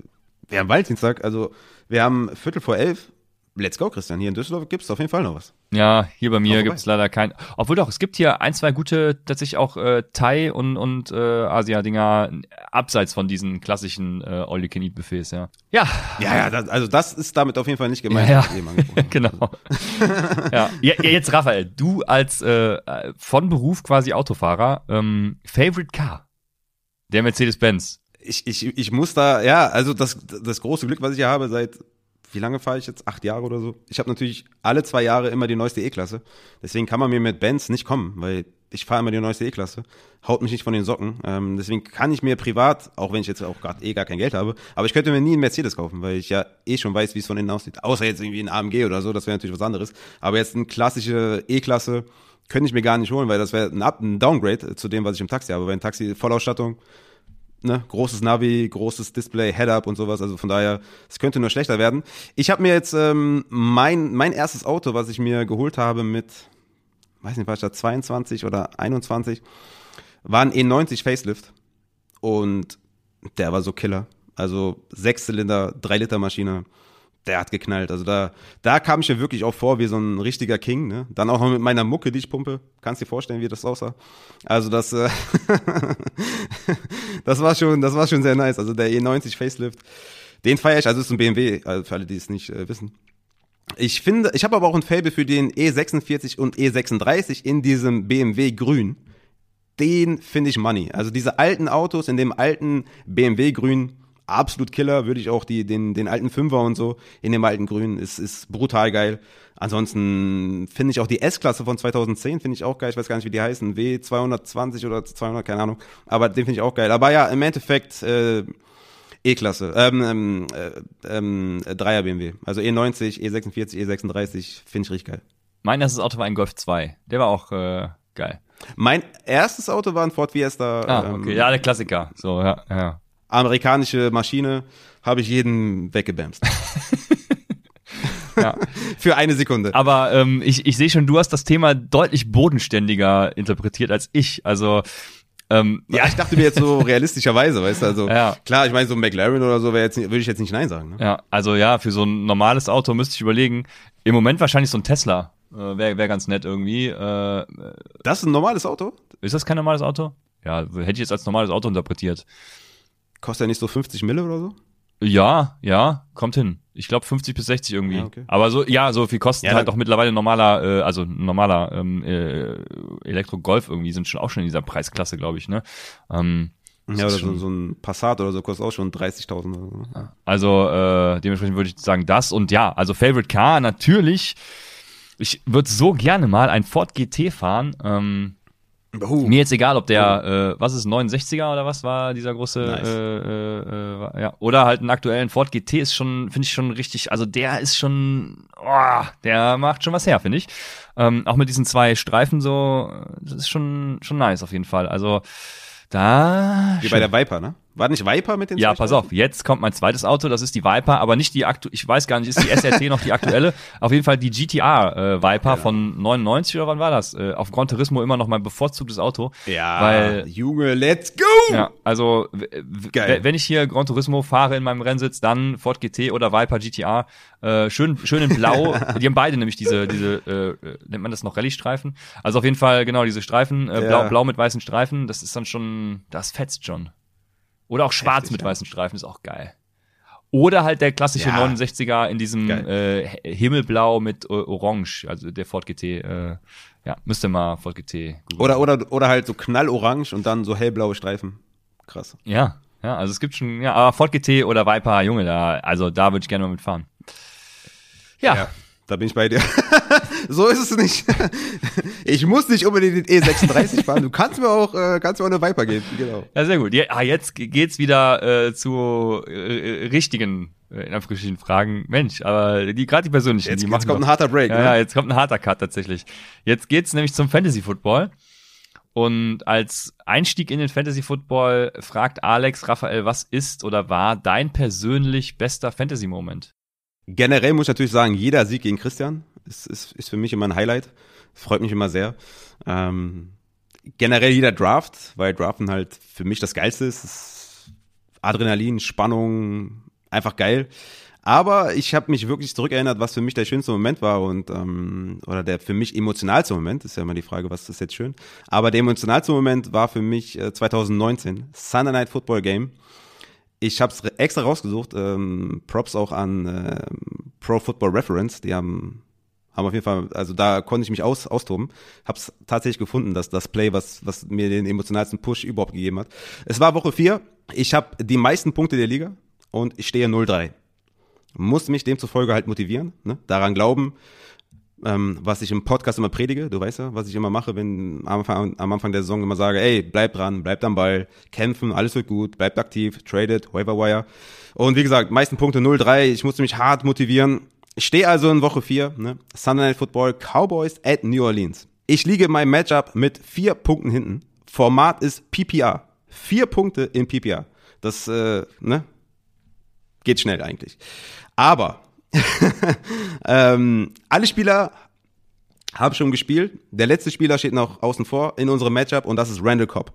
wir haben Valentinstag, also wir haben Viertel vor elf. Let's go, Christian. Hier in Düsseldorf gibt's auf jeden Fall noch was. Ja, hier bei mir vorbei. gibt's leider kein. Obwohl doch, es gibt hier ein, zwei gute, tatsächlich auch äh, Thai und, und äh, Asia-Dinger abseits von diesen klassischen äh, All-You-Can-Eat-Buffets, ja. Ja, Ja, ja, das, also das ist damit auf jeden Fall nicht gemeint. Ja, habe. <laughs> genau. <laughs> ja. ja, ja, jetzt Raphael, du als äh, von Beruf quasi Autofahrer, ähm, Favorite Car? Der Mercedes-Benz. Ich, ich, ich muss da, ja, also das, das große Glück, was ich hier habe, seit, wie lange fahre ich jetzt? Acht Jahre oder so. Ich habe natürlich alle zwei Jahre immer die neueste E-Klasse. Deswegen kann man mir mit Benz nicht kommen, weil ich fahre immer die neueste E-Klasse. Haut mich nicht von den Socken. Ähm, deswegen kann ich mir privat, auch wenn ich jetzt auch gerade eh gar kein Geld habe, aber ich könnte mir nie einen Mercedes kaufen, weil ich ja eh schon weiß, wie es von innen aussieht. Außer jetzt irgendwie ein AMG oder so, das wäre natürlich was anderes. Aber jetzt eine klassische E-Klasse könnte ich mir gar nicht holen, weil das wäre ein, ein Downgrade zu dem, was ich im Taxi habe. Weil ein Taxi Vollausstattung, ne, großes Navi, großes Display, Head-Up und sowas. Also von daher, es könnte nur schlechter werden. Ich habe mir jetzt ähm, mein mein erstes Auto, was ich mir geholt habe mit, weiß nicht, war ich da 22 oder 21, war ein E90 Facelift und der war so Killer. Also Sechszylinder, drei Liter Maschine. Der hat geknallt. Also da, da kam ich mir wirklich auch vor wie so ein richtiger King. Ne? Dann auch noch mit meiner Mucke, die ich pumpe. Kannst dir vorstellen, wie das aussah. Also das, äh, <laughs> das war schon, das war schon sehr nice. Also der E90 Facelift, den feiere ich. Also ist ein BMW, also für alle, die es nicht äh, wissen. Ich finde, ich habe aber auch ein Fable für den E46 und E36 in diesem BMW Grün. Den finde ich money. Also diese alten Autos in dem alten BMW Grün, absolut Killer. Würde ich auch die, den, den alten Fünfer und so in dem alten Grün, ist, ist brutal geil. Ansonsten finde ich auch die S-Klasse von 2010 finde ich auch geil. Ich weiß gar nicht, wie die heißen. W220 oder 200, keine Ahnung. Aber den finde ich auch geil. Aber ja, im Endeffekt, äh, E-Klasse, ähm, ähm, äh, ähm, Dreier BMW. Also E E90, E46, E36, finde ich richtig geil. Mein erstes Auto war ein Golf 2. Der war auch äh, geil. Mein erstes Auto war ein Ford Fiesta. Ah, okay. ähm, Ja, der Klassiker. So, ja, ja. Amerikanische Maschine, habe ich jeden weggebämst. <laughs> ja. <laughs> Für eine Sekunde. Aber ähm, ich, ich sehe schon, du hast das Thema deutlich bodenständiger interpretiert als ich. Also ähm, Ja, ich dachte mir jetzt so <laughs> realistischerweise, weißt du, also Ja. klar, ich meine so ein McLaren oder so wäre jetzt würde ich jetzt nicht nein sagen, ne? Ja, also ja, für so ein normales Auto müsste ich überlegen. Im Moment wahrscheinlich so ein Tesla. Äh, Wäre wär ganz nett irgendwie. Äh, Das ist ein normales Auto? ist das kein normales Auto? Ja, hätte ich jetzt als normales Auto interpretiert. Kostet ja nicht so 50 Mille oder so? Ja, ja, kommt hin. Ich glaube 50 bis 60 irgendwie. Ja, okay. Aber so, ja, so viel kostet Ja, halt auch mittlerweile normaler, äh, also normaler ähm, äh, Elektro-Golf irgendwie sind schon auch schon in dieser Preisklasse, glaube ich, ne? Ähm, Ja, oder so, so ein Passat oder so kostet auch schon 30.000 oder so. Also äh, dementsprechend würde ich sagen das und ja, also Favorite Car natürlich. Ich würde so gerne mal ein Ford GT fahren. Ähm, Oh. mir jetzt egal, ob der, äh, was ist 69er oder was war dieser große, Nice. äh, äh, äh, ja, oder halt einen aktuellen Ford GT ist schon, finde ich schon richtig, also der ist schon, oh, der macht schon was her, finde ich. Ähm, auch mit diesen zwei Streifen so, das ist schon, schon nice auf jeden Fall. Also da. Wie schön. bei der Viper, ne? War nicht Viper mit den Ja, pass auf, jetzt kommt mein zweites Auto, das ist die Viper, aber nicht die aktu ich weiß gar nicht, ist die SRT <laughs> noch die aktuelle? Auf jeden Fall die GTR äh, Viper von 99 oder wann war das? Äh, auf Gran Turismo immer noch mein bevorzugtes Auto. Ja, Weil- Junge, let's go! Ja, also Geil. wenn ich hier Gran Turismo fahre in meinem Rennsitz, dann Ford GT oder Viper GTR, äh, schön schön in Blau. <laughs> die haben beide nämlich diese diese äh, nennt man das noch Rallye-Streifen. Also auf jeden Fall genau diese Streifen, äh, Ja. blau blau mit weißen Streifen. Das ist dann schon, das fetzt schon. Oder auch schwarz Heftig, mit ja. weißen Streifen ist auch geil. Oder halt der klassische Ja. 69er in diesem Geil. äh, Himmelblau mit äh, Orange, also der Ford GT. Äh, ja, müsste mal Ford GT. Oder, oder, oder halt so knallorange und dann so hellblaue Streifen. Krass. Ja, ja, also es gibt schon, ja, aber Ford GT oder Viper, Junge, da, also da würde ich gerne mal mitfahren. Ja, Da bin ich bei dir. <laughs> so ist es nicht. <laughs> Ich muss nicht unbedingt den E36 <laughs> fahren. Du kannst mir auch, äh, kannst mir auch eine Viper geben. Genau. ja, sehr gut. Ja, ah, jetzt ge- geht's wieder äh, zu äh, richtigen, äh, in Anführungsstrichen, Fragen. Mensch, aber die gerade die persönlichen, Jetzt, die jetzt kommt doch- ein harter Break. Ja, ne? ja, jetzt kommt ein harter Cut tatsächlich. Jetzt geht's nämlich zum Fantasy Football. Und als Einstieg in den Fantasy Football fragt Alex Raphael, was ist oder war dein persönlich bester Fantasy Moment? Generell muss ich natürlich sagen, jeder Sieg gegen Christian ist, ist, ist für mich immer ein Highlight. Freut mich immer sehr. Ähm, generell jeder Draft, weil Draften halt für mich das Geilste ist. Ist Adrenalin, Spannung, einfach geil. Aber ich habe mich wirklich zurückerinnert, was für mich der schönste Moment war und ähm, oder der für mich emotionalste Moment, ist ja immer die Frage, was ist jetzt schön. Aber der emotionalste Moment war für mich äh, 2019, Sunday Night Football Game. Ich habe es extra rausgesucht. Ähm, Props auch an ähm, Pro Football Reference. Die haben, haben auf jeden Fall, also da konnte ich mich aus, austoben. Hab's tatsächlich gefunden, dass das Play, was, was mir den emotionalsten Push überhaupt gegeben hat. Es war Woche 4. Ich habe die meisten Punkte der Liga und ich stehe 0-3. Muss mich demzufolge halt motivieren, ne? daran glauben, ähm, was ich im Podcast immer predige, du weißt ja, was ich immer mache, wenn am Anfang, am Anfang der Saison immer sage, ey, bleib dran, bleib am Ball, kämpfen, alles wird gut, bleibt aktiv, traded, waiver wire. Und wie gesagt, meisten Punkte 0-3, ich musste mich hart motivieren. Ich stehe also in Woche 4, ne? Sunday Night Football, Cowboys at New Orleans. Ich liege in meinem Matchup mit vier Punkten hinten. Format ist PPR. Vier Punkte in PPR. Das, äh, ne? Geht schnell eigentlich. Aber <laughs> ähm, alle Spieler haben schon gespielt. Der letzte Spieler steht noch außen vor in unserem Matchup und das ist Randall Cobb.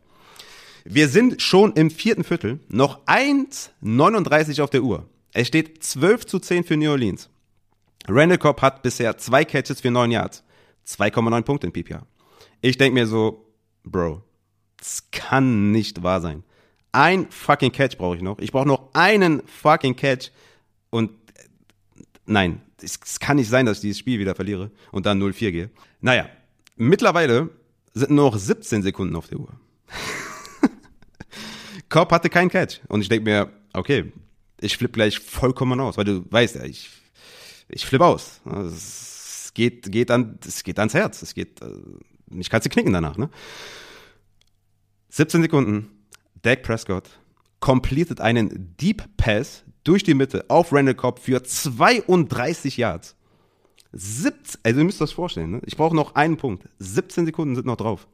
Wir sind schon im vierten Viertel, noch 1,39 auf der Uhr. Es steht 12 zu 10 für New Orleans. Randall Cobb hat bisher zwei Catches für 9 Yards, 2,9 Punkte in PPR. Ich denke mir so, Bro, das kann nicht wahr sein. Ein fucking Catch brauche ich noch. Ich brauche noch einen fucking Catch und nein, es, es kann nicht sein, dass ich dieses Spiel wieder verliere und dann 0-4 gehe. Naja, mittlerweile sind nur noch 17 Sekunden auf der Uhr. <laughs> Cobb hatte keinen Catch. Und ich denke mir, okay, ich flippe gleich vollkommen aus, weil du weißt ja, ich, ich flippe aus. Es geht, geht, an, es geht ans Herz. Es geht, äh, ich kann sie knicken danach. Ne? 17 Sekunden. Dak Prescott completed einen Deep Pass durch die Mitte auf Randall Cobb für 32 Yards. 17, also ihr müsst das vorstellen, ne? ich brauche noch einen Punkt. 17 Sekunden sind noch drauf.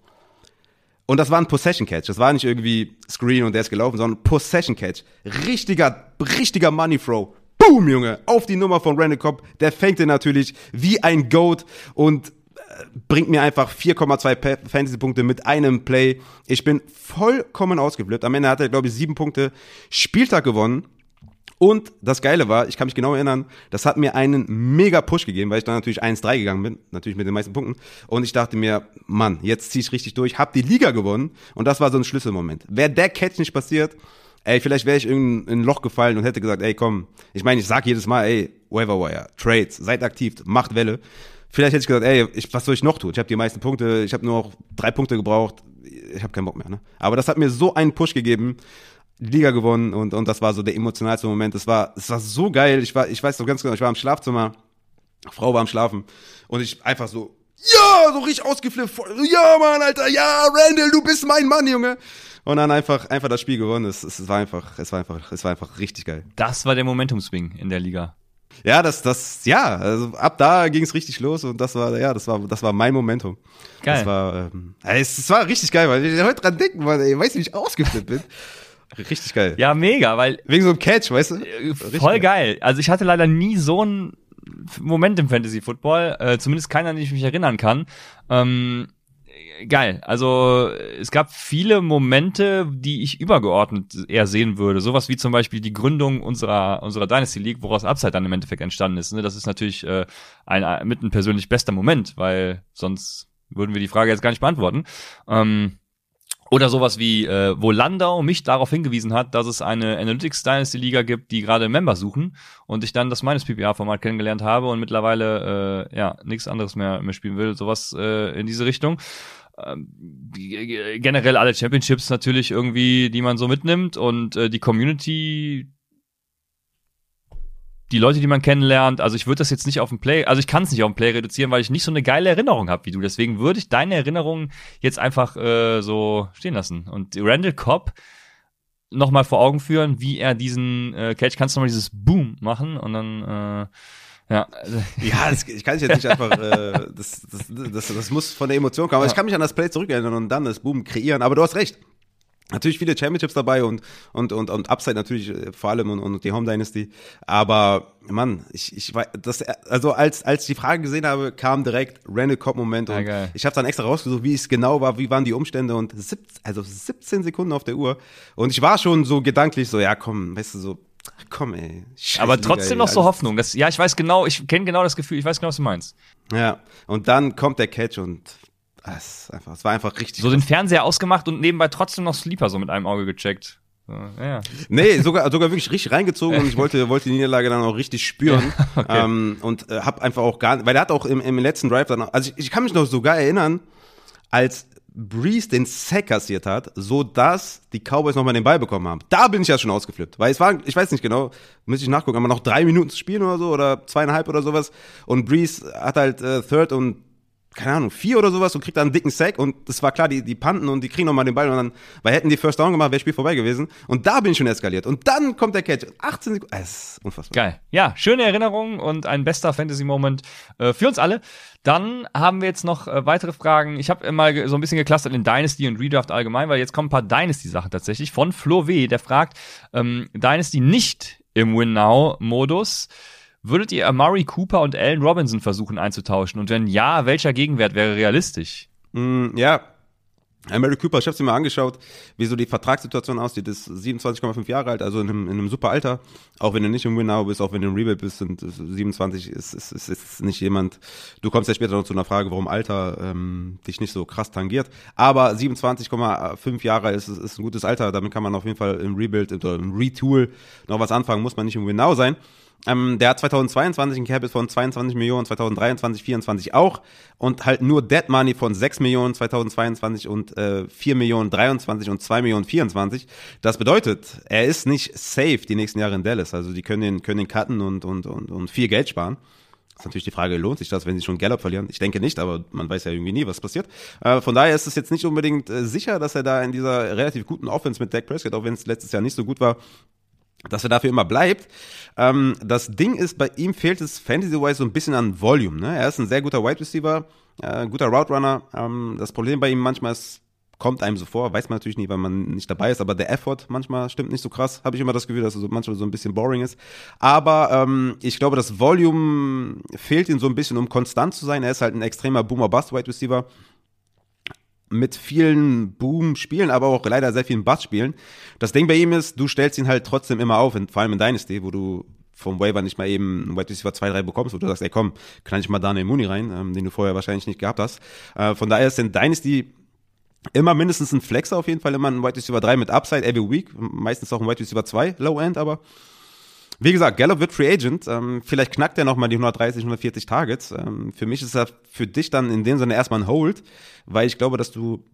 Und das war ein Possession Catch. Das war nicht irgendwie Screen und der ist gelaufen, sondern Possession Catch. Richtiger, richtiger Money Throw. Boom, Junge, auf die Nummer von Randall Cobb. Der fängt den natürlich wie ein Goat und äh, bringt mir einfach 4,2 Pa- Fantasy-Punkte mit einem Play. Ich bin vollkommen ausgeflippt. Am Ende hat er, glaube ich, sieben Punkte Spieltag gewonnen. Und das Geile war, ich kann mich genau erinnern, das hat mir einen mega Push gegeben, weil ich dann natürlich 1-3 gegangen bin, natürlich mit den meisten Punkten. Und ich dachte mir, Mann, jetzt zieh ich richtig durch, hab die Liga gewonnen. Und das war so ein Schlüsselmoment. Wäre der Catch nicht passiert, ey, vielleicht wäre ich in in ein Loch gefallen und hätte gesagt, ey, komm, ich meine, ich sag jedes Mal, ey, Waiver Wire, Trades, seid aktiv, macht Welle. Vielleicht hätte ich gesagt, ey, ich, was soll ich noch tun? Ich habe die meisten Punkte, ich habe nur noch drei Punkte gebraucht, ich habe keinen Bock mehr. Ne? Aber das hat mir so einen Push gegeben, die Liga gewonnen und, und das war so der emotionalste Moment. Es war, es war so geil. Ich war, ich weiß noch ganz genau, ich war im Schlafzimmer, Frau war am Schlafen und ich einfach so, ja, so richtig ausgeflippt, ja, Mann, Alter, ja, Randall, du bist mein Mann, Junge. Und dann einfach, einfach das Spiel gewonnen. Es, es war einfach, es war einfach, es war einfach richtig geil. Das war der Momentum-Swing in der Liga. Ja, das, das, ja, also ab da ging es richtig los und das war, ja, das war, das war mein Momentum. Geil. Das war, ähm, es, es war richtig geil, weil ich heute dran denken, weil, ey, weißt du, wie ich ausgeflippt bin? Richtig geil. Ja, mega, weil Wegen so einem Catch, weißt du? äh, voll geil. Also ich hatte leider nie so einen Moment im Fantasy Football, äh, zumindest keiner, den ich mich erinnern kann. Ähm, geil. Also es gab viele Momente, die ich übergeordnet eher sehen würde. Sowas wie zum Beispiel die Gründung unserer unserer Dynasty League, woraus Upside dann im Endeffekt entstanden ist. Ne? Das ist natürlich äh, ein, ein mit ein persönlich bester Moment, weil sonst würden wir die Frage jetzt gar nicht beantworten. Ähm, oder sowas wie, äh, wo Landau mich darauf hingewiesen hat, dass es eine Analytics Dynasty Liga gibt, die gerade Member suchen und ich dann das meines PPA-Format kennengelernt habe und mittlerweile äh, ja nichts anderes mehr, mehr spielen will. Sowas äh, in diese Richtung. Ähm, g- generell alle Championships natürlich irgendwie, die man so mitnimmt und äh, die Community, die Leute, die man kennenlernt. Also ich würde das jetzt nicht auf den Play, also ich kann es nicht auf den Play reduzieren, weil ich nicht so eine geile Erinnerung habe wie du. Deswegen würde ich deine Erinnerungen jetzt einfach äh, so stehen lassen. Und Randall Cobb noch mal vor Augen führen, wie er diesen äh, Catch, kannst du noch mal dieses Boom machen und dann äh, ja, <laughs> Ja, das, ich kann es jetzt nicht einfach, äh, das, das, das, das muss von der Emotion kommen. Aber ich kann mich an das Play zurückerinnern und dann das Boom kreieren. Aber du hast recht. Natürlich viele Championships dabei und, und, und, und Upside natürlich äh, vor allem und, und die Home Dynasty. Aber, Mann, ich, ich war, das, also als, als ich die Frage gesehen habe, kam direkt Randall Cobb Moment und Ja, ich habe dann extra rausgesucht, wie es genau war, wie waren die Umstände und 17, also 17 Sekunden auf der Uhr. Und ich war schon so gedanklich so, ja komm, weißt du, so, komm ey. Scheiß aber Liga, trotzdem ey, noch so Hoffnung. Das, ja, ich weiß genau, ich kenne genau das Gefühl, ich weiß genau, was du meinst. Ja, und dann kommt der Catch und es, ist einfach, es war einfach richtig. So den Fernseher ausgemacht und nebenbei trotzdem noch Sleeper so mit einem Auge gecheckt. So, ja, ja. nee, sogar, sogar wirklich <laughs> richtig reingezogen und ich wollte, wollte die Niederlage dann auch richtig spüren. <laughs> ähm, und äh, hab einfach auch gar weil er hat auch im, im letzten Drive dann, auch- also ich, ich kann mich noch sogar erinnern, als Breeze den Sack kassiert hat, so dass die Cowboys nochmal den Ball bekommen haben. Da bin ich ja schon ausgeflippt. Weil es war, ich weiß nicht genau, müsste ich nachgucken, aber noch drei Minuten zu spielen oder so oder zweieinhalb oder sowas. Und Breeze hat halt äh, Third und keine Ahnung, vier oder sowas und kriegt dann einen dicken Sack und das war klar, die, die panten und die kriegen nochmal den Ball und dann, weil hätten die First Down gemacht, wäre Spiel vorbei gewesen. Und da bin ich schon eskaliert. Und dann kommt der Catch. 18 Sekunden. Es ist unfassbar. Geil. Ja, schöne Erinnerung und ein bester Fantasy-Moment äh, für uns alle. Dann haben wir jetzt noch äh, weitere Fragen. Ich habe mal so ein bisschen geclustert in Dynasty und Redraft allgemein, weil jetzt kommen ein paar Dynasty-Sachen tatsächlich. Von Flo W., der fragt, ähm, Dynasty nicht im Win-Now-Modus. Würdet ihr Amari Cooper und Allen Robinson versuchen einzutauschen? Und wenn ja, welcher Gegenwert wäre realistisch? Mm, ja. Mary Cooper, ich habe mir mal angeschaut, wie so die Vertragssituation aussieht. Ist 27,5 Jahre alt, also in einem, in einem super Alter. Auch wenn du nicht im Winnow bist, auch wenn du im Rebuild bist, sind 27 ist, ist, ist, ist nicht jemand. Du kommst ja später noch zu einer Frage, warum Alter ähm, dich nicht so krass tangiert. Aber 27,5 Jahre ist, ist ein gutes Alter. Damit kann man auf jeden Fall im Rebuild oder im Retool noch was anfangen. Muss man nicht im Winnow sein. Ähm, der hat 2022 ein Cap von 22 Millionen, 2023, 24 auch und halt nur Dead Money von 6 Millionen 2022 und äh, 4 Millionen 23 und 2 Millionen 24. Das bedeutet, er ist nicht safe die nächsten Jahre in Dallas. Also die können den, können den cutten und, und, und, und viel Geld sparen. Ist natürlich die Frage, lohnt sich das, wenn sie schon Gallup verlieren? Ich denke nicht, aber man weiß ja irgendwie nie, was passiert. Äh, von daher ist es jetzt nicht unbedingt äh, sicher, dass er da in dieser relativ guten Offense mit Dak Prescott, auch wenn es letztes Jahr nicht so gut war, dass er dafür immer bleibt. Ähm, das Ding ist, bei ihm fehlt es Fantasy-wise so ein bisschen an Volume. Ne? Er ist ein sehr guter Wide Receiver, äh, guter Route Runner. Ähm, das Problem bei ihm manchmal ist, kommt einem so vor, weiß man natürlich nie, weil man nicht dabei ist, aber der Effort manchmal stimmt nicht so krass. Habe ich immer das Gefühl, dass er so manchmal so ein bisschen boring ist. Aber ähm, ich glaube, das Volume fehlt ihm so ein bisschen, um konstant zu sein. Er ist halt ein extremer Boomer-Bust-Wide Receiver mit vielen Boom-Spielen, aber auch leider sehr vielen Bass-Spielen. Das Ding bei ihm ist, du stellst ihn halt trotzdem immer auf, vor allem in Dynasty, wo du vom Waiver nicht mal eben einen Wide Receiver 2, 3 bekommst, wo du sagst, ey komm, knall ich mal Daniel Mooney rein, ähm, den du vorher wahrscheinlich nicht gehabt hast. Äh, von daher ist in Dynasty immer mindestens ein Flexer auf jeden Fall, immer ein Wide Receiver 3 mit Upside every week, meistens auch ein Wide Receiver 2, Low End, aber Wie gesagt, Gallup wird Free Agent. Ähm, vielleicht knackt er nochmal die 130, 140 Targets. Ähm, für mich ist er für dich dann in dem Sinne erstmal ein Hold, weil ich glaube, dass du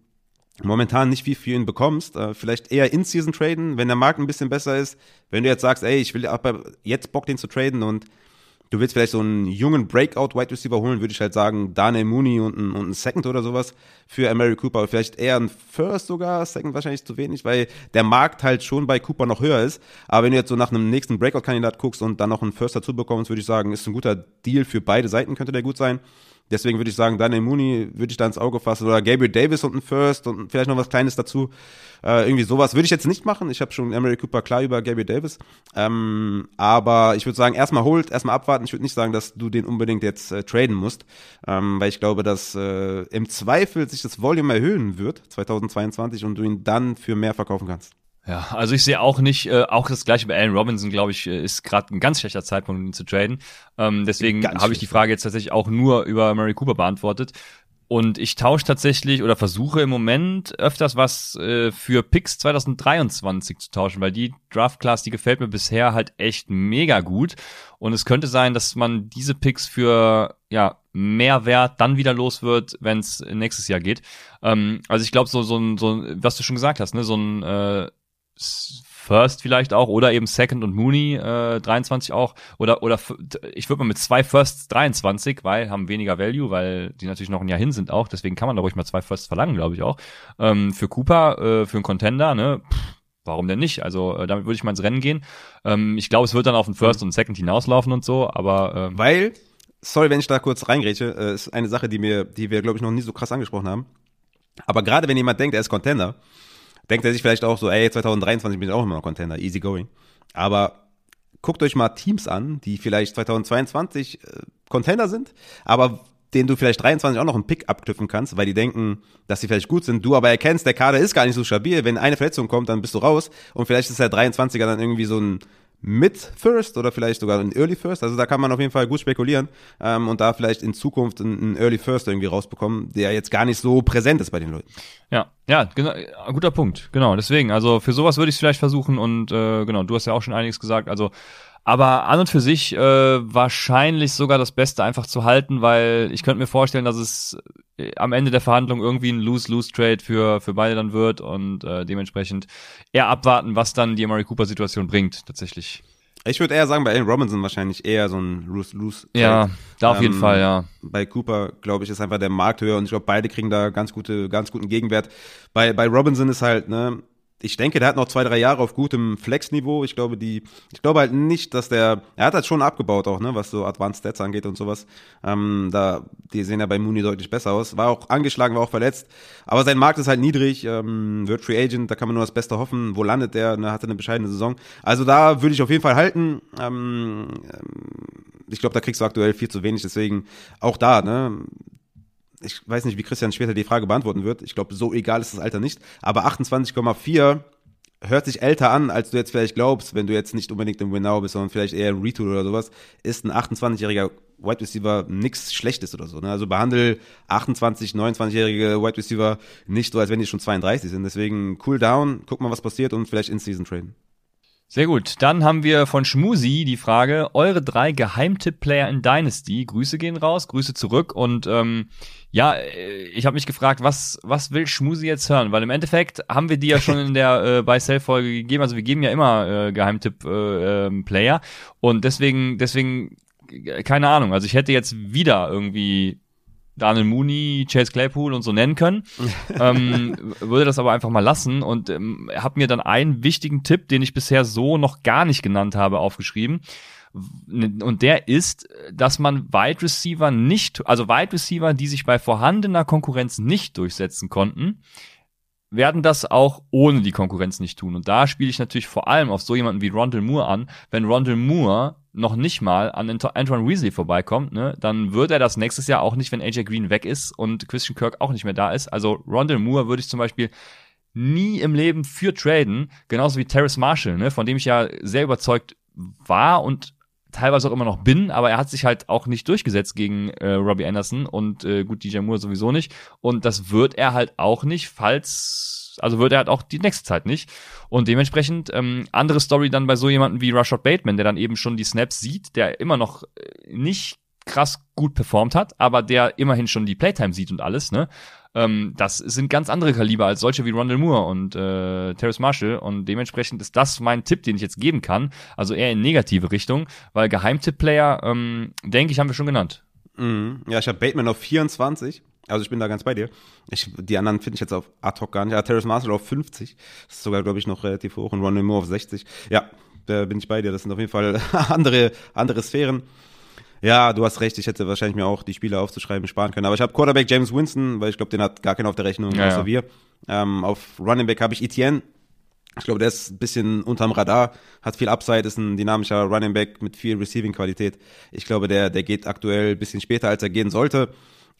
momentan nicht viel für ihn bekommst. Äh, vielleicht eher in-Season traden, wenn der Markt ein bisschen besser ist. Wenn du jetzt sagst, ey, ich will aber jetzt Bock, den zu traden und du willst vielleicht so einen jungen Breakout-Wide Receiver holen, würde ich halt sagen, Daniel Mooney und ein, und ein Second oder sowas für Mary Cooper. Vielleicht eher ein First sogar, Second wahrscheinlich zu wenig, weil der Markt halt schon bei Cooper noch höher ist. Aber wenn du jetzt so nach einem nächsten Breakout-Kandidat guckst und dann noch einen First dazu bekommst, würde ich sagen, ist ein guter Deal für beide Seiten, könnte der gut sein. Deswegen würde ich sagen, Daniel Mooney würde ich da ins Auge fassen oder Gabriel Davis und ein First und vielleicht noch was Kleines dazu. Äh, irgendwie sowas würde ich jetzt nicht machen. Ich habe schon Emery Cooper klar über Gabriel Davis. Ähm, aber ich würde sagen, erstmal holt, erstmal abwarten. Ich würde nicht sagen, dass du den unbedingt jetzt äh, traden musst, ähm, weil ich glaube, dass äh, im Zweifel sich das Volume erhöhen wird 2022 und du ihn dann für mehr verkaufen kannst. Ja, also ich sehe auch nicht, äh, auch das gleiche bei Allen Robinson, glaube ich, äh, ist gerade ein ganz schlechter Zeitpunkt, ihn zu traden. Ähm, deswegen habe ich die Frage jetzt tatsächlich auch nur über Murray Cooper beantwortet. Und ich tausche tatsächlich oder versuche im Moment öfters was äh, für Picks 2023 zu tauschen, weil die Draft Class, die gefällt mir bisher halt echt mega gut. Und es könnte sein, dass man diese Picks für ja mehr Wert dann wieder los wird, wenn es nächstes Jahr geht. Ähm, also ich glaube, so, so ein, so ein, was du schon gesagt hast, ne, so ein äh, First vielleicht auch oder eben Second und Mooney äh, 23 auch oder oder ich würde mal mit zwei Firsts 23, weil haben weniger Value, weil die natürlich noch ein Jahr hin sind auch, deswegen kann man da ruhig mal zwei Firsts verlangen, glaube ich auch. Ähm, für Cooper, äh, für einen Contender, ne? Pff, warum denn nicht? Also äh, damit würde ich mal ins Rennen gehen. Ähm, ich glaube, es wird dann auf ein First und Second hinauslaufen und so, aber ähm, weil sorry, wenn ich da kurz reingrätsche, äh, ist eine Sache, die mir die wir glaube ich noch nie so krass angesprochen haben. Aber gerade wenn jemand denkt, er ist Contender, denkt er sich vielleicht auch so, ey, 2023 bin ich auch immer noch Contender, easy going. Aber guckt euch mal Teams an, die vielleicht 2022 äh, Contender sind, aber den du vielleicht 23 auch noch einen Pick abknüpfen kannst, weil die denken, dass sie vielleicht gut sind, du aber erkennst, der Kader ist gar nicht so stabil, wenn eine Verletzung kommt, dann bist du raus und vielleicht ist der 23er dann irgendwie so ein Mid-First oder vielleicht sogar ein Early First. Also da kann man auf jeden Fall gut spekulieren ähm, und da vielleicht in Zukunft einen Early First irgendwie rausbekommen, der jetzt gar nicht so präsent ist bei den Leuten. Ja, ja, genau, guter Punkt. Genau, deswegen, also für sowas würde ich es vielleicht versuchen und äh, genau, du hast ja auch schon einiges gesagt. Also aber an und für sich äh, wahrscheinlich sogar das Beste einfach zu halten, weil ich könnte mir vorstellen, dass es äh, am Ende der Verhandlung irgendwie ein Lose-Lose-Trade für, für beide dann wird und äh, dementsprechend eher abwarten, was dann die Amari Cooper-Situation bringt, tatsächlich. Ich würde eher sagen, bei Allen Robinson wahrscheinlich eher so ein Lose-Lose. Ja, da auf jeden ähm, Fall, ja. Bei Cooper, glaube ich, ist einfach der Markt höher und ich glaube, beide kriegen da ganz gute, ganz guten Gegenwert. Bei, bei Robinson ist halt, ne, ich denke, der hat noch zwei, drei Jahre auf gutem Flex-Niveau. Ich glaube, die, ich glaube halt nicht, dass der, er hat halt schon abgebaut auch, ne, was so Advanced Stats angeht und sowas. Ähm, da, die sehen ja bei Mooney deutlich besser aus. War auch angeschlagen, war auch verletzt. Aber sein Markt ist halt niedrig, ähm, wird Free Agent, da kann man nur das Beste hoffen. Wo landet der? Ne, hatte eine bescheidene Saison. Also da würde ich auf jeden Fall halten. Ähm, ich glaube, da kriegst du aktuell viel zu wenig, deswegen auch da, ne, ich weiß nicht, wie Christian später die Frage beantworten wird. Ich glaube, so egal ist das Alter nicht. Aber 28,4 hört sich älter an, als du jetzt vielleicht glaubst, wenn du jetzt nicht unbedingt im Winnow bist, sondern vielleicht eher im Retool oder sowas, ist ein 28-jähriger Wide Receiver nichts Schlechtes oder so. Ne? Also behandle 28, 29-jährige Wide Receiver nicht so, als wenn die schon 32 sind. Deswegen cool down, guck mal, was passiert und vielleicht in Season traden. Sehr gut. Dann haben wir von Schmusi die Frage, eure drei Geheimtipp-Player in Dynasty. Grüße gehen raus, Grüße zurück. Und ähm, ja, ich habe mich gefragt, was, was will Schmusi jetzt hören? Weil im Endeffekt haben wir die ja schon in der äh, bei Sell-Folge gegeben. Also wir geben ja immer äh, Geheimtipp-Player. Äh, ähm, und deswegen, deswegen, keine Ahnung. Also ich hätte jetzt wieder irgendwie Daniel Mooney, Chase Claypool und so nennen können. <laughs> ähm, würde das aber einfach mal lassen und ähm, habe mir dann einen wichtigen Tipp, den ich bisher so noch gar nicht genannt habe, aufgeschrieben. Und der ist, dass man Wide Receiver nicht, also Wide Receiver, die sich bei vorhandener Konkurrenz nicht durchsetzen konnten, werden das auch ohne die Konkurrenz nicht tun. Und da spiele ich natürlich vor allem auf so jemanden wie Rondell Moore an. Wenn Rondell Moore noch nicht mal an Antoine Weasley vorbeikommt, ne, dann wird er das nächstes Jahr auch nicht, wenn AJ Green weg ist und Christian Kirk auch nicht mehr da ist. Also Rondell Moore würde ich zum Beispiel nie im Leben für traden, genauso wie Terrace Marshall, ne, von dem ich ja sehr überzeugt war und teilweise auch immer noch bin, aber er hat sich halt auch nicht durchgesetzt gegen äh, Robbie Anderson und äh, gut, DJ Moore sowieso nicht. Und das wird er halt auch nicht, falls, also wird er halt auch die nächste Zeit nicht. Und dementsprechend, ähm, andere Story dann bei so jemanden wie Rashad Bateman, der dann eben schon die Snaps sieht, der immer noch äh, nicht krass gut performt hat, aber der immerhin schon die Playtime sieht und alles, ne? Ähm, das sind ganz andere Kaliber als solche wie Rondell Moore und äh, Terrace Marshall und dementsprechend ist das mein Tipp, den ich jetzt geben kann, also eher in negative Richtung, weil Geheimtipp-Player, ähm, denke ich, haben wir schon genannt. Mhm. Ja, ich habe Bateman auf 24. Also ich bin da ganz bei dir. Ich, die anderen finde ich jetzt auf ad hoc gar nicht. Ja, Terrace Marshall auf 50. Das ist sogar, glaube ich, noch relativ hoch. Und Ronald Moore auf 60. Ja, da bin ich bei dir. Das sind auf jeden Fall <laughs> andere, andere Sphären. Ja, du hast recht. Ich hätte wahrscheinlich mir auch die Spiele aufzuschreiben sparen können. Aber ich habe Quarterback James Winston, weil ich glaube, den hat gar keiner auf der Rechnung, ja, außer ja. wir. Ähm, auf Running Back habe ich Etienne. Ich glaube, der ist ein bisschen unterm Radar, hat viel Upside, ist ein dynamischer Running Back mit viel Receiving-Qualität. Ich glaube, der, der geht aktuell ein bisschen später, als er gehen sollte.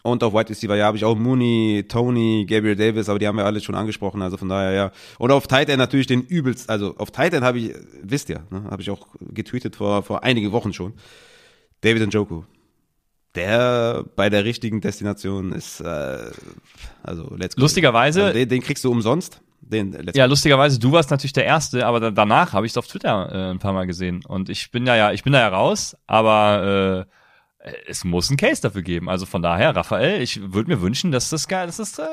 Und auf Wide Receiver, ja, habe ich auch Mooney, Tony, Gabriel Davis, aber die haben wir alle schon angesprochen, also von daher, ja. Und auf Tight End natürlich den übelst, also auf Tight End habe ich, wisst ihr, ne, habe ich auch getweetet vor, vor einige Wochen schon. David Njoku. Der bei der richtigen Destination ist, äh, also let's go. Lustigerweise- Also den, den kriegst du umsonst. Den, Ja, lustigerweise, du warst natürlich der Erste, aber da, danach habe ich es auf Twitter äh, ein paar Mal gesehen. Und ich bin da ja, ich bin da ja raus, aber äh, es muss einen Case dafür geben. Also von daher, Raphael, ich würde mir wünschen, dass das geil, dass das äh,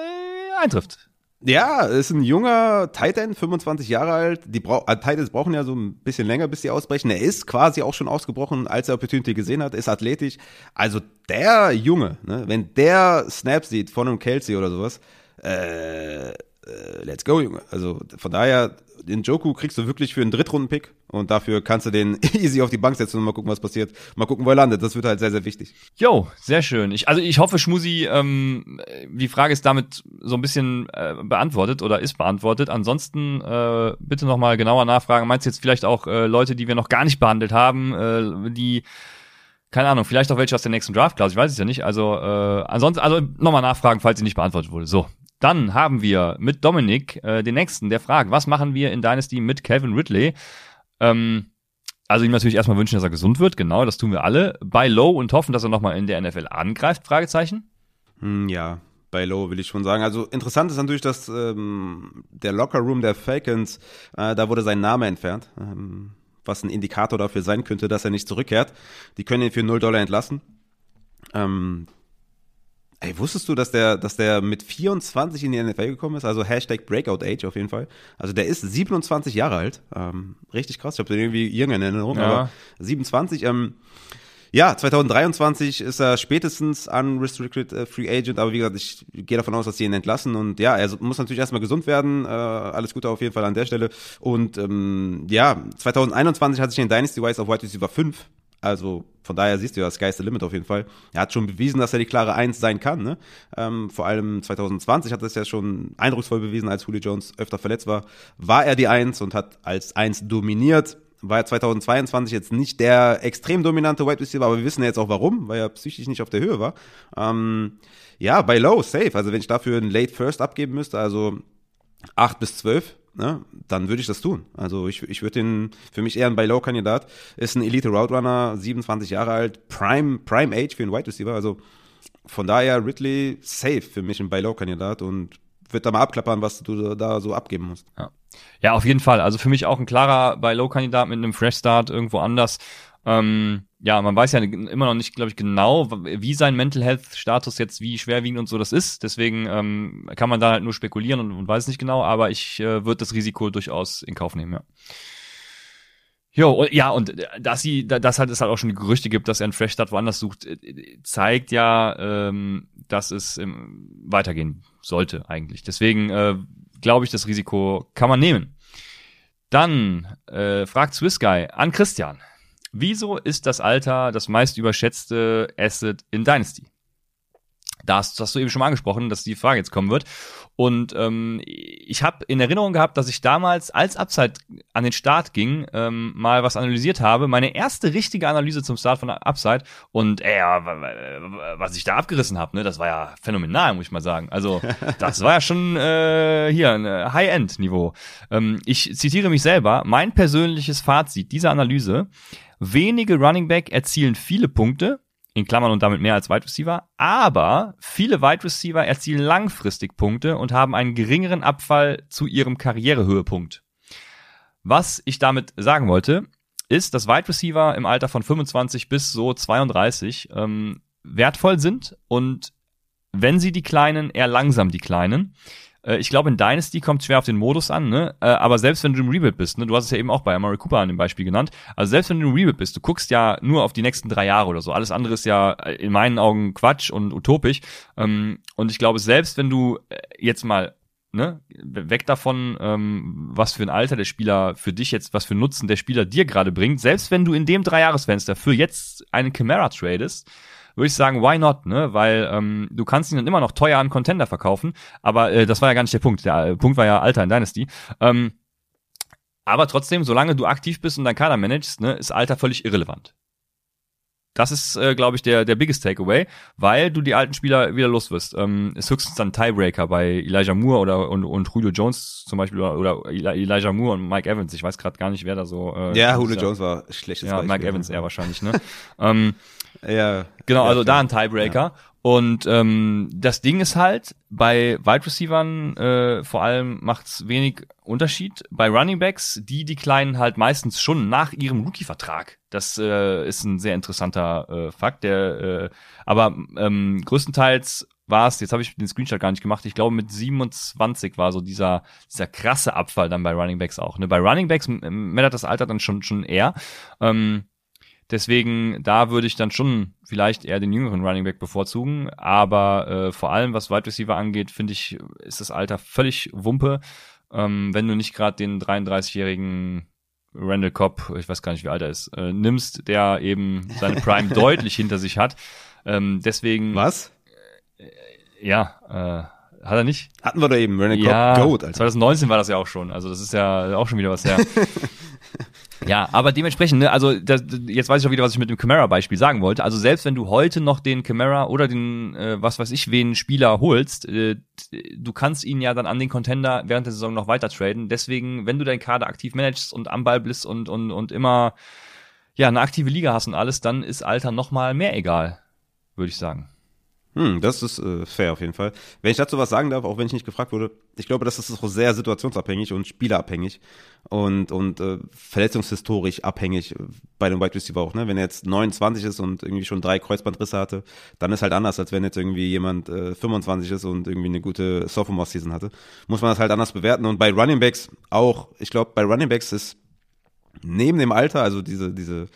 eintrifft. Ja, ist ein junger Tight End, 25 Jahre alt. Die brau äh, Tight Ends brauchen ja so ein bisschen länger, bis sie ausbrechen. Er ist quasi auch schon ausgebrochen, als er Opportunity gesehen hat, ist athletisch. Also der Junge, ne, wenn der Snap sieht von einem Kelsey oder sowas, äh, äh, let's go, Junge. Also von daher, den Joku kriegst du wirklich für einen Drittrunden-Pick und dafür kannst du den <laughs> easy auf die Bank setzen und mal gucken, was passiert. Mal gucken, wo er landet. Das wird halt sehr, sehr wichtig. Jo, sehr schön. Ich, also ich hoffe, Schmusi, ähm, die Frage ist damit so ein bisschen äh, beantwortet oder ist beantwortet. Ansonsten äh, bitte nochmal genauer nachfragen. Meinst du jetzt vielleicht auch äh, Leute, die wir noch gar nicht behandelt haben, äh, die keine Ahnung, vielleicht auch welche aus der nächsten Draft Class, ich weiß es ja nicht. Also äh, ansonsten, also nochmal nachfragen, falls sie nicht beantwortet wurde. So, dann haben wir mit Dominik äh, den nächsten, der fragt, was machen wir in Dynasty mit Calvin Ridley? Ähm, also ihm natürlich erstmal wünschen, dass er gesund wird, genau, das tun wir alle. Bei Low und hoffen, dass er nochmal in der NFL angreift, Fragezeichen. Hm, ja, bei Low will ich schon sagen. Also interessant ist natürlich, dass ähm, der Locker Room der Falcons, äh, da wurde sein Name entfernt, ähm, was ein Indikator dafür sein könnte, dass er nicht zurückkehrt. Die können ihn für 0 Dollar entlassen. Ähm, ey, wusstest du, dass der, dass der mit 24 in die NFL gekommen ist? Also Hashtag Breakout Age auf jeden Fall. Also der ist 27 Jahre alt. Ähm, richtig krass. Ich habe den irgendwie irgendeine Erinnerung, Ja. aber 27. Ähm, ja, 2023 ist er spätestens unrestricted äh, Free Agent, aber wie gesagt, ich gehe davon aus, dass sie ihn entlassen und ja, er muss natürlich erstmal gesund werden. Äh, alles Gute auf jeden Fall an der Stelle. Und ähm, ja, 2021 hat sich in Dynasty Wise auf Wide Receiver 5. Also von daher siehst du ja, Sky's the Limit auf jeden Fall. Er hat schon bewiesen, dass er die klare Eins sein kann. Ne? Ähm, vor allem 2020 hat er es ja schon eindrucksvoll bewiesen, als Julio Jones öfter verletzt war. War er die Eins und hat als Eins dominiert war er 2022 jetzt nicht der extrem dominante Wide Receiver, aber wir wissen ja jetzt auch warum, weil er psychisch nicht auf der Höhe war. Ähm, ja, bei Low, safe. Also wenn ich dafür einen Late First abgeben müsste, also 8 bis 12, ne, dann würde ich das tun. Also ich, ich würde den, für mich eher ein Low Kandidat, ist ein Elite Route Runner, 27 Jahre alt, Prime, Prime Age für einen Wide Receiver, also von daher Ridley safe für mich ein Low Kandidat und wird da mal abklappern, was du da so abgeben musst. Ja. ja, auf jeden Fall. Also für mich auch ein klarer bei Low-Kandidat mit einem Fresh Start irgendwo anders. Ähm, ja, man weiß ja immer noch nicht, glaube ich, genau, wie sein Mental Health Status jetzt, wie schwerwiegend und so das ist. Deswegen ähm, kann man da halt nur spekulieren und, und weiß nicht genau, aber ich äh, würde das Risiko durchaus in Kauf nehmen, ja. Jo, und- ja, und äh, dass sie, da- dass halt es halt auch schon Gerüchte gibt, dass er einen Fresh Start woanders sucht, äh, zeigt ja, ähm, dass es ähm, weitergehen sollte eigentlich. Deswegen äh, glaube ich, das Risiko kann man nehmen. Dann äh, fragt Swiss Guy an Christian. Wieso ist das Alter das meist überschätzte Asset in Dynasty? Das, das hast du eben schon mal angesprochen, dass die Frage jetzt kommen wird. Und ähm, ich habe in Erinnerung gehabt, dass ich damals, als Upside an den Start ging, ähm, mal was analysiert habe. Meine erste richtige Analyse zum Start von Upside. Und ey, wa- was ich da abgerissen habe, ne, das war ja phänomenal, muss ich mal sagen. Also <laughs> das war ja schon äh, hier ein äh, High-End-Niveau. Ähm, ich zitiere mich selber. Mein persönliches Fazit dieser Analyse wenige Running Back erzielen viele Punkte, in Klammern und damit mehr als Wide Receiver, aber viele Wide Receiver erzielen langfristig Punkte und haben einen geringeren Abfall zu ihrem Karrierehöhepunkt. Was ich damit sagen wollte, ist, dass Wide Receiver im Alter von 25 bis so 32 ähm, wertvoll sind und wenn sie die Kleinen, eher langsam die Kleinen. Äh, ich glaube, in Dynasty kommt schwer auf den Modus an, ne? Äh, aber selbst wenn du im Rebuild bist, ne? Du hast es ja eben auch bei Amari Cooper an dem Beispiel genannt. Also selbst wenn du im Rebuild bist, du guckst ja nur auf die nächsten drei Jahre oder so. Alles andere ist ja äh, in meinen Augen Quatsch und utopisch. Ähm, und ich glaube, selbst wenn du jetzt mal ne, weg davon, ähm, was für ein Alter der Spieler für dich jetzt, was für Nutzen der Spieler dir gerade bringt, selbst wenn du in dem Dreijahresfenster für jetzt einen Chimera tradest, würde ich sagen, why not, ne? Weil ähm, du kannst ihn dann immer noch teuer an Contender verkaufen, aber äh, das war ja gar nicht der Punkt. Der äh, Punkt war ja Alter in Dynasty. Ähm, aber trotzdem, solange du aktiv bist und dein Kader managst, ne, ist Alter völlig irrelevant. Das ist, äh, glaube ich, der, der biggest Takeaway, weil du die alten Spieler wieder los wirst. Ähm, ist höchstens dann Tiebreaker bei Elijah Moore oder und, und Julio Jones zum Beispiel oder, oder Elijah Moore und Mike Evans. Ich weiß gerade gar nicht, wer da so. Äh, ja, Julio Jones war schlechtes Ja, Beispiel. Mike Evans eher <laughs> wahrscheinlich, ne? ähm, ja. Genau, ja, also klar. da ein Tiebreaker. Ja. Und ähm, das Ding ist halt, bei Wide Receivern äh, vor allem macht's wenig Unterschied. Bei Running Backs, die die Kleinen halt meistens schon nach ihrem Rookie-Vertrag. Das äh, ist ein sehr interessanter äh, Fakt. Der, äh, aber ähm, größtenteils war es, jetzt habe ich den Screenshot gar nicht gemacht, ich glaube mit 27 war so dieser, dieser krasse Abfall dann bei Running Backs auch. Ne? Bei Running Backs männert das Alter dann schon, schon eher. Ähm, Deswegen, da würde ich dann schon vielleicht eher den jüngeren Running Back bevorzugen. Aber äh, vor allem, was Wide Receiver angeht, finde ich, ist das Alter völlig Wumpe. Ähm, wenn du nicht gerade den 33-jährigen Randall Cobb, ich weiß gar nicht, wie alt er ist, äh, nimmst, der eben seine Prime <laughs> deutlich hinter sich hat. Ähm, deswegen. Was? Äh, ja, äh, hat er nicht? Hatten wir da eben, Randall Cobb, ja, Goat, Alter. 2019 war das ja auch schon. Also das ist ja auch schon wieder was her. <laughs> Ja, aber dementsprechend, ne, also das, jetzt weiß ich auch wieder, was ich mit dem Camara-Beispiel sagen wollte. Also selbst wenn du heute noch den Camara oder den, äh, was weiß ich, wen Spieler holst, äh, du kannst ihn ja dann an den Contender während der Saison noch weiter traden. Deswegen, wenn du deinen Kader aktiv managst und am Ball bist und, und, und immer ja eine aktive Liga hast und alles, dann ist Alter noch mal mehr egal, würde ich sagen. Hm, das ist äh, fair auf jeden Fall. Wenn ich dazu was sagen darf, auch wenn ich nicht gefragt wurde, ich glaube, das ist auch sehr situationsabhängig und spielerabhängig und, und äh, verletzungshistorisch abhängig äh, bei dem Wide Receiver auch. Ne? Wenn er jetzt 29 ist und irgendwie schon drei Kreuzbandrisse hatte, dann ist halt anders, als wenn jetzt irgendwie jemand äh, 25 ist und irgendwie eine gute Sophomore-Season hatte. Muss man das halt anders bewerten. Und bei Running Backs auch, ich glaube, bei Running Backs ist neben dem Alter, also diese, diese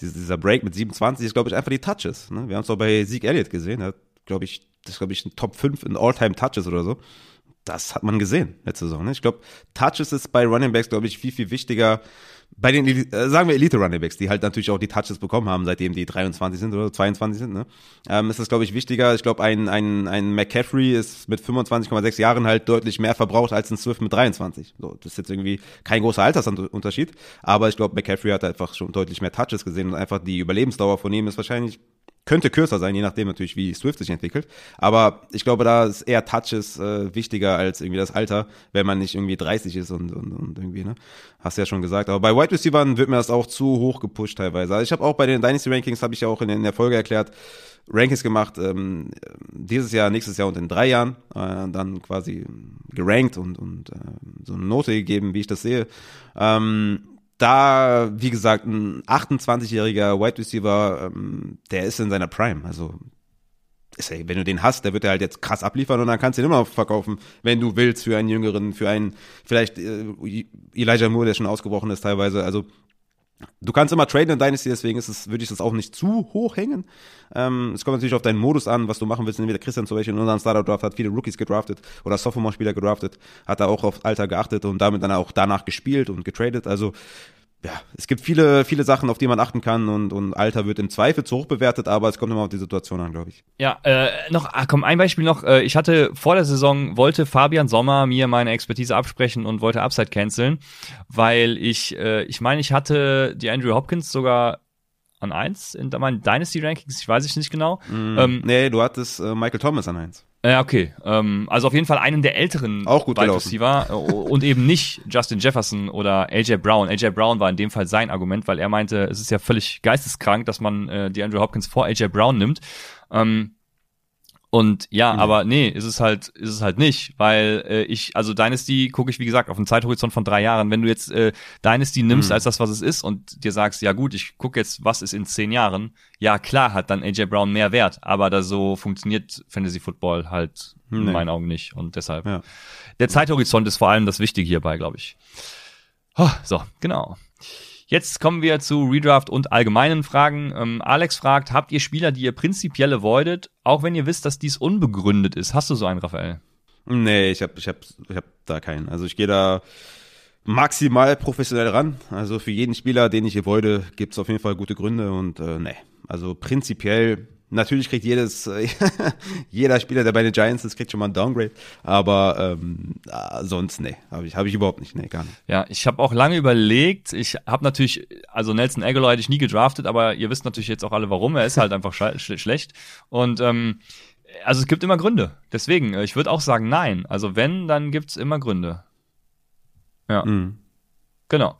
dieser Break mit 27 ist, glaube ich, einfach die Touches. Ne? Wir haben es auch bei Zeke Elliott gesehen. Er hat, glaube ich, das ist, glaube ich, ein Top 5 in All-Time-Touches oder so. Das hat man gesehen letzte Saison. Ne? Ich glaube, Touches ist bei Running Backs, glaube ich, viel, viel wichtiger. Bei den, äh, sagen wir Elite Running Backs, die halt natürlich auch die Touches bekommen haben, seitdem die 23 sind oder 22 sind, ne? ähm, ist das, glaube ich, wichtiger. Ich glaube, ein, ein, ein McCaffrey ist mit 25,6 Jahren halt deutlich mehr verbraucht als ein Swift mit 23. So, das ist jetzt irgendwie kein großer Altersunterschied, aber ich glaube, McCaffrey hat einfach schon deutlich mehr Touches gesehen und einfach die Überlebensdauer von ihm ist wahrscheinlich könnte kürzer sein, je nachdem natürlich, wie Swift sich entwickelt. Aber ich glaube, da ist eher Touches äh, wichtiger als irgendwie das Alter, wenn man nicht irgendwie 30 ist und, und, und irgendwie, ne? Hast du ja schon gesagt. Aber bei Wide Receivers wird mir das auch zu hoch gepusht teilweise. Also ich habe auch bei den Dynasty Rankings, habe ich ja auch in, in der Folge erklärt, Rankings gemacht, ähm, dieses Jahr, nächstes Jahr und in drei Jahren, äh, dann quasi gerankt und, und äh, so eine Note gegeben, wie ich das sehe. Ähm, da, wie gesagt, ein 28-jähriger Wide Receiver, ähm, der ist in seiner Prime. Also, ist ja, wenn du den hast, der wird er halt jetzt krass abliefern und dann kannst du ihn immer verkaufen, wenn du willst, für einen Jüngeren, für einen, vielleicht äh, Elijah Moore, der schon ausgebrochen ist teilweise. Also, Du kannst immer traden in Dynasty, deswegen ist es, würde ich das auch nicht zu hoch hängen. Ähm, es kommt natürlich auf deinen Modus an, was du machen willst. Entweder Christian zum Beispiel in unserem Startup Draft hat viele Rookies gedraftet oder Sophomore-Spieler gedraftet, hat er auch auf Alter geachtet und damit dann auch danach gespielt und getradet. Also ja, es gibt viele, viele Sachen, auf die man achten kann und, und Alter wird im Zweifel zu hoch bewertet, aber es kommt immer auf die Situation an, glaube ich. Ja, äh, noch, ah, komm, ein Beispiel noch. Äh, ich hatte vor der Saison, wollte Fabian Sommer mir meine Expertise absprechen und wollte Upside canceln, weil ich, äh, ich meine, ich hatte die Andrew Hopkins sogar an eins in meinen Dynasty Rankings, ich weiß ich nicht genau. Mm, ähm, nee, du hattest äh, Michael Thomas an eins. Ja, okay. Ähm, also auf jeden Fall einen der älteren Auch gut Wide. Receiver äh, und eben nicht Justin Jefferson oder AJ Brown. AJ Brown war in dem Fall sein Argument, weil er meinte, es ist ja völlig geisteskrank, dass man äh, die Andrew Hopkins vor AJ Brown nimmt. Ähm, und ja, Mhm. aber nee, ist es halt, ist es halt nicht, weil äh, ich, also Dynasty gucke ich wie gesagt auf einen Zeithorizont von drei Jahren. Wenn du jetzt äh, Dynasty nimmst Mhm. als das, was es ist und dir sagst, ja gut, ich gucke jetzt, was ist in zehn Jahren, ja klar hat dann AJ Brown mehr Wert, aber da so funktioniert Fantasy Football halt in Nee. meinen Augen nicht und deshalb. Ja. Der Zeithorizont ist vor allem das Wichtige hierbei, glaube ich. Oh, so, genau. Jetzt kommen wir zu Redraft und allgemeinen Fragen. Ähm, Alex fragt, habt ihr Spieler, die ihr prinzipiell avoidet, auch wenn ihr wisst, dass dies unbegründet ist? Hast du so einen, Raphael? Nee, ich hab, ich hab, ich hab da keinen. Also ich gehe da maximal professionell ran. Also für jeden Spieler, den ich avoide, gibt's auf jeden Fall gute Gründe und äh, nee. Also prinzipiell, natürlich kriegt jedes, äh, <laughs> jeder Spieler, der bei den Giants ist, kriegt schon mal ein Downgrade. Aber ähm, äh, sonst, nee, habe ich, hab ich überhaupt nicht. Nee, gar nicht. Ja, ich habe auch lange überlegt. Ich habe natürlich, also Nelson Aguilar hätte ich nie gedraftet, aber ihr wisst natürlich jetzt auch alle, warum. Er ist halt einfach sch schlecht. Und ähm, also es gibt immer Gründe. Deswegen, äh, ich würde auch sagen, nein. Also wenn, dann gibt's immer Gründe. Ja. Mhm. Genau.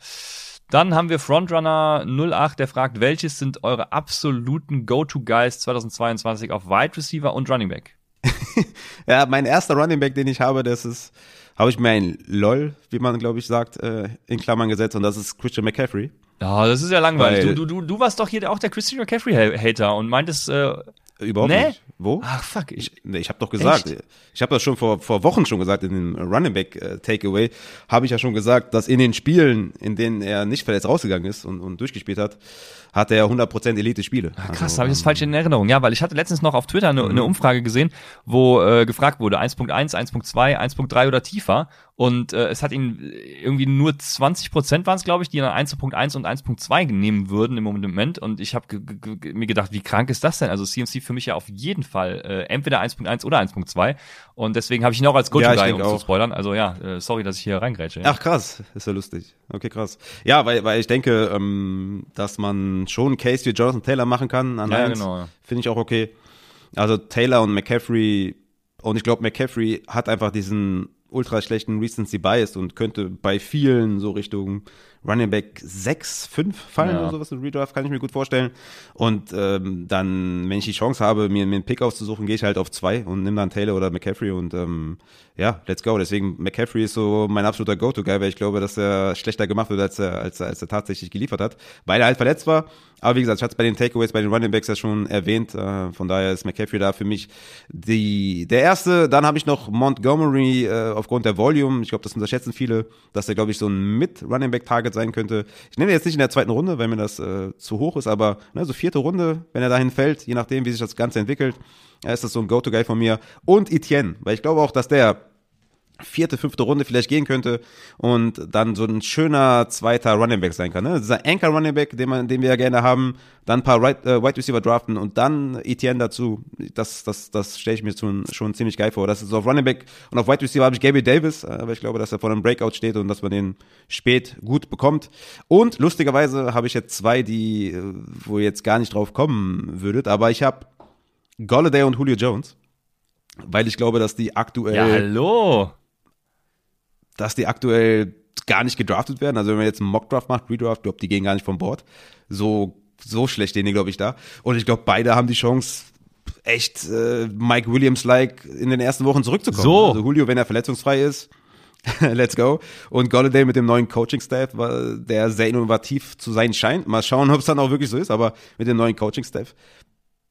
Dann haben wir Frontrunner 08, der fragt, welches sind eure absoluten Go-To-Guys 2022 auf Wide Receiver und Running Back? <laughs> Ja, mein erster Running Back, den ich habe, das ist, habe ich mir ein LOL, wie man glaube ich sagt, äh, in Klammern gesetzt und das ist Christian McCaffrey. Ja, das ist ja langweilig. Weil- Du, du, du, du warst doch hier auch der Christian McCaffrey-Hater und meintest, äh, Überhaupt Nee? nicht. Wo? ach fuck, ich, Ich, nee, ich habe doch gesagt, Echt? ich habe das schon vor, vor Wochen schon gesagt, in dem Running Back äh, Takeaway, habe ich ja schon gesagt, dass in den Spielen, in denen er nicht verletzt rausgegangen ist und, und durchgespielt hat, hat er 100% Elite-Spiele. Ah, krass, Also, habe ich das ähm, falsch in Erinnerung. Ja, weil ich hatte letztens noch auf Twitter eine, eine Umfrage gesehen, wo äh, gefragt wurde 1.1, 1.2, 1.3 oder tiefer und äh, es hat ihn irgendwie nur 20 Prozent waren es, glaube ich, die dann 1.1 und 1.2 nehmen würden im Moment und ich habe mir gedacht, wie krank ist das denn? Also CMC für mich ja auf jeden Fall äh, entweder 1.1 oder 1.2 und deswegen habe ich ihn auch als Go-To-Guy, um zu auch. spoilern. Also ja, äh, sorry, dass ich hier reingrätsche. Ja. Ach krass, ist ja lustig. Okay, krass. Ja, weil, weil ich denke, ähm, dass man schon einen Case für Jonathan Taylor machen kann. An Ja, eins. genau, ja. Finde ich auch okay. Also Taylor und McCaffrey, und ich glaube, McCaffrey hat einfach diesen ultra schlechten Recency Bias und könnte bei vielen so Richtung Running Back 6, 5 fallen Ja. oder sowas in Redraft, kann ich mir gut vorstellen. Und ähm, dann, wenn ich die Chance habe, mir, mir einen Pick auszusuchen, gehe ich halt auf zwei und nehme dann Taylor oder McCaffrey und ähm, ja, let's go. Deswegen McCaffrey ist so mein absoluter Go-To-Guy, weil ich glaube, dass er schlechter gemacht wird, als er, als er, als er tatsächlich geliefert hat, weil er halt verletzt war. Aber wie gesagt, ich hatte es bei den Takeaways, bei den Running Backs ja schon erwähnt. Äh, von daher ist McCaffrey da für mich die, der erste. Dann habe ich noch Montgomery äh, aufgrund der Volume. Ich glaube, das unterschätzen viele, dass er, glaube ich, so ein Mit-Running Back-Target sein könnte. Ich nenne ihn jetzt nicht in der zweiten Runde, weil mir das äh, zu hoch ist, aber ne, so vierte Runde, wenn er dahin fällt, je nachdem, wie sich das Ganze entwickelt, ja, ist das so ein Go-To-Guy von mir. Und Etienne, weil ich glaube auch, dass der vierte, fünfte Runde vielleicht gehen könnte und dann so ein schöner zweiter Running Back sein kann. Ne? Dieser Anchor Running Back, den, man, den wir ja gerne haben, dann ein paar right, äh, Wide Receiver draften und dann Etienne dazu. Das, das, das stelle ich mir schon, schon ziemlich geil vor. Das ist so auf Running Back und auf Wide Receiver habe ich Gabriel Davis, äh, aber ich glaube, dass er vor einem Breakout steht und dass man den spät gut bekommt. Und lustigerweise habe ich jetzt zwei, die, äh, wo ihr jetzt gar nicht drauf kommen würdet, aber ich habe Golladay und Julio Jones, weil ich glaube, dass die aktuell ja, hallo. dass die aktuell gar nicht gedraftet werden. Also wenn man jetzt einen Mockdraft macht, Redraft, glaube die gehen gar nicht vom Board. So so schlecht stehen die, glaube ich, da. Und ich glaube, beide haben die Chance, echt äh, Mike Williams-like in den ersten Wochen zurückzukommen. So. Also Julio, wenn er verletzungsfrei ist, <laughs> let's go. Und Golladay mit dem neuen Coaching-Staff, der sehr innovativ zu sein scheint. Mal schauen, ob es dann auch wirklich so ist, aber mit dem neuen Coaching-Staff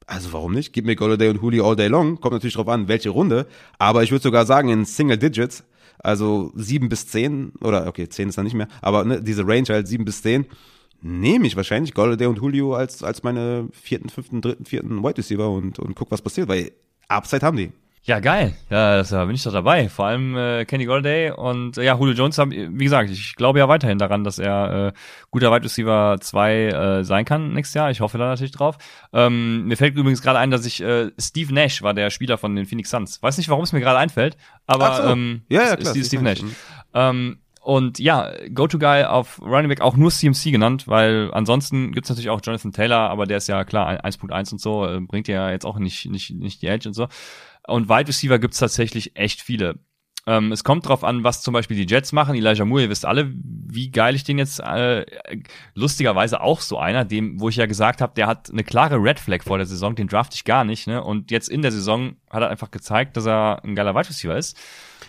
also warum nicht? Gib mir Golladay und Julio all day long. Kommt natürlich drauf an, welche Runde. Aber ich würde sogar sagen, in Single Digits, also sieben bis zehn oder okay, zehn ist dann nicht mehr, aber ne, diese Range halt sieben bis zehn, nehme ich wahrscheinlich Golladay und Julio als, als meine vierten, fünften, dritten, vierten Wide Receiver und, und guck, was passiert, weil Upside haben die. Ja, geil. Ja, das, da bin ich doch dabei. Vor allem äh, Kenny Golladay und äh, ja, Julio Jones, hab, wie gesagt, ich glaube ja weiterhin daran, dass er äh, guter Wide Receiver 2 äh, sein kann nächstes Jahr. Ich hoffe da natürlich drauf. Ähm, mir fällt übrigens gerade ein, dass ich äh, Steve Nash war der Spieler von den Phoenix Suns. Weiß nicht, warum es mir gerade einfällt, aber so. ähm, Ja, ja, klar, ist Steve Steve Nash. Nash, Ähm, und ja, Go-To-Guy auf Running Back auch nur CMC genannt, weil ansonsten gibt's natürlich auch Jonathan Taylor, aber der ist ja klar 1.1 und so, äh, bringt ja jetzt auch nicht, nicht, nicht die Edge und so. Und Wide Receiver gibt's tatsächlich echt viele. Ähm, es kommt drauf an, was zum Beispiel die Jets machen. Elijah Moore, ihr wisst alle, wie geil ich den jetzt, äh, lustigerweise auch so einer, dem, wo ich ja gesagt habe, der hat eine klare Red Flag vor der Saison, den draft ich gar nicht, ne? Und jetzt in der Saison hat er einfach gezeigt, dass er ein geiler Wide Receiver ist.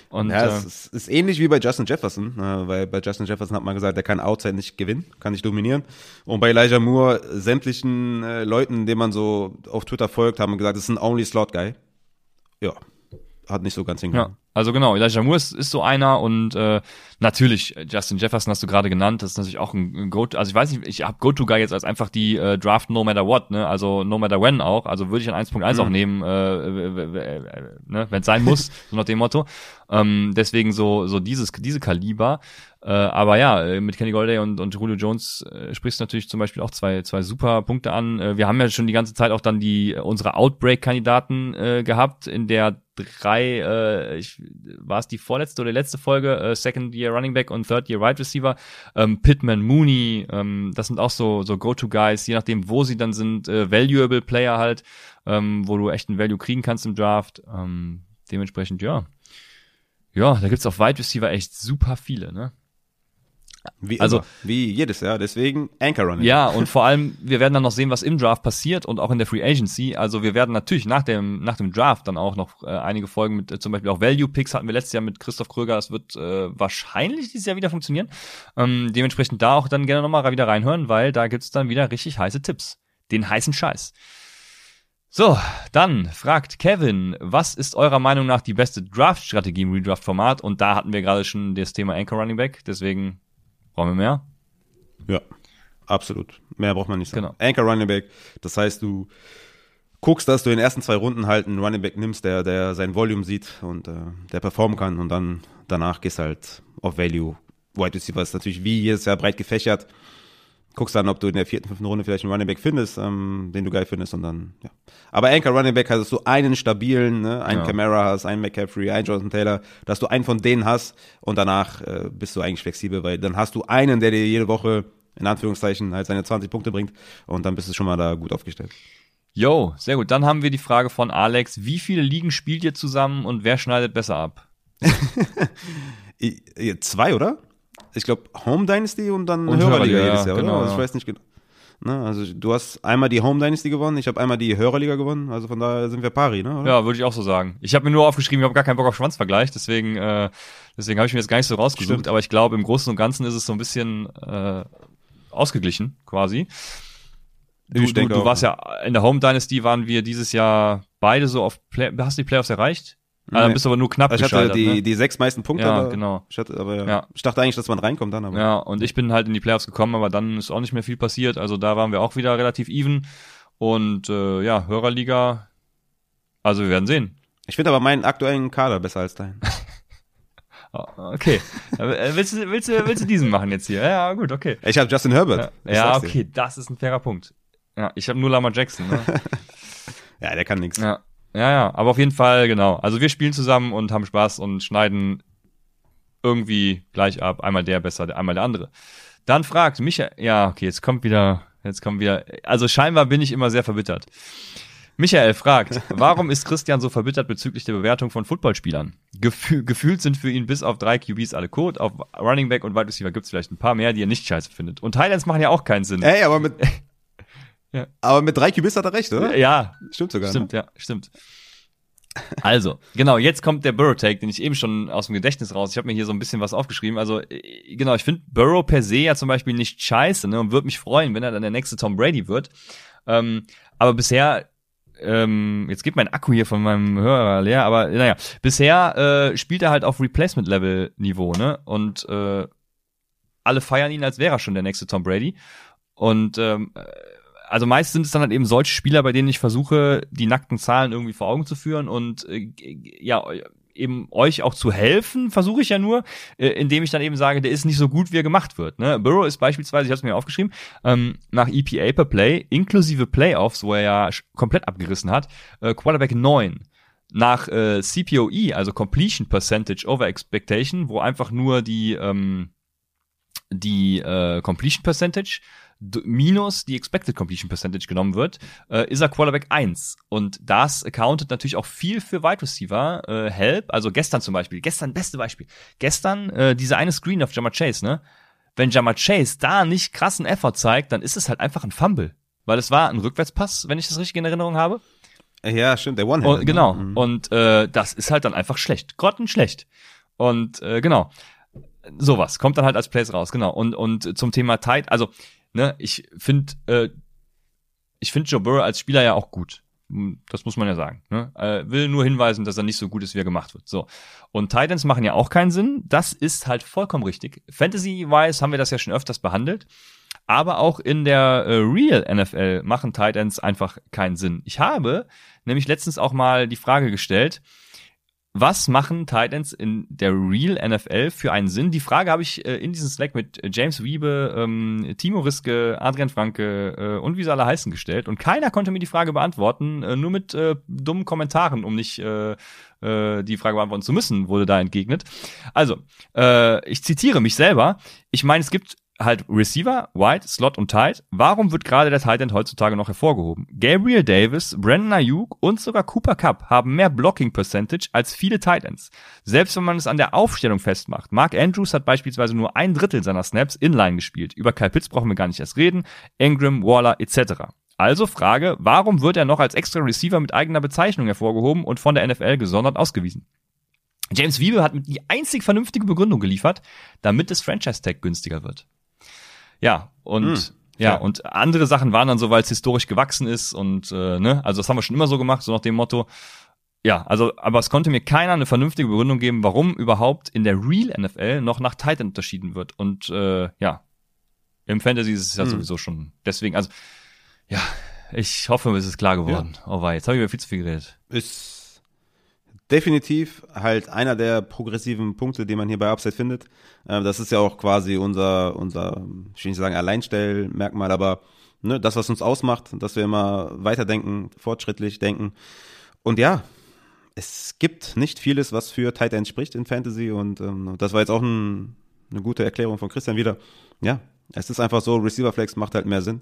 Und, ja, äh, es ist, ist ähnlich wie bei Justin Jefferson, äh, weil bei Justin Jefferson hat man gesagt, der kann Outside nicht gewinnen, kann nicht dominieren. Und bei Elijah Moore, sämtlichen äh, Leuten, denen man so auf Twitter folgt, haben gesagt, das ist ein Only Slot Guy. Ja, hat nicht so ganz hingehauen. Ja, also genau, Elijah Moore ist, ist so einer und äh, natürlich, Justin Jefferson hast du gerade genannt, das ist natürlich auch ein, ein Go, also ich weiß nicht, ich habe Go-To-Guy jetzt als einfach die äh, Draft no matter what, ne, also no matter when auch, also würde ich an 1.1 Mhm. auch nehmen, äh, ne, wenn es sein muss, <laughs> so nach dem Motto. Ähm, deswegen so so dieses diese Kaliber. Äh, aber ja, äh, mit Kenny Golday und, und Julio Jones äh, sprichst du natürlich zum Beispiel auch zwei, zwei super Punkte an. Äh, wir haben ja schon die ganze Zeit auch dann die äh, unsere Outbreak-Kandidaten äh, gehabt in der drei, äh, ich, war es die vorletzte oder letzte Folge, äh, Second Year Running Back und Third Year Wide Receiver, ähm, Pittman, Mooney, ähm, das sind auch so so Go-To-Guys, je nachdem, wo sie dann sind, äh, Valuable Player halt, ähm, wo du echt einen Value kriegen kannst im Draft. Ähm, dementsprechend, ja. Ja, da gibt's auf Wide Receiver echt super viele, ne? Wie Also- immer, wie jedes Jahr. Deswegen Anchor Running. Ja, und vor allem, wir werden dann noch sehen, was im Draft passiert und auch in der Free Agency. Also wir werden natürlich nach dem, nach dem Draft dann auch noch äh, einige Folgen mit äh, zum Beispiel auch Value Picks hatten wir letztes Jahr mit Christoph Kröger. Das wird äh, wahrscheinlich dieses Jahr wieder funktionieren. Ähm, dementsprechend da auch dann gerne nochmal wieder reinhören, weil da gibt's dann wieder richtig heiße Tipps. Den heißen Scheiß. So, dann fragt Kevin, was ist eurer Meinung nach die beste Draft-Strategie im Redraft-Format? Und da hatten wir gerade schon das Thema Anchor Running Back, deswegen brauchen wir mehr. Ja, absolut. Mehr braucht man nicht sagen. Genau. Anchor Running Back, das heißt, du guckst, dass du in den ersten zwei Runden halt einen Running Back nimmst, der, der sein Volume sieht und äh, der performen kann und dann danach gehst halt auf Value. Wide Receiver ist natürlich wie jedes Jahr breit gefächert. Guckst dann, ob du in der vierten, fünften Runde vielleicht einen Running Back findest, ähm, den du geil findest und dann, ja. Aber Anchor Running Back hast du einen stabilen, ne, einen Ja. Camara hast, einen McCaffrey, einen Jonathan Taylor, dass du einen von denen hast und danach äh, bist du eigentlich flexibel, weil dann hast du einen, der dir jede Woche in Anführungszeichen halt seine 20 Punkte bringt und dann bist du schon mal da gut aufgestellt. Yo, sehr gut. Dann haben wir die Frage von Alex. Wie viele Ligen spielt ihr zusammen und wer schneidet besser ab? <laughs> Zwei, oder? Ich glaube Home Dynasty und dann Und Hörerliga Hörerliga, jedes ja, Jahr, genau, oder? Also ich ja. weiß nicht genau. Ne, also du hast einmal die Home Dynasty gewonnen, ich habe einmal die Hörerliga gewonnen, also von daher sind wir pari, ne? Oder? Ja, würde ich auch so sagen. Ich habe mir nur aufgeschrieben, ich habe gar keinen Bock auf Schwanzvergleich, deswegen, äh, deswegen habe ich mir jetzt gar nicht so rausgesucht. Stimmt. Aber ich glaube, im Großen und Ganzen ist es so ein bisschen äh, ausgeglichen, quasi. Du, Ich du, denke du warst ja in der Home Dynasty waren wir dieses Jahr beide so auf Play hast du die Playoffs erreicht? Dann Nee. bist du aber nur knapp Also ich hatte die, ne? die sechs meisten Punkte, Ja, aber, genau. ich, hatte, aber ja. Ich dachte eigentlich, dass man reinkommt dann, aber Ja, und ich bin halt in die Playoffs gekommen, aber dann ist auch nicht mehr viel passiert. Also da waren wir auch wieder relativ even. Und äh, ja, Hörerliga, also wir werden sehen. ich finde aber meinen aktuellen Kader besser als deinen. Ah, <laughs> Okay. <laughs> Äh, willst, du, willst, du, willst du diesen machen jetzt hier? Ja, gut, okay. Ich habe Justin Herbert. Ja, ja sag's dir. okay, das ist ein fairer Punkt. Ja, ich habe nur Lama Jackson. Ne? <laughs> Ja, der kann nichts. ja. Ja, ja, aber auf jeden Fall, genau. Also wir spielen zusammen und haben Spaß und schneiden irgendwie gleich ab. Einmal der besser, einmal der andere. Dann fragt Michael, ja, okay, jetzt kommt wieder, jetzt kommt wieder, also scheinbar bin ich immer sehr verbittert. Michael fragt, <laughs> warum ist Christian so verbittert bezüglich der Bewertung von Footballspielern? Gefühl, gefühlt sind für ihn bis auf drei QBs alle Code, auf Running Back und Wide Receiver gibt es vielleicht ein paar mehr, die er nicht scheiße findet. Und Highlights machen ja auch keinen Sinn. Ey, aber mit, <laughs> Ja. aber mit drei Cubis hat er recht, oder? Ja, Stimmt sogar. Stimmt, ja, stimmt. Also, genau, jetzt kommt der Burrow-Take, den ich eben schon aus dem Gedächtnis raus. Ich habe mir hier so ein bisschen was aufgeschrieben. Also, äh, genau, ich finde Burrow per se ja zum Beispiel nicht scheiße, ne? Und würde mich freuen, wenn er dann der nächste Tom Brady wird. Ähm, aber bisher, ähm, jetzt geht mein Akku hier von meinem Hörer leer, aber naja, bisher äh, spielt er halt auf Replacement-Level-Niveau, ne? Und äh, alle feiern ihn, als wäre er schon der nächste Tom Brady. Und ähm, also meist sind es dann halt eben solche Spieler, bei denen ich versuche, die nackten Zahlen irgendwie vor Augen zu führen und äh, ja, eben euch auch zu helfen, versuche ich ja nur, äh, indem ich dann eben sage, der ist nicht so gut, wie er gemacht wird. Ne? Burrow ist beispielsweise, ich habe es mir aufgeschrieben, ähm, nach EPA per Play, inklusive Playoffs, wo er ja komplett abgerissen hat, äh, Quarterback 9. Nach äh, CPOE, also Completion Percentage Over Expectation, wo einfach nur die ähm, die äh, Completion Percentage minus die Expected Completion Percentage genommen wird, äh, ist er Quarterback 1. Und das accountet natürlich auch viel für Wide Receiver äh, Help. Also gestern zum Beispiel, gestern beste Beispiel. Gestern äh, diese eine Screen auf Jammer Chase, ne? Wenn Jammer Chase da nicht krassen Effort zeigt, dann ist es halt einfach ein Fumble. Weil es war ein Rückwärtspass, wenn ich das richtig in Erinnerung habe. Ja, stimmt, der one Und, genau. Ne? Und äh, das ist halt dann einfach schlecht. Grottenschlecht. Und äh, genau. Sowas kommt dann halt als Plays raus, genau. Und, und zum Thema Tight, also ne, ich finde, äh, ich finde Joe Burrow als Spieler ja auch gut. Hm, das muss man ja sagen. Ne? Äh, will nur hinweisen, dass er nicht so gut ist, wie er gemacht wird. So. Und Titans machen ja auch keinen Sinn. Das ist halt vollkommen richtig. Fantasy-wise haben wir das ja schon öfters behandelt. Aber auch in der äh, Real NFL machen Titans einfach keinen Sinn. Ich habe nämlich letztens auch mal die Frage gestellt, was machen Titans in der Real NFL für einen Sinn? Die Frage habe ich äh, in diesem Slack mit James Wiebe, ähm, Timo Riske, Adrian Franke äh, und wie sie alle heißen gestellt und keiner konnte mir die Frage beantworten, äh, nur mit äh, dummen Kommentaren, um nicht äh, äh, die Frage beantworten zu müssen, wurde da entgegnet. Also, äh, ich zitiere mich selber. Ich meine, es gibt halt Receiver, White, Slot und Tight. Warum wird gerade der Tight End heutzutage noch hervorgehoben? Gabriel Davis, Brandon Ayuk und sogar Cooper Cup haben mehr Blocking Percentage als viele Tight Ends. Selbst wenn man es an der Aufstellung festmacht. Mark Andrews hat beispielsweise nur ein Drittel seiner Snaps inline gespielt. Über Kyle Pitts brauchen wir gar nicht erst reden. Ingram, Waller etc. Also Frage, warum wird er noch als extra Receiver mit eigener Bezeichnung hervorgehoben und von der NFL gesondert ausgewiesen? James Wiebe hat die einzig vernünftige Begründung geliefert, damit das Franchise-Tag günstiger wird. Ja, und hm, ja, und andere Sachen waren dann so, weil es historisch gewachsen ist und äh, ne, also das haben wir schon immer so gemacht, so nach dem Motto. Ja, also, aber es konnte mir keiner eine vernünftige Begründung geben, warum überhaupt in der Real NFL noch nach Titan unterschieden wird. Und äh, ja, im Fantasy ist es ja hm. sowieso schon. Deswegen, also, ja, ich hoffe, es ist klar geworden. Ja. Oh wei, jetzt habe ich über viel zu viel geredet. Ist definitiv halt einer der progressiven Punkte, die man hier bei Upside findet. Äh, das ist ja auch quasi unser, unser, ich will nicht sagen Alleinstellmerkmal, aber ne, das, was uns ausmacht, dass wir immer weiterdenken, fortschrittlich denken. Und ja, es gibt nicht vieles, was für Tight End spricht in Fantasy und ähm, das war jetzt auch ein, eine gute Erklärung von Christian wieder. Ja, es ist einfach so, Receiver Flex macht halt mehr Sinn,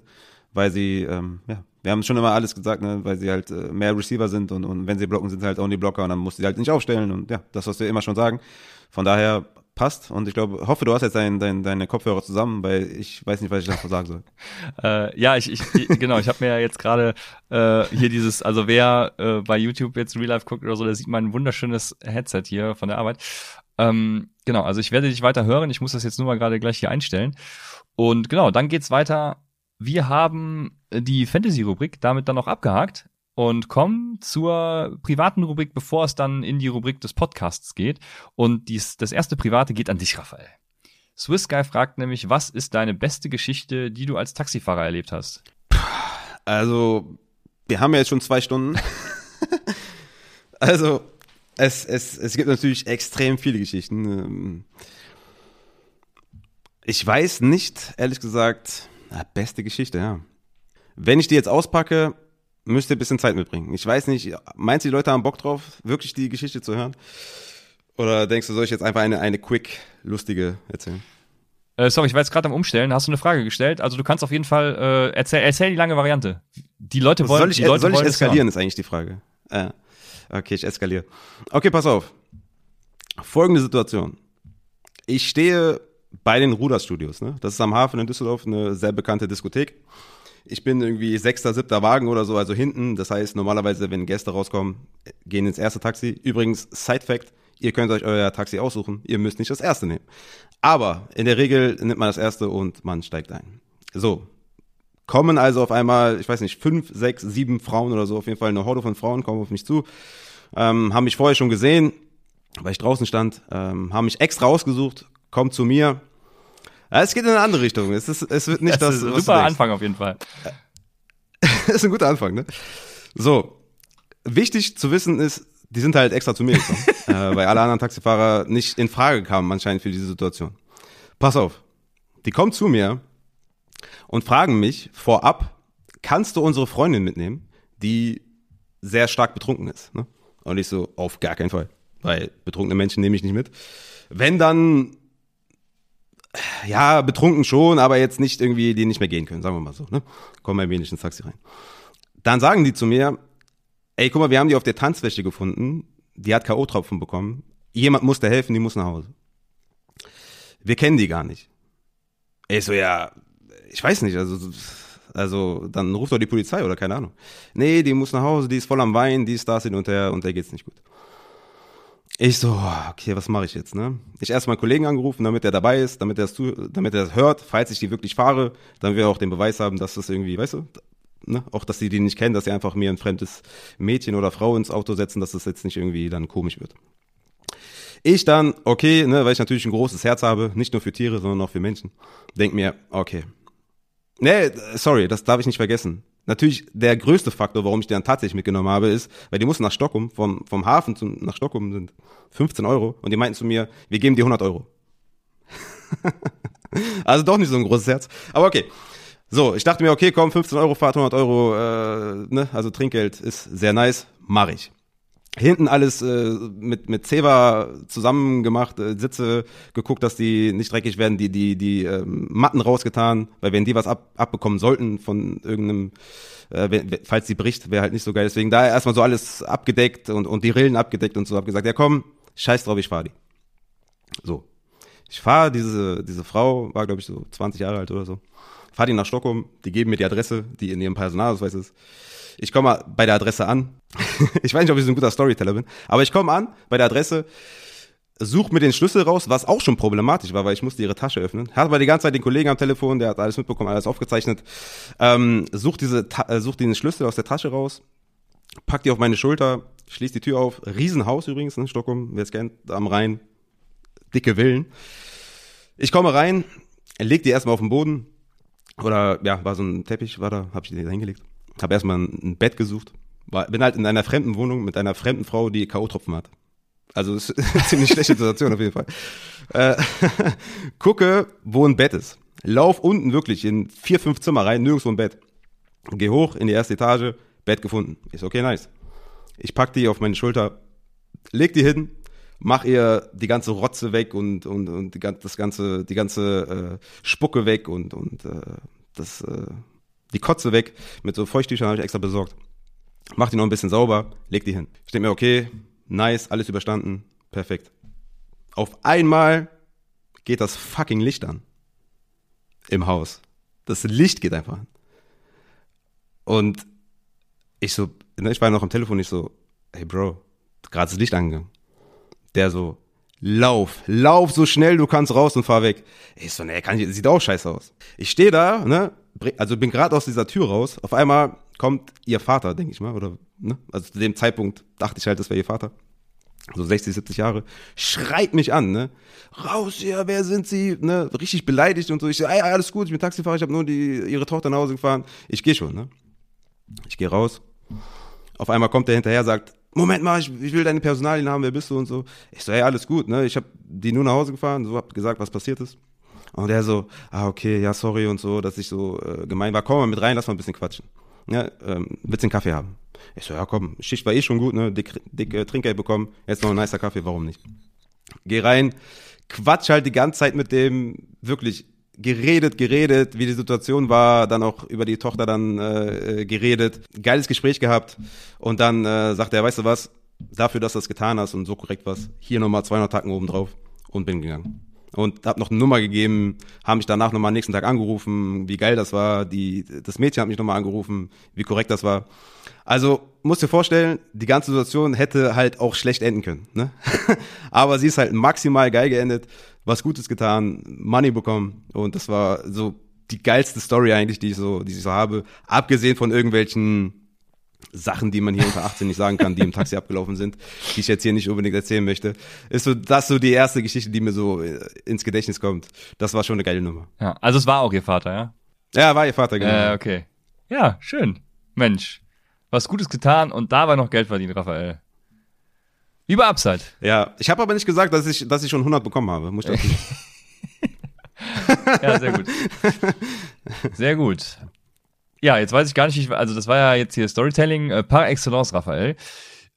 weil sie, ähm, ja, wir haben schon immer alles gesagt, ne, weil sie halt äh, mehr Receiver sind und, und wenn sie blocken, sind sie halt auch die Blocker und dann musst du sie halt nicht aufstellen und ja, das, was wir immer schon sagen. Von daher passt und ich glaube, hoffe, du hast jetzt dein, dein, deine Kopfhörer zusammen, weil ich weiß nicht, was ich davon sagen soll. <laughs> äh, ja, ich, ich genau, ich habe mir ja jetzt gerade äh, hier dieses, also wer äh, bei YouTube jetzt Real Life guckt oder so, der sieht mein wunderschönes Headset hier von der Arbeit. Ähm, genau, also ich werde dich weiter hören, ich muss das jetzt nur mal gerade gleich hier einstellen. Und genau, dann geht's weiter wir haben die Fantasy-Rubrik damit dann noch abgehakt und kommen zur privaten Rubrik, bevor es dann in die Rubrik des Podcasts geht. Und dies, das erste private geht an dich, Raphael. Swiss Guy fragt nämlich, was ist deine beste Geschichte, die du als Taxifahrer erlebt hast? Also, wir haben ja jetzt schon zwei Stunden. <laughs> also, es, es, es gibt natürlich extrem viele Geschichten. Ähm, ich weiß nicht, ehrlich gesagt, beste Geschichte, ja. Wenn ich die jetzt auspacke, müsst ihr ein bisschen Zeit mitbringen. Ich weiß nicht, meinst du, die Leute haben Bock drauf, wirklich die Geschichte zu hören? Oder denkst du, soll ich jetzt einfach eine, eine quick, lustige erzählen? Äh, sorry, ich war jetzt gerade am Umstellen. Hast du eine Frage gestellt? Also du kannst auf jeden Fall äh, erzähl, erzähl die lange Variante. Die Leute wollen. Soll ich, die Leute soll ich eskalieren? Ist eigentlich die Frage. Äh, okay, ich eskaliere. Okay, pass auf. Folgende Situation. Ich stehe bei den Ruderstudios. Ne? Das ist am Hafen in Düsseldorf eine sehr bekannte Diskothek. Ich bin irgendwie sechster, siebter Wagen oder so, also hinten. Das heißt, normalerweise, wenn Gäste rauskommen, gehen ins erste Taxi. Übrigens, Side Fact, ihr könnt euch euer Taxi aussuchen. Ihr müsst nicht das erste nehmen. Aber in der Regel nimmt man das erste und man steigt ein. So. Kommen also auf einmal, ich weiß nicht, fünf, sechs, sieben Frauen oder so, auf jeden Fall eine Horde von Frauen kommen auf mich zu, ähm, haben mich vorher schon gesehen, weil ich draußen stand, ähm, haben mich extra ausgesucht, kommt zu mir. Es geht in eine andere Richtung. Es, ist, es wird nicht das. das ist ein super Anfang auf jeden Fall. <laughs> das ist ein guter Anfang, ne? So. Wichtig zu wissen ist, die sind halt extra zu mir gekommen, <laughs> äh, weil alle anderen Taxifahrer nicht in Frage kamen anscheinend für diese Situation. Pass auf. Die kommen zu mir und fragen mich vorab, kannst du unsere Freundin mitnehmen, die sehr stark betrunken ist? Ne? Und ich so, auf gar keinen Fall, weil betrunkene Menschen nehme ich nicht mit. Wenn dann Ja, betrunken schon, aber jetzt nicht irgendwie, die nicht mehr gehen können, sagen wir mal so. Ne? Kommen ein wenig ins Taxi rein. Dann sagen die zu mir, ey, guck mal, wir haben die auf der Tanzfläche gefunden, die hat K.O.-Tropfen bekommen, jemand muss da helfen, die muss nach Hause. Wir kennen die gar nicht. Ich so, ja, ich weiß nicht, also, also dann ruft doch die Polizei oder keine Ahnung. Nee, die muss nach Hause, die ist voll am Wein, die ist da, sind und der und der geht's nicht gut. Ich so, okay, was mache ich jetzt, ne? Ich erst meinen Kollegen angerufen, damit er dabei ist, damit er es damit er hört, falls ich die wirklich fahre, damit wir auch den Beweis haben, dass das irgendwie, weißt du, ne? Auch, dass die die nicht kennen, dass sie einfach mir ein fremdes Mädchen oder Frau ins Auto setzen, dass das jetzt nicht irgendwie dann komisch wird. Ich dann, okay, ne, weil ich natürlich ein großes Herz habe, nicht nur für Tiere, sondern auch für Menschen, denk mir, okay. Nee, sorry, das darf ich nicht vergessen. Natürlich der größte Faktor, warum ich die dann tatsächlich mitgenommen habe, ist, weil die mussten nach Stockholm, vom, vom Hafen zum, nach Stockholm sind 15 Euro und die meinten zu mir, wir geben dir 100 Euro. <laughs> also doch nicht so ein großes Herz. Aber okay. So, ich dachte mir, okay, komm, 15 Euro Fahrt, 100 Euro, äh, ne, also Trinkgeld ist sehr nice, mache ich hinten alles äh, mit mit Ceva zusammen gemacht, äh, Sitze geguckt, dass die nicht dreckig werden, die die die ähm, Matten rausgetan, weil wenn die was ab, abbekommen sollten von irgendeinem äh, wenn, falls die bricht, wäre halt nicht so geil. Deswegen da erstmal so alles abgedeckt und und die Rillen abgedeckt und so hab gesagt, ja komm, scheiß drauf, ich fahr die. So. Ich fahre diese diese Frau war glaube ich so 20 Jahre alt oder so. Fahr die nach Stockholm, die geben mir die Adresse, die in ihrem Personalausweis ist. Ich komme bei der Adresse an. <laughs> ich weiß nicht, ob ich so ein guter Storyteller bin, aber ich komme an bei der Adresse, suche mir den Schlüssel raus, was auch schon problematisch war, weil ich musste ihre Tasche öffnen. Hatte aber die ganze Zeit den Kollegen am Telefon, der hat alles mitbekommen, alles aufgezeichnet. Ähm, such diese, äh, such den Schlüssel aus der Tasche raus, pack die auf meine Schulter, schließ die Tür auf. Riesenhaus übrigens, ne, Stockholm, wer es kennt, am Rhein. Dicke Villen. Ich komme rein, leg die erstmal auf den Boden. Oder, ja, war so ein Teppich, war da, hab ich die da hingelegt. Habe erstmal ein Bett gesucht. War, bin halt in einer fremden Wohnung mit einer fremden Frau, die K.O.-Tropfen hat. Also ist eine <laughs> ziemlich schlechte Situation auf jeden Fall. Äh, <laughs> gucke, wo ein Bett ist. Lauf unten wirklich in vier, fünf Zimmer rein, nirgendwo ein Bett. Geh hoch in die erste Etage, Bett gefunden. Ist okay, nice. Ich pack die auf meine Schulter, leg die hin, mach ihr die ganze Rotze weg und, und, und die, das ganze, die ganze äh, Spucke weg und, und äh, das äh, die Kotze weg. Mit so Feuchttüchern habe ich extra besorgt. Mach die noch ein bisschen sauber, leg die hin. Ich denke mir, okay, nice, alles überstanden, perfekt. Auf einmal geht das fucking Licht an. Im Haus. Das Licht geht einfach an. Und ich so, ne, ich war noch am Telefon, ich so, hey Bro, gerade das Licht angegangen. Der so, lauf, lauf so schnell du kannst raus und fahr weg. Ich so, ne, kann ich, sieht auch scheiße aus. Ich stehe da, ne, also bin gerade aus dieser Tür raus. Auf einmal kommt ihr Vater, denke ich mal, oder, ne? Also zu dem Zeitpunkt dachte ich halt, das wäre ihr Vater. So 60, 70 Jahre, schreit mich an, ne? Raus hier, wer sind Sie? Ne? Richtig beleidigt und so. Ich so, alles gut, ich bin Taxifahrer, ich habe nur die, ihre Tochter nach Hause gefahren. Ich gehe schon, ne? Ich gehe raus. Auf einmal kommt der hinterher, sagt, Moment mal, ich, ich will deine Personalien haben, wer bist du und so. Ich so, ey, alles gut, ne? Ich habe die nur nach Hause gefahren, so hab gesagt, was passiert ist. Und er so, ah, okay, ja, sorry und so, dass ich so äh, gemein war. Komm mal mit rein, lass mal ein bisschen quatschen. Ja, ähm, willst du Kaffee haben? Ich so, ja, komm, Schicht war eh schon gut, ne? Dick, dick äh, Trinkgeld bekommen, jetzt noch ein nicer Kaffee, warum nicht? Geh rein, quatsch halt die ganze Zeit mit dem, wirklich geredet, geredet, wie die Situation war, dann auch über die Tochter dann äh, äh geredet, geiles Gespräch gehabt und dann äh, sagt er, weißt du was, dafür, dass du das getan hast und so korrekt was, hier nochmal 200 Tacken oben drauf und bin gegangen und habe noch eine Nummer gegeben, haben mich danach nochmal am nächsten Tag angerufen, wie geil das war, die, das Mädchen hat mich nochmal angerufen, wie korrekt das war. Also, musst dir vorstellen, die ganze Situation hätte halt auch schlecht enden können, ne? <laughs> Aber sie ist halt maximal geil geendet, was Gutes getan, Money bekommen und das war so die geilste Story eigentlich, die ich so, die ich so habe, abgesehen von irgendwelchen Sachen, die man hier unter 18 nicht sagen kann, die im Taxi <laughs> abgelaufen sind, die ich jetzt hier nicht unbedingt erzählen möchte, ist so das so die erste Geschichte, die mir so äh, ins Gedächtnis kommt. Das war schon eine geile Nummer. Ja, also es war auch ihr Vater, ja? Ja, war ihr Vater, genau. Äh, okay. Ja, schön. Mensch, was Gutes getan und dabei noch Geld verdient, Raphael. Über Upside. Ja, ich habe aber nicht gesagt, dass ich, dass ich schon 100 bekommen habe. Muss ich <laughs> ja, sehr gut. Sehr gut. Ja, jetzt weiß ich gar nicht, also das war ja jetzt hier Storytelling äh, par excellence, Raphael.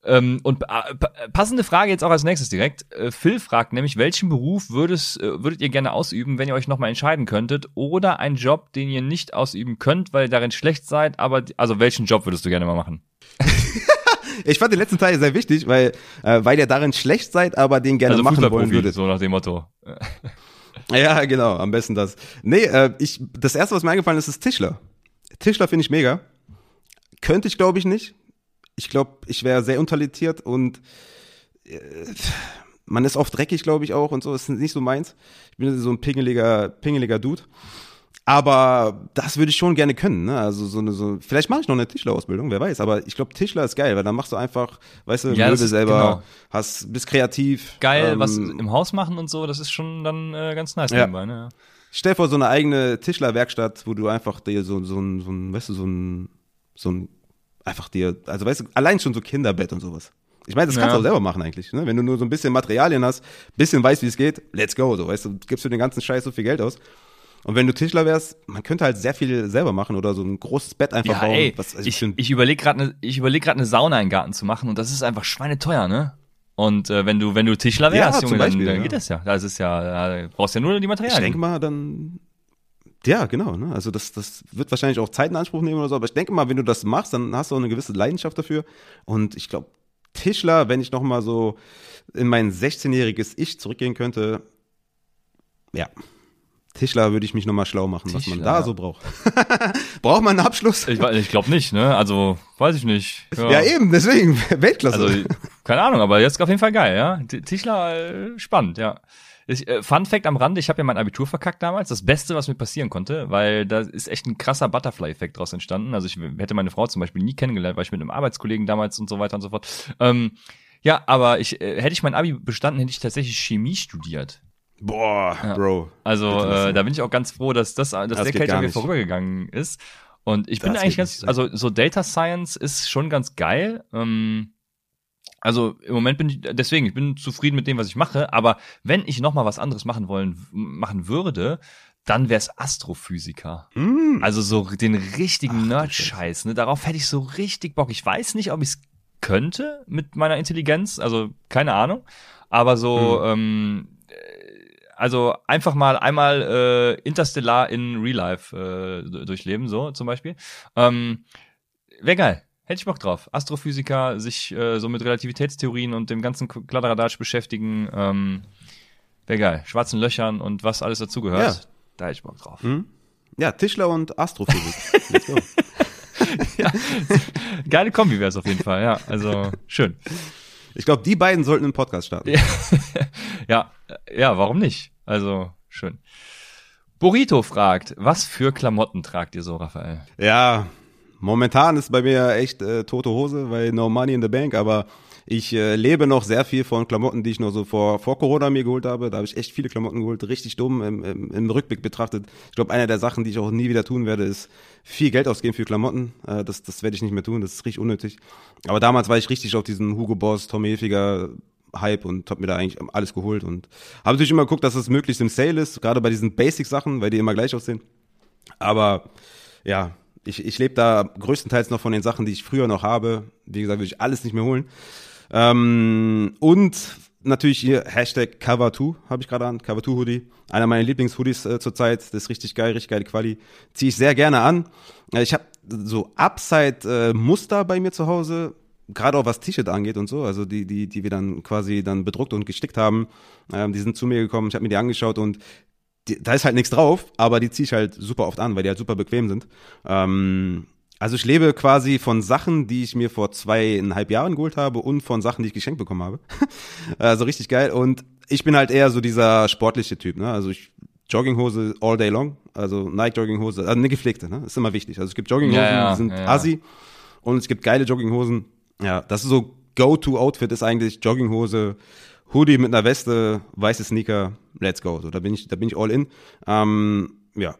Ähm, und äh, passende Frage jetzt auch als nächstes direkt. Äh, Phil fragt nämlich, welchen Beruf würdest, äh, würdet ihr gerne ausüben, wenn ihr euch nochmal entscheiden könntet? Oder einen Job, den ihr nicht ausüben könnt, weil ihr darin schlecht seid, aber also welchen Job würdest du gerne mal machen? <laughs> ich fand den letzten Teil sehr wichtig, weil, äh, weil ihr darin schlecht seid, aber den gerne also machen wollen würdet. So nach dem Motto. <laughs> Ja, genau, am besten das. Nee, äh, ich, das erste, was mir eingefallen ist, ist Tischler. Tischler finde ich mega. Könnte ich, glaube ich, nicht. Ich glaube, ich wäre sehr untalentiert und äh, man ist oft dreckig, glaube ich, auch und so. Das ist nicht so meins. Ich bin so ein pingeliger, pingeliger Dude. Aber das würde ich schon gerne können. Ne? Also so eine, so, vielleicht mache ich noch eine Tischlerausbildung, wer weiß. Aber ich glaube, Tischler ist geil, weil dann machst du einfach, weißt du, Ja, Möbel selber, genau. hast, bist kreativ. Geil, ähm, was im Haus machen und so, das ist schon dann äh, ganz nice Ja. nebenbei, ne? Stell dir vor, so eine eigene Tischlerwerkstatt, wo du einfach dir so, so, ein, so ein, weißt du, so ein, so ein, einfach dir, also weißt du, allein schon so Kinderbett und sowas. Ich meine, das kannst Ja. du auch selber machen eigentlich, ne? Wenn du nur so ein bisschen Materialien hast, bisschen weißt, wie es geht, let's go, so, weißt du, gibst du den ganzen Scheiß so viel Geld aus. Und wenn du Tischler wärst, man könnte halt sehr viel selber machen oder so ein großes Bett einfach Ja, bauen. ey, was, also ich, ich überlege gerade eine ich überleg grad eine Sauna im Garten zu machen und das ist einfach schweineteuer, ne? Und äh, wenn du wenn du Tischler Ja, wärst, zum Junge, dann, Beispiel, dann ja. geht das ja. Das ist ja, da brauchst ja nur die ich Materialien. denke mal, dann, ja, genau, ne? Also das, das wird wahrscheinlich auch Zeit in Anspruch nehmen oder so, aber ich denke mal, wenn du das machst, dann hast du auch eine gewisse Leidenschaft dafür. Und ich glaube, Tischler, wenn ich noch mal so in mein 16-jähriges Ich zurückgehen könnte, ja, Tischler würde ich mich noch mal schlau machen, was man Tischler, da ja. so braucht. <laughs> Braucht man einen Abschluss? Ich, ich glaube nicht, ne? Also, weiß ich nicht. Ja, eben, deswegen, <laughs> Weltklasse. Also, keine Ahnung, aber jetzt auf jeden Fall geil, ja. Tischler, äh, spannend, ja. Ich, äh, Fun Fact am Rande, ich habe ja mein Abitur verkackt damals. Das Beste, was mir passieren konnte, weil da ist echt ein krasser Butterfly-Effekt draus entstanden. Also ich hätte meine Frau zum Beispiel nie kennengelernt, weil ich mit einem Arbeitskollegen damals und so weiter und so fort. Ähm, ja, aber ich äh, hätte ich mein Abi bestanden, hätte ich tatsächlich Chemie studiert. Boah, Ja. Bro. Also äh, da bin ich auch ganz froh, dass das, dass Das der Kelch an mir vorübergegangen ist. Und ich bin Das eigentlich geht ganz, also so Data Science ist schon ganz geil. Ähm, also im Moment bin ich, deswegen, ich bin zufrieden mit dem, was ich mache, aber wenn ich noch mal was anderes machen wollen, machen würde, dann wäre es Astrophysiker. Mm. Also so den richtigen Nerd-Scheiß, ne? Darauf hätte ich so richtig Bock. Ich weiß nicht, ob ich es könnte mit meiner Intelligenz, also keine Ahnung. Aber so, ähm, äh, also einfach mal einmal äh, Interstellar in Real Life äh, durchleben, so zum Beispiel. Ähm, Wäre geil. Hätte ich Bock drauf. Astrophysiker, sich äh, so mit Relativitätstheorien und dem ganzen Kladderadatsch beschäftigen. Ähm, Wäre geil. Schwarzen Löchern und was alles dazugehört. Ja. Da hätte ich Bock drauf. Hm? Ja, Tischler und Astrophysik. <laughs> Let's go. Geile Kombi wäre es auf jeden Fall, ja. Also schön. Ich glaube, die beiden sollten einen Podcast starten. <laughs> Ja, ja, warum nicht? Also schön. Burrito fragt, was für Klamotten tragt ihr so, Raphael? Ja, momentan ist bei mir echt äh, tote Hose, weil no money in the bank, aber ich äh, lebe noch sehr viel von Klamotten, die ich noch so vor, vor Corona mir geholt habe. Da habe ich echt viele Klamotten geholt, richtig dumm im, im, im Rückblick betrachtet. Ich glaube, eine der Sachen, die ich auch nie wieder tun werde, ist viel Geld ausgeben für Klamotten. Äh, das, das werde ich nicht mehr tun, das ist richtig unnötig. Aber damals war ich richtig auf diesen Hugo Boss, Tommy Hilfiger Hype und habe mir da eigentlich alles geholt und habe natürlich immer geguckt, dass es möglichst im Sale ist, gerade bei diesen Basic-Sachen, weil die immer gleich aussehen. Aber ja, ich, ich lebe da größtenteils noch von den Sachen, die ich früher noch habe. Wie gesagt, würde ich alles nicht mehr holen. Ähm, und natürlich hier Hashtag Cover2 habe ich gerade an, Cover2 Hoodie. Einer meiner Lieblingshoodies äh, zurzeit. Das ist richtig geil, richtig geile Quali. Ziehe ich sehr gerne an. Äh, ich habe so Upside-Muster bei mir zu Hause. Gerade auch was T-Shirt angeht und so, also die, die, die wir dann quasi dann bedruckt und gestickt haben, ähm, die sind zu mir gekommen, ich habe mir die angeschaut und die, da ist halt nichts drauf, aber die ziehe ich halt super oft an, weil die halt super bequem sind. Ähm, also ich lebe quasi von Sachen, die ich mir vor zweieinhalb Jahren geholt habe und von Sachen, die ich geschenkt bekommen habe. <laughs> also richtig geil. Und ich bin halt eher so dieser sportliche Typ, ne? Also ich Jogginghose all day long, also Nike Jogginghose, also eine gepflegte, ne? Ist immer wichtig. Also es gibt Jogginghosen, Ja, ja, die sind ja, assi und es gibt geile Jogginghosen. Ja, das ist so Go-to-Outfit ist eigentlich Jogginghose, Hoodie mit einer Weste, weiße Sneaker, let's go. So, da bin ich, da bin ich all in. Ähm, ja,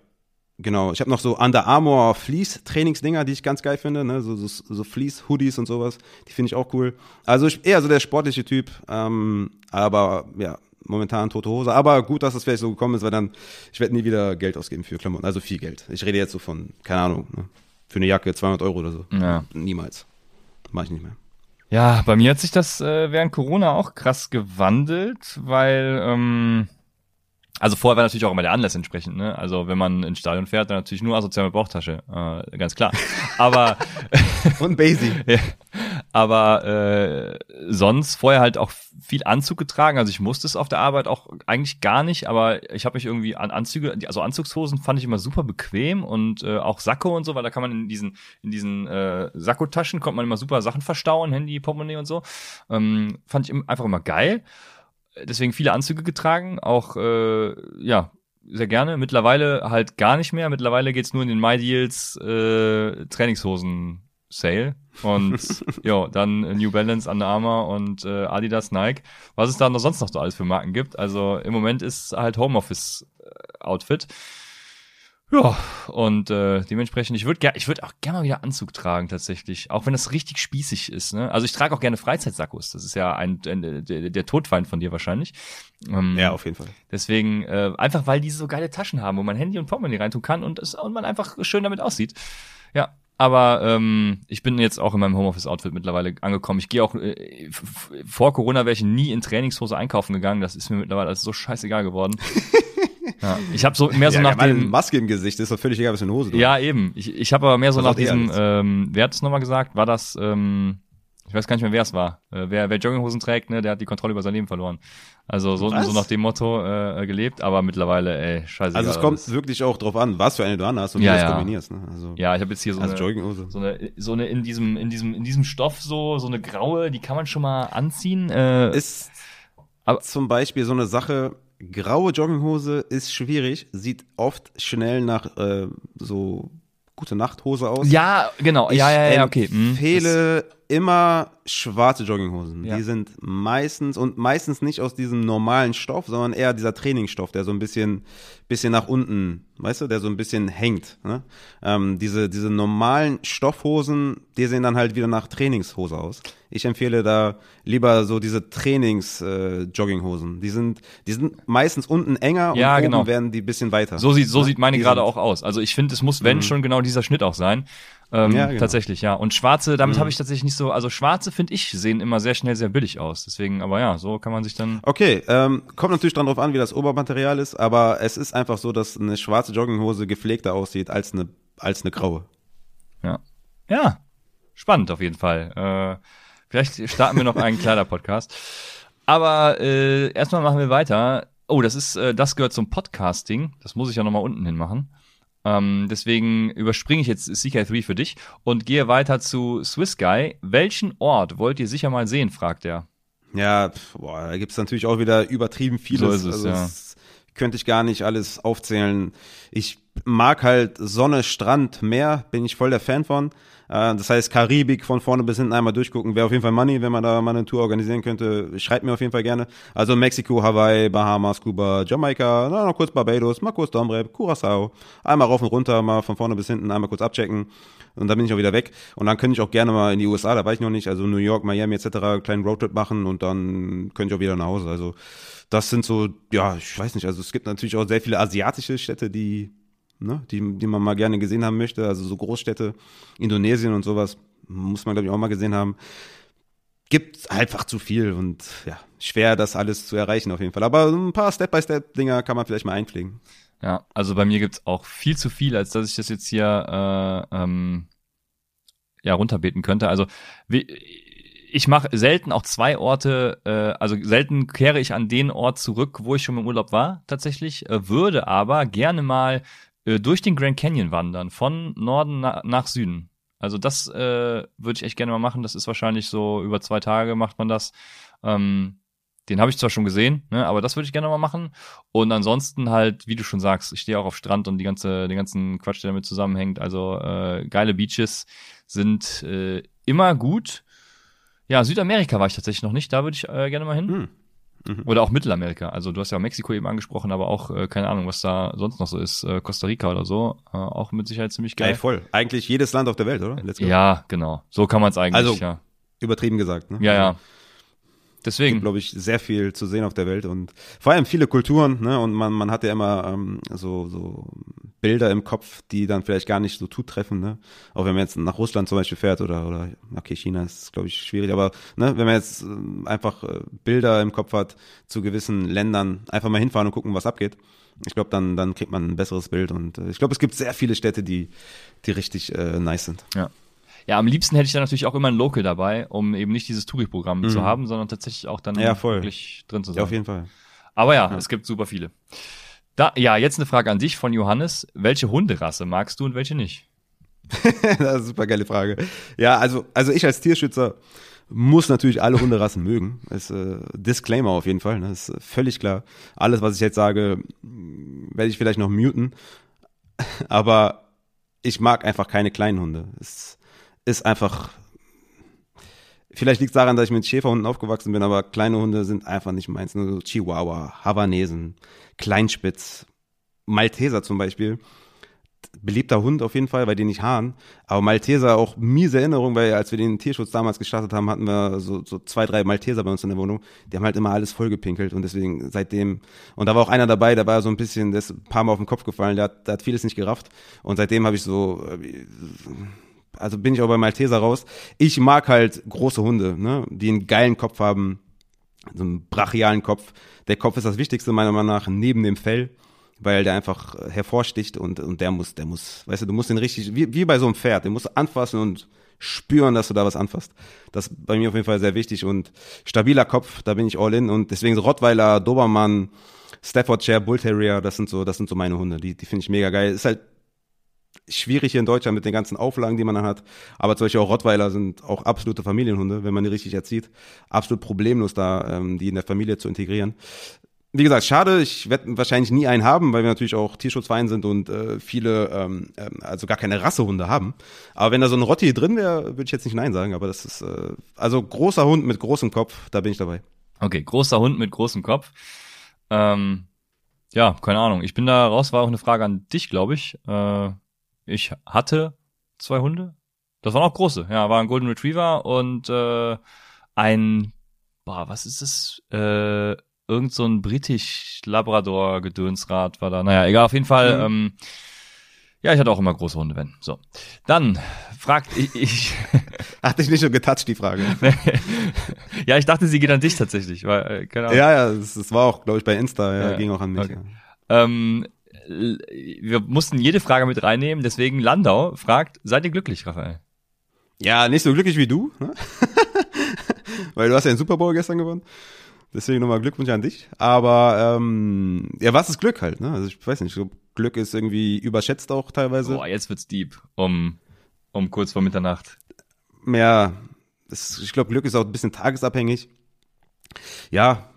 genau. Ich habe noch so Under Armour Fleece Trainingsdinger, die ich ganz geil finde, ne? So, so, so Fleece Hoodies und sowas, die finde ich auch cool. Also ich eher so der sportliche Typ, ähm, aber ja, momentan tote Hose. Aber gut, dass es vielleicht so gekommen ist, weil dann ich werde nie wieder Geld ausgeben für Klamotten, also viel Geld. Ich rede jetzt so von keine Ahnung, ne? für eine Jacke 200 Euro oder so. Ja. Niemals. Mach ich nicht mehr. Ja, bei mir hat sich das äh, während Corona auch krass gewandelt, weil ähm, also vorher war natürlich auch immer der Anlass entsprechend, ne? Also wenn man ins Stadion fährt, dann natürlich nur asozial mit Bauchtasche, äh, ganz klar. Aber <laughs> Und Basie. ja, aber äh, sonst vorher halt auch viel Anzug getragen. Also ich musste es auf der Arbeit auch eigentlich gar nicht, aber ich habe mich irgendwie an Anzüge, also Anzugshosen fand ich immer super bequem und äh, auch Sakko und so, weil da kann man in diesen in diesen äh, Sakkotaschen kommt man immer super Sachen verstauen, Handy, Portemonnaie und so. Ähm, fand ich einfach immer geil. Deswegen viele Anzüge getragen, auch äh, ja sehr gerne. Mittlerweile halt gar nicht mehr. Mittlerweile geht's nur in den MyDeals äh, Trainingshosen Sale und <laughs> ja, dann New Balance, Under Armour und äh, Adidas, Nike. Was es da noch sonst noch so alles für Marken gibt. Also im Moment ist halt Homeoffice äh, Outfit. Ja, und äh, dementsprechend, ich würde ich würd auch gerne mal wieder Anzug tragen tatsächlich, auch wenn das richtig spießig ist. Ne? Also ich trage auch gerne Freizeitsackos, das ist ja ein, ein der, der Todfeind von dir wahrscheinlich. Ähm, Ja, auf jeden Fall. Deswegen, äh, einfach weil die so geile Taschen haben, wo man Handy und Portemonnaie reintun kann und, es, und man einfach schön damit aussieht. Ja, aber ähm, ich bin jetzt auch in meinem Homeoffice-Outfit mittlerweile angekommen. Ich gehe auch, äh, vor Corona wäre ich nie in Trainingshose einkaufen gegangen. Das ist mir mittlerweile alles so scheißegal geworden. <laughs> ja, ich habe so mehr so ja, nach dem... Maske im Gesicht, ist doch völlig egal, was eine Hose du. Ja, eben. Ich, ich habe aber mehr so nach diesem, ähm, wer hat es nochmal gesagt? War das, ähm, ich weiß gar nicht mehr, wer es war. Äh, wer, wer Jogginghosen trägt, ne, der hat die Kontrolle über sein Leben verloren. Also so, Was? so nach dem Motto äh, gelebt, aber mittlerweile, ey, scheiße. Also es kommt wirklich auch drauf an, was für eine du anhast und Ja, wie du das ja. kombinierst. Ne? Also, Ja, ich habe jetzt hier so also eine, so eine, so eine in diesem, in diesem, in diesem Stoff so, so eine graue, die kann man schon mal anziehen. Äh, Ist Aber- zum Beispiel so eine Sache, graue Jogginghose ist schwierig, sieht oft schnell nach äh, so gute Nachthose aus. ja, genau. Ja, ja, ja, okay. Ich hm. empfehle immer schwarze Jogginghosen. Ja. Die sind meistens und meistens nicht aus diesem normalen Stoff, sondern eher dieser Trainingsstoff, der so ein bisschen, bisschen nach unten, weißt du, der so ein bisschen hängt. Ne? Ähm, diese, diese normalen Stoffhosen, die sehen dann halt wieder nach Trainingshose aus. Ich empfehle da lieber so diese Trainings-Jogginghosen. die sind, die sind meistens unten enger Ja, und genau. oben werden die bisschen weiter. So sieht, so Ne? sieht meine gerade auch aus. Also ich finde, es muss, wenn schon genau dieser Schnitt auch sein. Ähm, Ja, genau. Tatsächlich, ja. Und schwarze, damit habe ich tatsächlich nicht so, also schwarze finde ich, sehen immer sehr schnell sehr billig aus. Deswegen, aber ja, so kann man sich dann. Okay, ähm, kommt natürlich dran drauf an, wie das Obermaterial ist, aber es ist einfach so, dass eine schwarze Jogginghose gepflegter aussieht als eine, als eine graue. Ja. Ja. Spannend auf jeden Fall. Äh, vielleicht starten wir noch einen Kleider-Podcast. Aber äh, erstmal machen wir weiter. Oh, das ist, äh, das gehört zum Podcasting. Das muss ich ja nochmal unten hin machen. Ähm, deswegen überspringe ich jetzt CK3 für dich und gehe weiter zu Swiss Guy. Welchen Ort wollt ihr sicher mal sehen, fragt er. Ja, boah, da gibt's natürlich auch wieder übertrieben vieles. So ist es, also ja. das könnte ich gar nicht alles aufzählen. Ich mag halt Sonne, Strand, Meer, bin ich voll der Fan von. Äh, Das heißt, Karibik von vorne bis hinten einmal durchgucken, wäre auf jeden Fall Money, wenn man da mal eine Tour organisieren könnte. Schreibt mir auf jeden Fall gerne. Also Mexiko, Hawaii, Bahamas, Kuba, Jamaika, na, noch kurz Barbados, mal kurz Domrep, Curacao. Einmal rauf und runter, mal von vorne bis hinten, einmal kurz abchecken. Und dann bin ich auch wieder weg. Und dann könnte ich auch gerne mal in die USA, da war ich noch nicht, also New York, Miami etc., einen kleinen Roadtrip machen und dann könnte ich auch wieder nach Hause. Also das sind so, ja, ich weiß nicht, also es gibt natürlich auch sehr viele asiatische Städte, die, ne, die, die man mal gerne gesehen haben möchte. Also so Großstädte, Indonesien und sowas, muss man, glaube ich, auch mal gesehen haben. Gibt einfach zu viel und ja, schwer, das alles zu erreichen auf jeden Fall. Aber ein paar Step-by-Step-Dinger kann man vielleicht mal einpflegen. Ja, also bei mir gibt's auch viel zu viel, als dass ich das jetzt hier äh, ähm, ja runterbeten könnte. Also wie, ich mache selten auch zwei Orte, äh, also selten kehre ich an den Ort zurück, wo ich schon im Urlaub war, tatsächlich, äh, würde aber gerne mal äh, durch den Grand Canyon wandern, von Norden na nach Süden. Also das äh, würde ich echt gerne mal machen. Das ist wahrscheinlich so über zwei Tage macht man das. Ähm, den habe ich zwar schon gesehen, ne, aber das würde ich gerne mal machen. Und ansonsten halt, wie du schon sagst, ich stehe auch auf Strand und die ganze, den ganzen Quatsch, der damit zusammenhängt. Also äh, geile Beaches sind äh, immer gut. Ja, Südamerika war ich tatsächlich noch nicht, da würde ich äh, gerne mal hin. Hm. Mhm. Oder auch Mittelamerika. Also du hast ja Mexiko eben angesprochen, aber auch, äh, keine Ahnung, was da sonst noch so ist. Äh, Costa Rica oder so. Äh, auch mit Sicherheit ziemlich Geil, geil. voll. Eigentlich jedes Land auf der Welt, oder? Ja, genau. So kann man es eigentlich, Also, ja. Übertrieben gesagt, ne? Ja, ja. Gibt, Deswegen. glaube ich, sehr viel zu sehen auf der Welt und vor allem viele Kulturen, ne? Und man, man hat ja immer ähm, so, so Bilder im Kopf, die dann vielleicht gar nicht so zutreffen, ne? Auch wenn man jetzt nach Russland zum Beispiel fährt oder, oder okay, China ist, glaube ich, schwierig, aber ne, wenn man jetzt äh, einfach äh, Bilder im Kopf hat zu gewissen Ländern, einfach mal hinfahren und gucken, was abgeht. Ich glaube, dann, dann kriegt man ein besseres Bild und äh, ich glaube, es gibt sehr viele Städte, die, die richtig äh, nice sind. Ja. Ja, am liebsten hätte ich dann natürlich auch immer ein Local dabei, um eben nicht dieses Touri-Programm Mhm. zu haben, sondern tatsächlich auch dann Ja, wirklich drin zu sein. Ja, auf jeden Fall. Aber ja, es gibt super viele. Da, ja, jetzt eine Frage an dich von Johannes. Welche Hunderasse magst du und welche nicht? <laughs> das ist super geile Frage. Ja, also, also ich als Tierschützer muss natürlich alle Hunderassen <laughs> mögen. Das ist äh, Disclaimer auf jeden Fall. Ne? Das ist völlig klar. Alles, was ich jetzt sage, werde ich vielleicht noch muten. <laughs> Aber ich mag einfach keine kleinen Hunde. Es ist einfach. Vielleicht liegt es daran, dass ich mit Schäferhunden aufgewachsen bin, aber kleine Hunde sind einfach nicht meins. Nur so Chihuahua, Havanesen, Kleinspitz, Malteser zum Beispiel beliebter Hund auf jeden Fall, bei den ich Haaren. Aber Malteser auch miese Erinnerung, weil als wir den Tierschutz damals gestartet haben, hatten wir so, so zwei, drei Malteser bei uns in der Wohnung. Die haben halt immer alles vollgepinkelt und deswegen seitdem, und da war auch einer dabei, der war so ein bisschen, der ist ein paar Mal auf den Kopf gefallen, der hat, der hat vieles nicht gerafft. Und seitdem habe ich so, äh, also bin ich auch bei Malteser raus. Ich mag halt große Hunde, ne, die einen geilen Kopf haben, so einen brachialen Kopf. Der Kopf ist das Wichtigste meiner Meinung nach neben dem Fell weil der einfach hervorsticht und, und der muss, der muss, weißt du, du musst den richtig, wie, wie bei so einem Pferd, den musst du anfassen und spüren, dass du da was anfasst. Das ist bei mir auf jeden Fall sehr wichtig und stabiler Kopf, da bin ich all in und deswegen so Rottweiler, Dobermann, Staffordshire, Bull Terrier, das sind so, das sind so meine Hunde, die, die finde ich mega geil. Ist halt schwierig hier in Deutschland mit den ganzen Auflagen, die man dann hat. Aber zum Beispiel auch Rottweiler sind auch absolute Familienhunde, wenn man die richtig erzieht. Absolut problemlos da, ähm, die in der Familie zu integrieren wie gesagt, schade, ich werde wahrscheinlich nie einen haben, weil wir natürlich auch Tierschutzverein sind und äh, viele, ähm, ähm, also gar keine Rassehunde haben. Aber wenn da so ein Rotti drin wäre, würde ich jetzt nicht Nein sagen, aber das ist, äh, also großer Hund mit großem Kopf, da bin ich dabei. Okay, großer Hund mit großem Kopf. Ähm, ja, keine Ahnung. Ich bin da raus, war auch eine Frage an dich, glaube ich. Äh, ich hatte zwei Hunde. Das waren auch große. Ja, war ein Golden Retriever und äh, ein, boah, was ist das? Äh, irgend so ein britisch Labrador Gedönsrad war da. Naja, egal, auf jeden Fall. Mhm. Ähm, ja, ich hatte auch immer große Hunde, wenn. So. Dann fragt ich, ich <laughs> Hat dich nicht so getoucht, die Frage. <laughs> ja, ich dachte, sie geht an dich tatsächlich, weil, äh, keine Ahnung. ja, ja, das, das war auch, glaube ich, bei Insta, ja, Ja, ging auch an mich. okay. Ja. Ähm, wir mussten jede Frage mit reinnehmen, deswegen Landau fragt, seid ihr glücklich, Raphael? ja, nicht so glücklich wie du, ne? <laughs> weil du hast ja den Super Bowl gestern gewonnen. Deswegen nochmal Glückwunsch an dich. Aber ähm, ja, was ist Glück halt, ne? Also ich weiß nicht, Glück ist irgendwie überschätzt auch teilweise. Boah, jetzt wird's deep, um, um kurz vor Mitternacht. mehr, das, ich glaube, Glück ist auch ein bisschen tagesabhängig. Ja,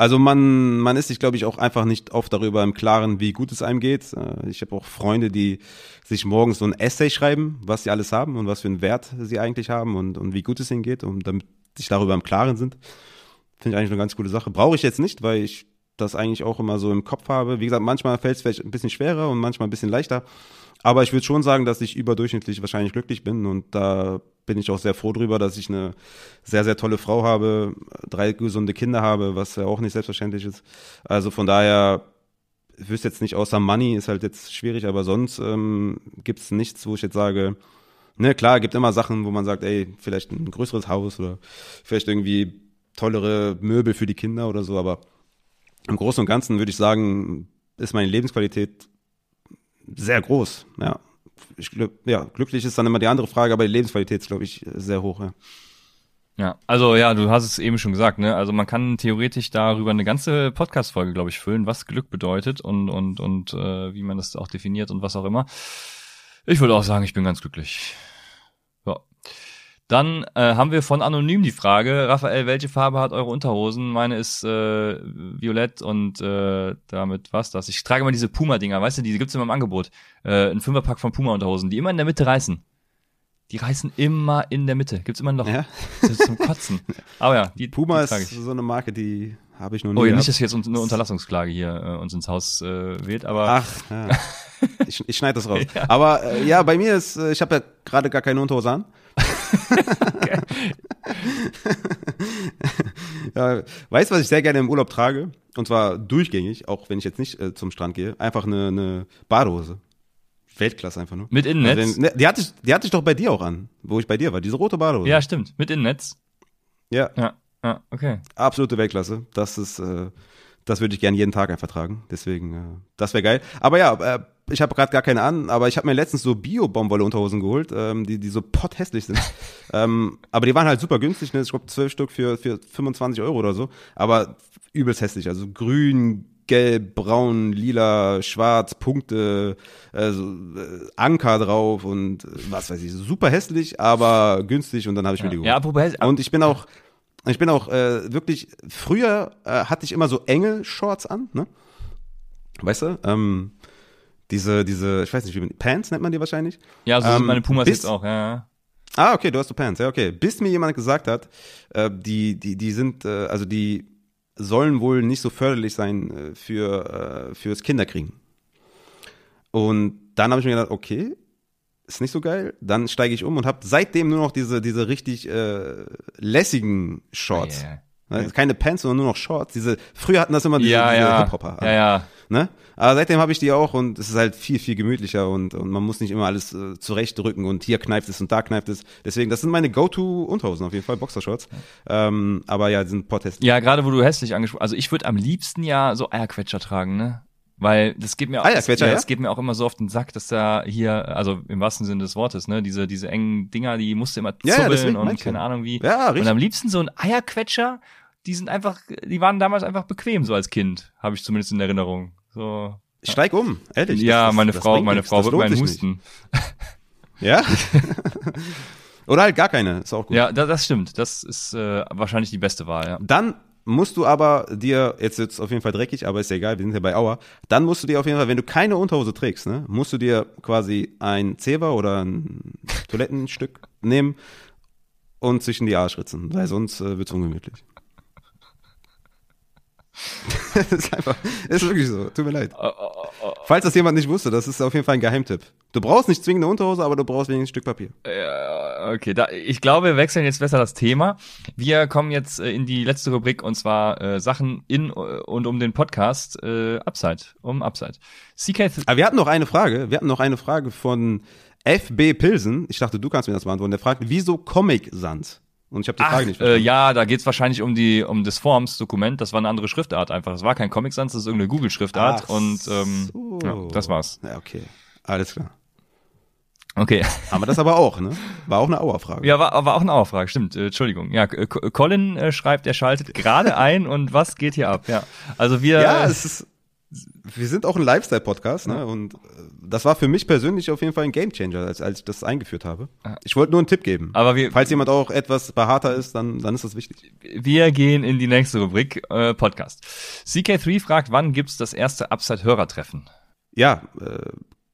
also man, man ist sich, glaube ich, auch einfach nicht oft darüber im Klaren, wie gut es einem geht. Äh, Ich habe auch Freunde, die sich morgens so ein Essay schreiben, was sie alles haben und was für einen Wert sie eigentlich haben und, und wie gut es ihnen geht, und damit sich darüber im Klaren sind. Finde ich eigentlich eine ganz coole Sache. Brauche ich jetzt nicht, weil ich das eigentlich auch immer so im Kopf habe. Wie gesagt, manchmal fällt es vielleicht ein bisschen schwerer und manchmal ein bisschen leichter. Aber ich würde schon sagen, dass ich überdurchschnittlich wahrscheinlich glücklich bin und da bin ich auch sehr froh drüber, dass ich eine sehr, sehr tolle Frau habe, drei gesunde Kinder habe, was ja auch nicht selbstverständlich ist. Also von daher, ich wüsste jetzt nicht, außer Money ist halt jetzt schwierig, aber sonst ähm, gibt es nichts, wo ich jetzt sage, ne, klar, gibt immer Sachen, wo man sagt, ey, vielleicht ein größeres Haus oder vielleicht irgendwie tollere Möbel für die Kinder oder so, aber im Großen und Ganzen würde ich sagen, ist meine Lebensqualität sehr groß, ja. Ich glaub, ja, glücklich ist dann immer die andere Frage, aber die Lebensqualität ist, glaube ich, sehr hoch, ja. Ja, also ja, du hast es eben schon gesagt, ne? Also man kann theoretisch darüber eine ganze Podcast-Folge, glaube ich, füllen, was Glück bedeutet und und und äh, wie man das auch definiert und was auch immer. Ich würde auch sagen, ich bin ganz glücklich. Ja. Dann äh, haben wir von Anonym die Frage, Raphael, welche Farbe hat eure Unterhosen? Meine ist äh, violett und äh, damit was das. Ich trage immer diese Puma-Dinger, weißt du, die gibt's immer im Angebot. Äh, ein Fünferpack von Puma-Unterhosen, die immer in der Mitte reißen. Die reißen immer in der Mitte. Gibt's immer ein Loch. ja. Zum Kotzen. <laughs> Aber ja, die, Puma die ist so eine Marke, die habe ich noch nie Oh, ja, gehabt. nicht, dass jetzt eine Unterlassungsklage hier äh, uns ins Haus äh, wählt, aber Ach, ja. <laughs> ich, ich schneide das raus. Aber äh, ja, bei mir ist, äh, ich habe ja gerade gar keine Unterhose an. <laughs> <laughs> ja, weißt du, was ich sehr gerne im Urlaub trage? Und zwar durchgängig, auch wenn ich jetzt nicht äh, zum Strand gehe. Einfach eine, eine Badehose. Weltklasse einfach nur. Mit Innennetz? Also ne, die, hatte ich, die hatte ich doch bei dir auch an, wo ich bei dir war. Diese rote Badehose. ja, stimmt. Mit Innennetz. ja. Ja, ja, okay. Absolute Weltklasse. Das ist, äh, das würde ich gerne jeden Tag einfach tragen. Deswegen, äh, das wäre geil. Aber ja, äh, ich habe gerade gar keine an, aber ich habe mir letztens so Bio-Baumwolle-Unterhosen geholt, ähm, die, die so potthässlich sind. <laughs> ähm, aber die waren halt super günstig, ne? Ich glaube, zwölf Stück für, für 25 Euro oder so. Aber übelst hässlich. Also grün, gelb, braun, lila, schwarz, Punkte, äh, so, äh, Anker drauf und äh, was weiß ich. Super hässlich, aber günstig und dann habe ich mir die geholt. Ja, apropos, Und ich bin auch, ich bin auch äh, wirklich, früher äh, hatte ich immer so enge Shorts an, ne? Weißt du? Ähm, diese, diese, ich weiß nicht, wie man, Pants nennt man die wahrscheinlich. ja, so sind ähm, meine Pumas bis- jetzt auch, ja. Ah, okay, du hast so Pants, ja, okay. Bis mir jemand gesagt hat, äh, die, die, die sind, äh, also die sollen wohl nicht so förderlich sein äh, für äh, fürs Kinderkriegen. Und dann habe ich mir gedacht, okay, ist nicht so geil. Dann steige ich um und habe seitdem nur noch diese diese richtig äh, lässigen Shorts. Ja, Ne? Keine Pants, sondern nur noch Shorts. Diese früher hatten das immer diese, ja, diese ja. Hip-Hopper. ja, ja. Ne? Aber seitdem habe ich die auch und es ist halt viel, viel gemütlicher und, und man muss nicht immer alles äh, zurechtdrücken und hier kneift es und da kneift es. Deswegen, das sind meine Go-To-Unterhosen auf jeden Fall, Boxershorts. Ähm, aber ja, die sind protest. Ja, gerade wo du hässlich angesprochen also ich würde am liebsten ja so Eierquetscher tragen, ne? Weil das geht mir auch, Eierquetscher, ja, ja? das geht mir auch immer so auf den Sack, dass da hier, also im wahrsten Sinne des Wortes, ne, diese, diese engen Dinger, die musst du immer Ja, ja, zubbeln deswegen und keine ja. Ahnung wie. Ja, Und richtig. am liebsten so ein Eierquetscher, die sind einfach, die waren damals einfach bequem so als Kind, habe ich zumindest in Erinnerung. So. Steig um, ehrlich. ja, Das- das- meine das Frau, bringt meine nichts. Frau Das wird meinen. Husten. <laughs> Ja? <laughs> Oder halt gar keine, ist auch gut. Ja, da, das stimmt. Das ist äh, wahrscheinlich die beste Wahl, ja. Dann musst du aber dir, jetzt wird's auf jeden Fall dreckig, aber ist ja egal, wir sind ja bei Auer, dann musst du dir auf jeden Fall, wenn du keine Unterhose trägst, ne, musst du dir quasi ein Zewa oder ein Toilettenstück nehmen und zwischen die Arsch ritzen, weil sonst äh, wird's ungemütlich. <laughs> das ist einfach, ist wirklich so, tut mir leid. Falls das jemand nicht wusste, das ist auf jeden Fall ein Geheimtipp. Du brauchst nicht zwingend eine Unterhose, aber du brauchst wenigstens ein Stück Papier. Ja, okay, da, ich glaube, wir wechseln jetzt besser das Thema. Wir kommen jetzt äh, in die letzte Rubrik und zwar äh, Sachen in äh, und um den Podcast äh, Upside, um Upside. CK, Aber wir hatten noch eine Frage. Wir hatten noch eine Frage von FB Pilsen. Ich dachte, du kannst mir das beantworten. Der fragt, wieso Comic Sans? Und ich habe die Frage nicht äh, verstanden. ja, da geht's wahrscheinlich um die um das Forms-Dokument. Das war eine andere Schriftart einfach. Das war kein Comic Sans, das ist irgendeine Google-Schriftart und ähm, so. ja, das war's. Ja, okay. Alles klar. Okay. Haben wir das aber auch, ne? War auch eine Auerfrage. Ja, war, war auch eine Auerfrage, stimmt. Äh, Entschuldigung. Ja, Colin äh, schreibt, er schaltet gerade ein und was geht hier ab? Ja, also wir. Ja, es ist, wir sind auch ein Lifestyle-Podcast, ne? Und äh, das war für mich persönlich auf jeden Fall ein Gamechanger, als, als ich das eingeführt habe. Ich wollte nur einen Tipp geben. aber wir, Falls jemand auch etwas behaarter ist, dann, dann ist das wichtig. Wir gehen in die nächste Rubrik, äh, Podcast. CK3 fragt, wann gibt's das erste Upside-Hörertreffen? Ja, äh,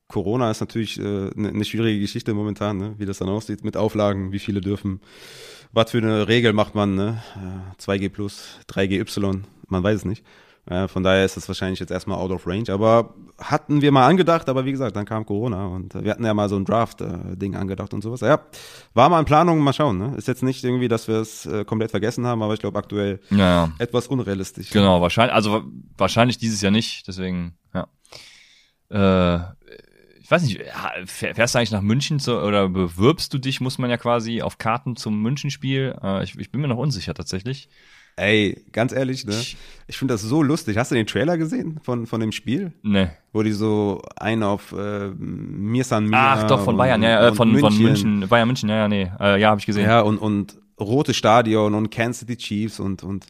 Corona ist natürlich eine äh, ne- schwierige Geschichte momentan, ne? wie das dann aussieht mit Auflagen, wie viele dürfen, was für eine Regel macht man, ne? Äh, 2G plus, 3GY, man weiß es nicht. Äh, von daher ist das wahrscheinlich jetzt erstmal out of range, aber hatten wir mal angedacht, aber wie gesagt, dann kam Corona und äh, wir hatten ja mal so ein Draft-Ding angedacht und sowas. Ja, war mal in Planung, mal schauen. Ne? Ist jetzt nicht irgendwie, dass wir es äh, komplett vergessen haben, aber ich glaube aktuell Ja, etwas unrealistisch. Genau, wahrscheinlich, also wahrscheinlich dieses Jahr nicht, deswegen, ja. Äh, ich weiß nicht, fährst du eigentlich nach München zu, oder bewirbst du dich, muss man ja quasi auf Karten zum Münchenspiel? Äh, ich, ich bin mir noch unsicher tatsächlich. Ey, ganz ehrlich, ne? Ich finde das so lustig. Hast du den Trailer gesehen von, von dem Spiel? Ne. Wo die so einen auf äh, Mir San Mir Ach doch, von und- Bayern, ja, ja, äh, und von, von München, Bayern München, ja, ja, nee. Äh, ja, habe ich gesehen. Ja, und, und rote Stadion und Kansas City Chiefs und, und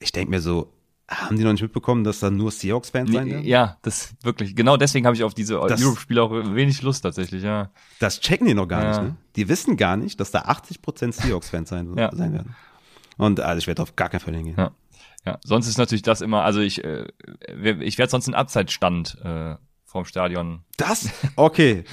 ich denke mir so, haben die noch nicht mitbekommen, dass da nur Seahawks-Fans sein Nee, werden? ja, das wirklich. Genau deswegen habe ich auf diese Europe-Spiele auch wenig Lust tatsächlich, ja. Das checken die noch gar Ja. nicht, ne? Die wissen gar nicht, dass da 80% Seahawks-Fans sein, Ja. sein werden. Und also ich werde auf gar keinen Fall hingehen. Ja. Ja, sonst ist natürlich das immer, also ich, äh, ich werde sonst einen Abseitsstand äh, vom Stadion. Das? Okay.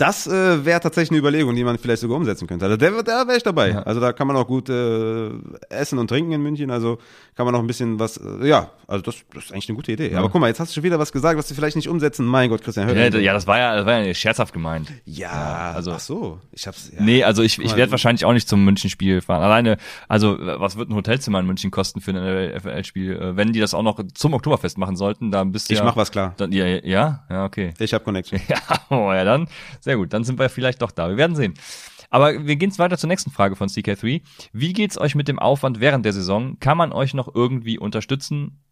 Das äh, wäre tatsächlich eine Überlegung, die man vielleicht sogar umsetzen könnte. Also der, da wäre ich dabei. Ja. Also da kann man auch gut äh, essen und trinken in München. Also kann man noch ein bisschen was. Äh, ja, also das, das ist eigentlich eine gute Idee. Ja. Aber guck mal, jetzt hast du schon wieder was gesagt, was du vielleicht nicht umsetzen. Mein Gott, Christian, hör Ja, ja, das war ja, das war ja scherzhaft gemeint. ja, also- ach so. Ich hab's. Ja. Nee, also ich, ich werde wahrscheinlich auch nicht zum München-Spiel fahren. Alleine, also was wird ein Hotelzimmer in München kosten für ein FL-Spiel? Äh, Wenn die das auch noch zum Oktoberfest machen sollten, dann bist du Ich ja... mach was klar. Dann, ja, ja, ja, okay. Ich hab Connection. <laughs> Ja, oh, ja, dann, sehr gut. Dann sind wir vielleicht doch da. Wir werden sehen. Aber wir gehen weiter zur nächsten Frage von CK3. Wie geht's euch mit dem Aufwand während der Saison? Kann man euch noch irgendwie unterstützen?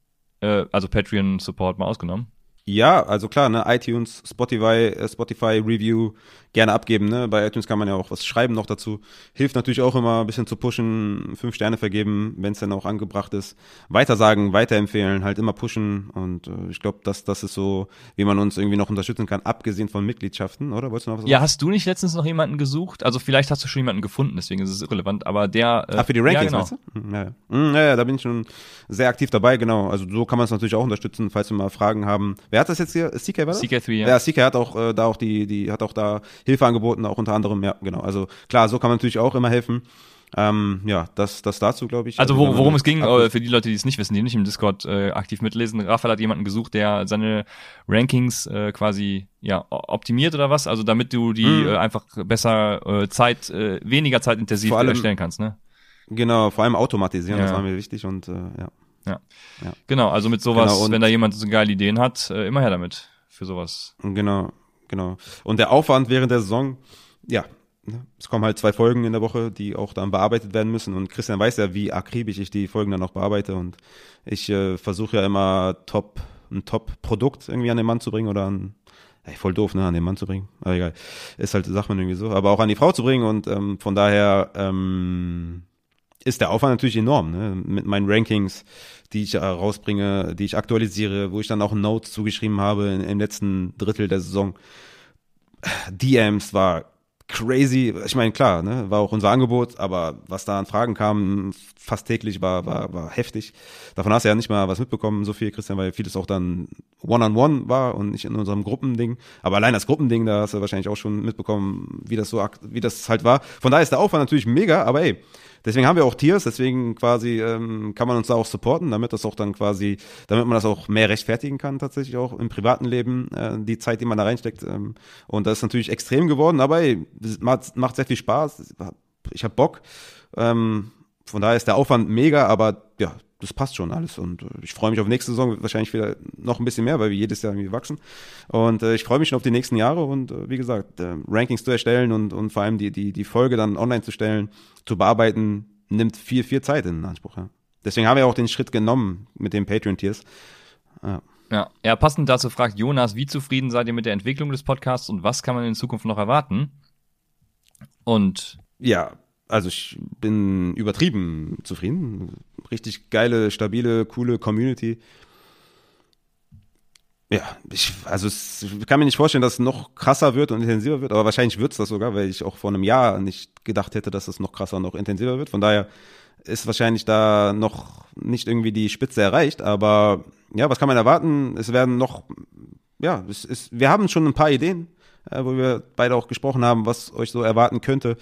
Äh, also Patreon-Support mal ausgenommen. Ja, also klar, ne, iTunes, Spotify, äh, Spotify Review gerne abgeben, ne? Bei iTunes kann man ja auch was schreiben noch dazu. Hilft natürlich auch immer ein bisschen zu pushen, fünf Sterne vergeben, wenn es dann auch angebracht ist. Weitersagen, weiterempfehlen, halt immer pushen und äh, ich glaube, das das ist so, wie man uns irgendwie noch unterstützen kann, abgesehen von Mitgliedschaften, oder? Wolltest du noch was Ja, hast du nicht letztens noch jemanden gesucht? Also vielleicht hast du schon jemanden gefunden, deswegen ist es irrelevant, aber der... Äh, Ah, für die Rankings, ja, genau. meinst du? Hm, Ja. Hm, ja, ja, da bin ich schon sehr aktiv dabei, genau. Also so kann man es natürlich auch unterstützen, falls wir mal Fragen haben. Wer hat das jetzt hier? CK war das? CK3, ja. Ja, CK hat auch äh, da auch die, die hat auch da Hilfe angeboten, auch unter anderem, ja, genau. Also klar, so kann man natürlich auch immer helfen. Ähm, ja, das, das dazu, glaube ich. Also man worum es ging, ab- äh, für die Leute, die es nicht wissen, die nicht im Discord äh, aktiv mitlesen, Raphael hat jemanden gesucht, der seine Rankings äh, quasi ja optimiert oder was, also damit du die Mhm. äh, einfach besser äh, Zeit, äh, weniger zeitintensiv allem- erstellen kannst, ne? Genau, vor allem automatisieren, das Ja. war mir wichtig und äh, ja. Genau, also mit sowas, Genau, wenn da jemand so geile Ideen hat, äh, immer her damit für sowas. Genau, genau. Und der Aufwand während der Saison, ja, ne, es kommen halt zwei Folgen in der Woche, die auch dann bearbeitet werden müssen. Und Christian weiß ja, wie akribisch ich die Folgen dann auch bearbeite. Und ich äh, versuche ja immer top, ein Top-Produkt irgendwie an den Mann zu bringen oder an, ey, voll doof, ne, an den Mann zu bringen. Aber egal. Ist halt, sagt man irgendwie so. Aber auch an die Frau zu bringen. Und ähm, von daher ähm, ist der Aufwand natürlich enorm, ne? Mit meinen Rankings, die ich äh, rausbringe, die ich aktualisiere, wo ich dann auch Notes zugeschrieben habe im letzten Drittel der Saison. DMs war crazy. Ich meine, klar, ne, war auch unser Angebot, aber was da an Fragen kam, fast täglich, war, war, war heftig. Davon hast du ja nicht mal was mitbekommen, so viel, Christian, weil vieles auch dann One-on-One war und nicht in unserem Gruppending. Aber allein das Gruppending, da hast du wahrscheinlich auch schon mitbekommen, wie das so, wie das halt war. Von daher ist der Aufwand natürlich mega, aber ey, Deswegen haben wir auch Tiers, deswegen quasi ähm, kann man uns da auch supporten, damit das auch dann quasi, damit man das auch mehr rechtfertigen kann, tatsächlich auch im privaten Leben, äh, die Zeit, die man da reinsteckt. Ähm, und das ist natürlich extrem geworden, aber ey, macht, macht sehr viel Spaß. Ich habe Bock. Ähm, von daher ist der Aufwand mega, aber ja, das passt schon alles. Und äh, ich freue mich auf nächste Saison, wahrscheinlich wieder noch ein bisschen mehr, weil wir jedes Jahr irgendwie wachsen. Und äh, ich freue mich schon auf die nächsten Jahre und äh, wie gesagt, äh, Rankings zu erstellen und, und vor allem die, die, die Folge dann online zu stellen, zu bearbeiten, nimmt viel, viel Zeit in Anspruch. Ja. Deswegen haben wir auch den Schritt genommen mit den Patreon-Tiers. Ja. ja, passend dazu fragt Jonas, wie zufrieden seid ihr mit der Entwicklung des Podcasts und was kann man in Zukunft noch erwarten? Und Ja, also ich bin übertrieben zufrieden. Richtig geile, stabile, coole Community. Ja, ich, also es, ich kann mir nicht vorstellen, dass es noch krasser wird und intensiver wird, aber wahrscheinlich wird es das sogar, weil ich auch vor einem Jahr nicht gedacht hätte, dass es noch krasser und noch intensiver wird. Von daher ist wahrscheinlich da noch nicht irgendwie die Spitze erreicht, aber ja, was kann man erwarten? Es werden noch, ja, es ist, wir haben schon ein paar Ideen, äh, wo wir beide auch gesprochen haben, was euch so erwarten könnte.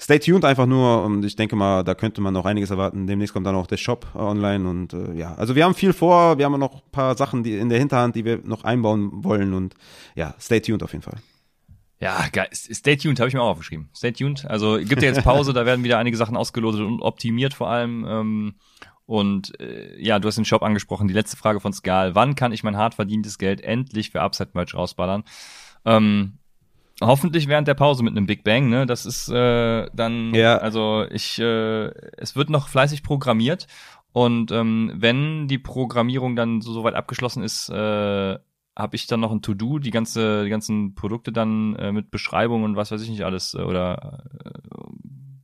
Stay tuned einfach nur und ich denke mal, da könnte man noch einiges erwarten. Demnächst kommt dann auch der Shop äh, online und äh, ja, also wir haben viel vor, wir haben noch ein paar Sachen die in der Hinterhand, die wir noch einbauen wollen und ja, stay tuned auf jeden Fall. ja, geil. Stay tuned, habe ich mir auch aufgeschrieben. Stay tuned. Also gibt ja jetzt Pause, da werden wieder einige Sachen ausgelotet und optimiert vor allem. Ähm, und äh, ja, du hast den Shop angesprochen. Die letzte Frage von Skal. Wann kann ich mein hart verdientes Geld endlich für Upside-Merch rausballern? Ähm, hoffentlich während der Pause mit einem Big Bang, ne? Das ist äh, dann, Ja. also ich, äh, es wird noch fleißig programmiert und ähm, wenn die Programmierung dann so soweit abgeschlossen ist, äh, habe ich dann noch ein To-Do, die ganze, die ganzen Produkte dann äh, mit Beschreibung und was weiß ich nicht alles äh, oder äh,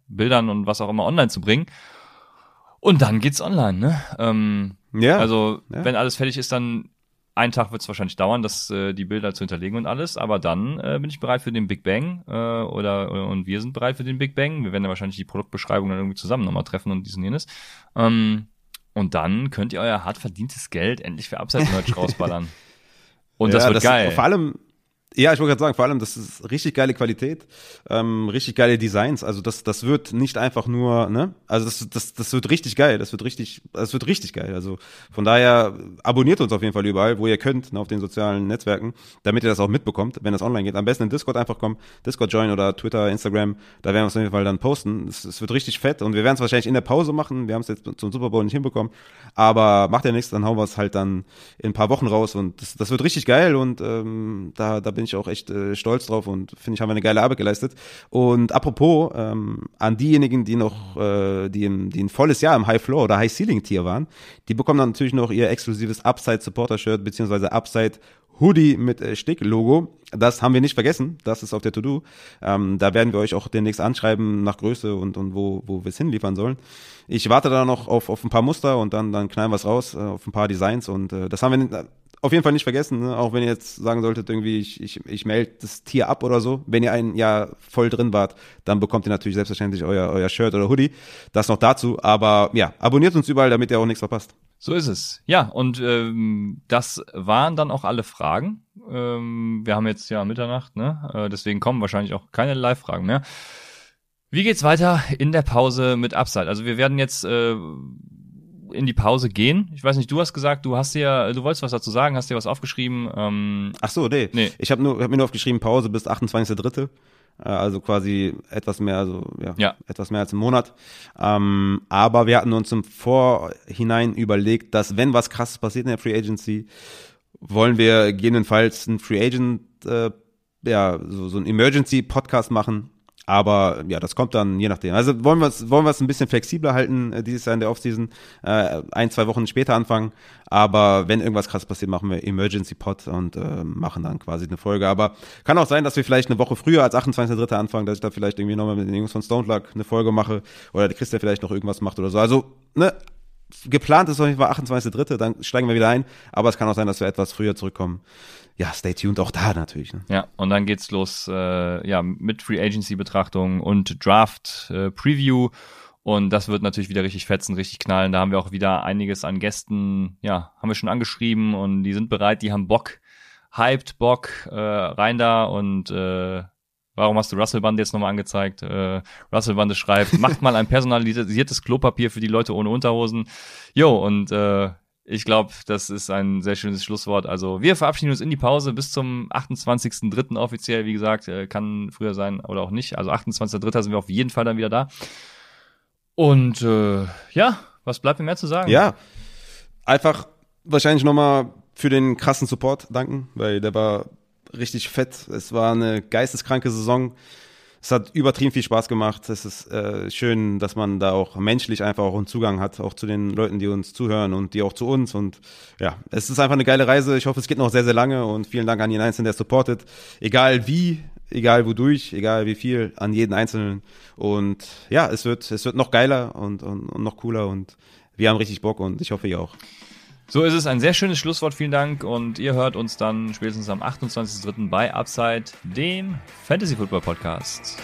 Bildern und was auch immer online zu bringen. Und dann geht's online, ne? Ähm, Ja, also, ja. wenn alles fertig ist, dann ein Tag wird es wahrscheinlich dauern, das, äh, die Bilder zu hinterlegen und alles, aber dann äh, bin ich bereit für den Big Bang äh, oder, und wir sind bereit für den Big Bang. Wir werden ja wahrscheinlich die Produktbeschreibung dann irgendwie zusammen nochmal treffen und dies und jenes. Ähm, und dann könnt ihr euer hart verdientes Geld endlich für Upside-Merch <laughs> rausballern. <laughs> Und das Ja, wird geil. Vor allem, Ja, ich wollte gerade sagen, vor allem, das ist richtig geile Qualität, ähm, richtig geile Designs. Also das, das wird nicht einfach nur, ne? Also das, das, das wird richtig geil. Das wird richtig, das wird richtig geil. Also von daher abonniert uns auf jeden Fall überall, wo ihr könnt, ne, auf den sozialen Netzwerken, damit ihr das auch mitbekommt, wenn das online geht. Am besten in Discord einfach kommen, Discord join oder Twitter, Instagram. Da werden wir es auf jeden Fall dann posten. Es, es wird richtig fett und wir werden es wahrscheinlich in der Pause machen. Wir haben es jetzt zum Super Bowl nicht hinbekommen, aber macht ja nichts. Dann hauen wir es halt dann in ein paar Wochen raus und das, das wird richtig geil und ähm, da, da bin bin ich auch echt äh, stolz drauf und finde ich, haben wir eine geile Arbeit geleistet. Und apropos, ähm, an diejenigen, die noch, äh, die, im, die ein volles Jahr im High Floor oder High Ceiling Tier waren, die bekommen dann natürlich noch ihr exklusives Upside Supporter Shirt beziehungsweise Upside Hoodie mit äh, Stick-Logo. Das haben wir nicht vergessen. Das ist auf der To-Do. Ähm, da werden wir euch auch demnächst anschreiben nach Größe und, und wo, wo wir es hinliefern sollen. Ich warte da noch auf, auf ein paar Muster und dann, dann knallen wir es raus, äh, auf ein paar Designs und äh, das haben wir auf jeden Fall nicht vergessen, ne? auch wenn ihr jetzt sagen solltet, irgendwie, ich, ich, ich melde das Tier ab oder so. Wenn ihr ein Jahr voll drin wart, dann bekommt ihr natürlich selbstverständlich euer, euer Shirt oder Hoodie. Das noch dazu. Aber ja, abonniert uns überall, damit ihr auch nichts verpasst. So ist es. Ja, und ähm, das waren dann auch alle Fragen. Ähm, wir haben jetzt ja Mitternacht, ne? Äh, deswegen kommen wahrscheinlich auch keine Live-Fragen mehr. Wie geht's weiter in der Pause mit Upside? Also wir werden jetzt äh, in die Pause gehen. Ich weiß nicht, du hast gesagt, du hast dir, du wolltest was dazu sagen, hast dir was aufgeschrieben. Ähm, Ach so, nee. nee. Ich habe hab mir nur aufgeschrieben Pause bis 28.3. Äh, also quasi etwas mehr, also ja, ja. etwas mehr als einen Monat. Ähm, aber wir hatten uns im Vorhinein überlegt, dass wenn was krasses passiert in der Free Agency, wollen wir gegebenenfalls einen Free Agent, äh, ja, so, so ein Emergency Podcast machen, aber ja, das kommt dann je nachdem. Also wollen wir es wollen wir es ein bisschen flexibler halten äh, dieses Jahr in der Offseason, äh, ein zwei Wochen später anfangen. Aber wenn irgendwas krass passiert, machen wir Emergency Pod und äh, machen dann quasi eine Folge. Aber kann auch sein, dass wir vielleicht eine Woche früher als 28.3. anfangen, dass ich da vielleicht irgendwie nochmal mit den Jungs von Stone Luck eine Folge mache oder der Christian vielleicht noch irgendwas macht oder so. Also ne, geplant ist auf jeden Fall 28.3., dann steigen wir wieder ein. Aber es kann auch sein, dass wir etwas früher zurückkommen ja, stay tuned auch da natürlich. Ne? Ja, und dann geht's los äh, ja, mit Free Agency Betrachtung und Draft äh, Preview. Und das wird natürlich wieder richtig fetzen, richtig knallen. Da haben wir auch wieder einiges an Gästen, ja, haben wir schon angeschrieben und die sind bereit, die haben Bock, hyped Bock, äh, rein da und äh, Warum hast du Russell Band jetzt nochmal angezeigt? Äh, Russell Bande schreibt, macht mal ein personalisiertes Klopapier für die Leute ohne Unterhosen. Jo, und äh, ich glaube, das ist ein sehr schönes Schlusswort. Also wir verabschieden uns in die Pause bis zum 28.03. offiziell. Wie gesagt, äh, kann früher sein oder auch nicht. Also 28.03. sind wir auf jeden Fall dann wieder da. Und äh, ja, was bleibt mir mehr zu sagen? Ja, einfach wahrscheinlich nochmal für den krassen Support danken, weil der war richtig fett. Es war eine geisteskranke Saison es hat übertrieben viel Spaß gemacht. Es ist äh, schön, dass man da auch menschlich einfach auch einen Zugang hat, auch zu den Leuten, die uns zuhören und die auch zu uns. Und ja, es ist einfach eine geile Reise. Ich hoffe, es geht noch sehr, sehr lange und vielen Dank an jeden Einzelnen, der supportet. Egal wie, egal wodurch, egal wie viel, an jeden Einzelnen. Und ja, es wird, es wird noch geiler und, und, und noch cooler und wir haben richtig Bock und ich hoffe, ihr auch. So ist es ein sehr schönes Schlusswort. Vielen Dank. Und ihr hört uns dann spätestens am 28.03. bei Upside, dem Fantasy Football Podcast.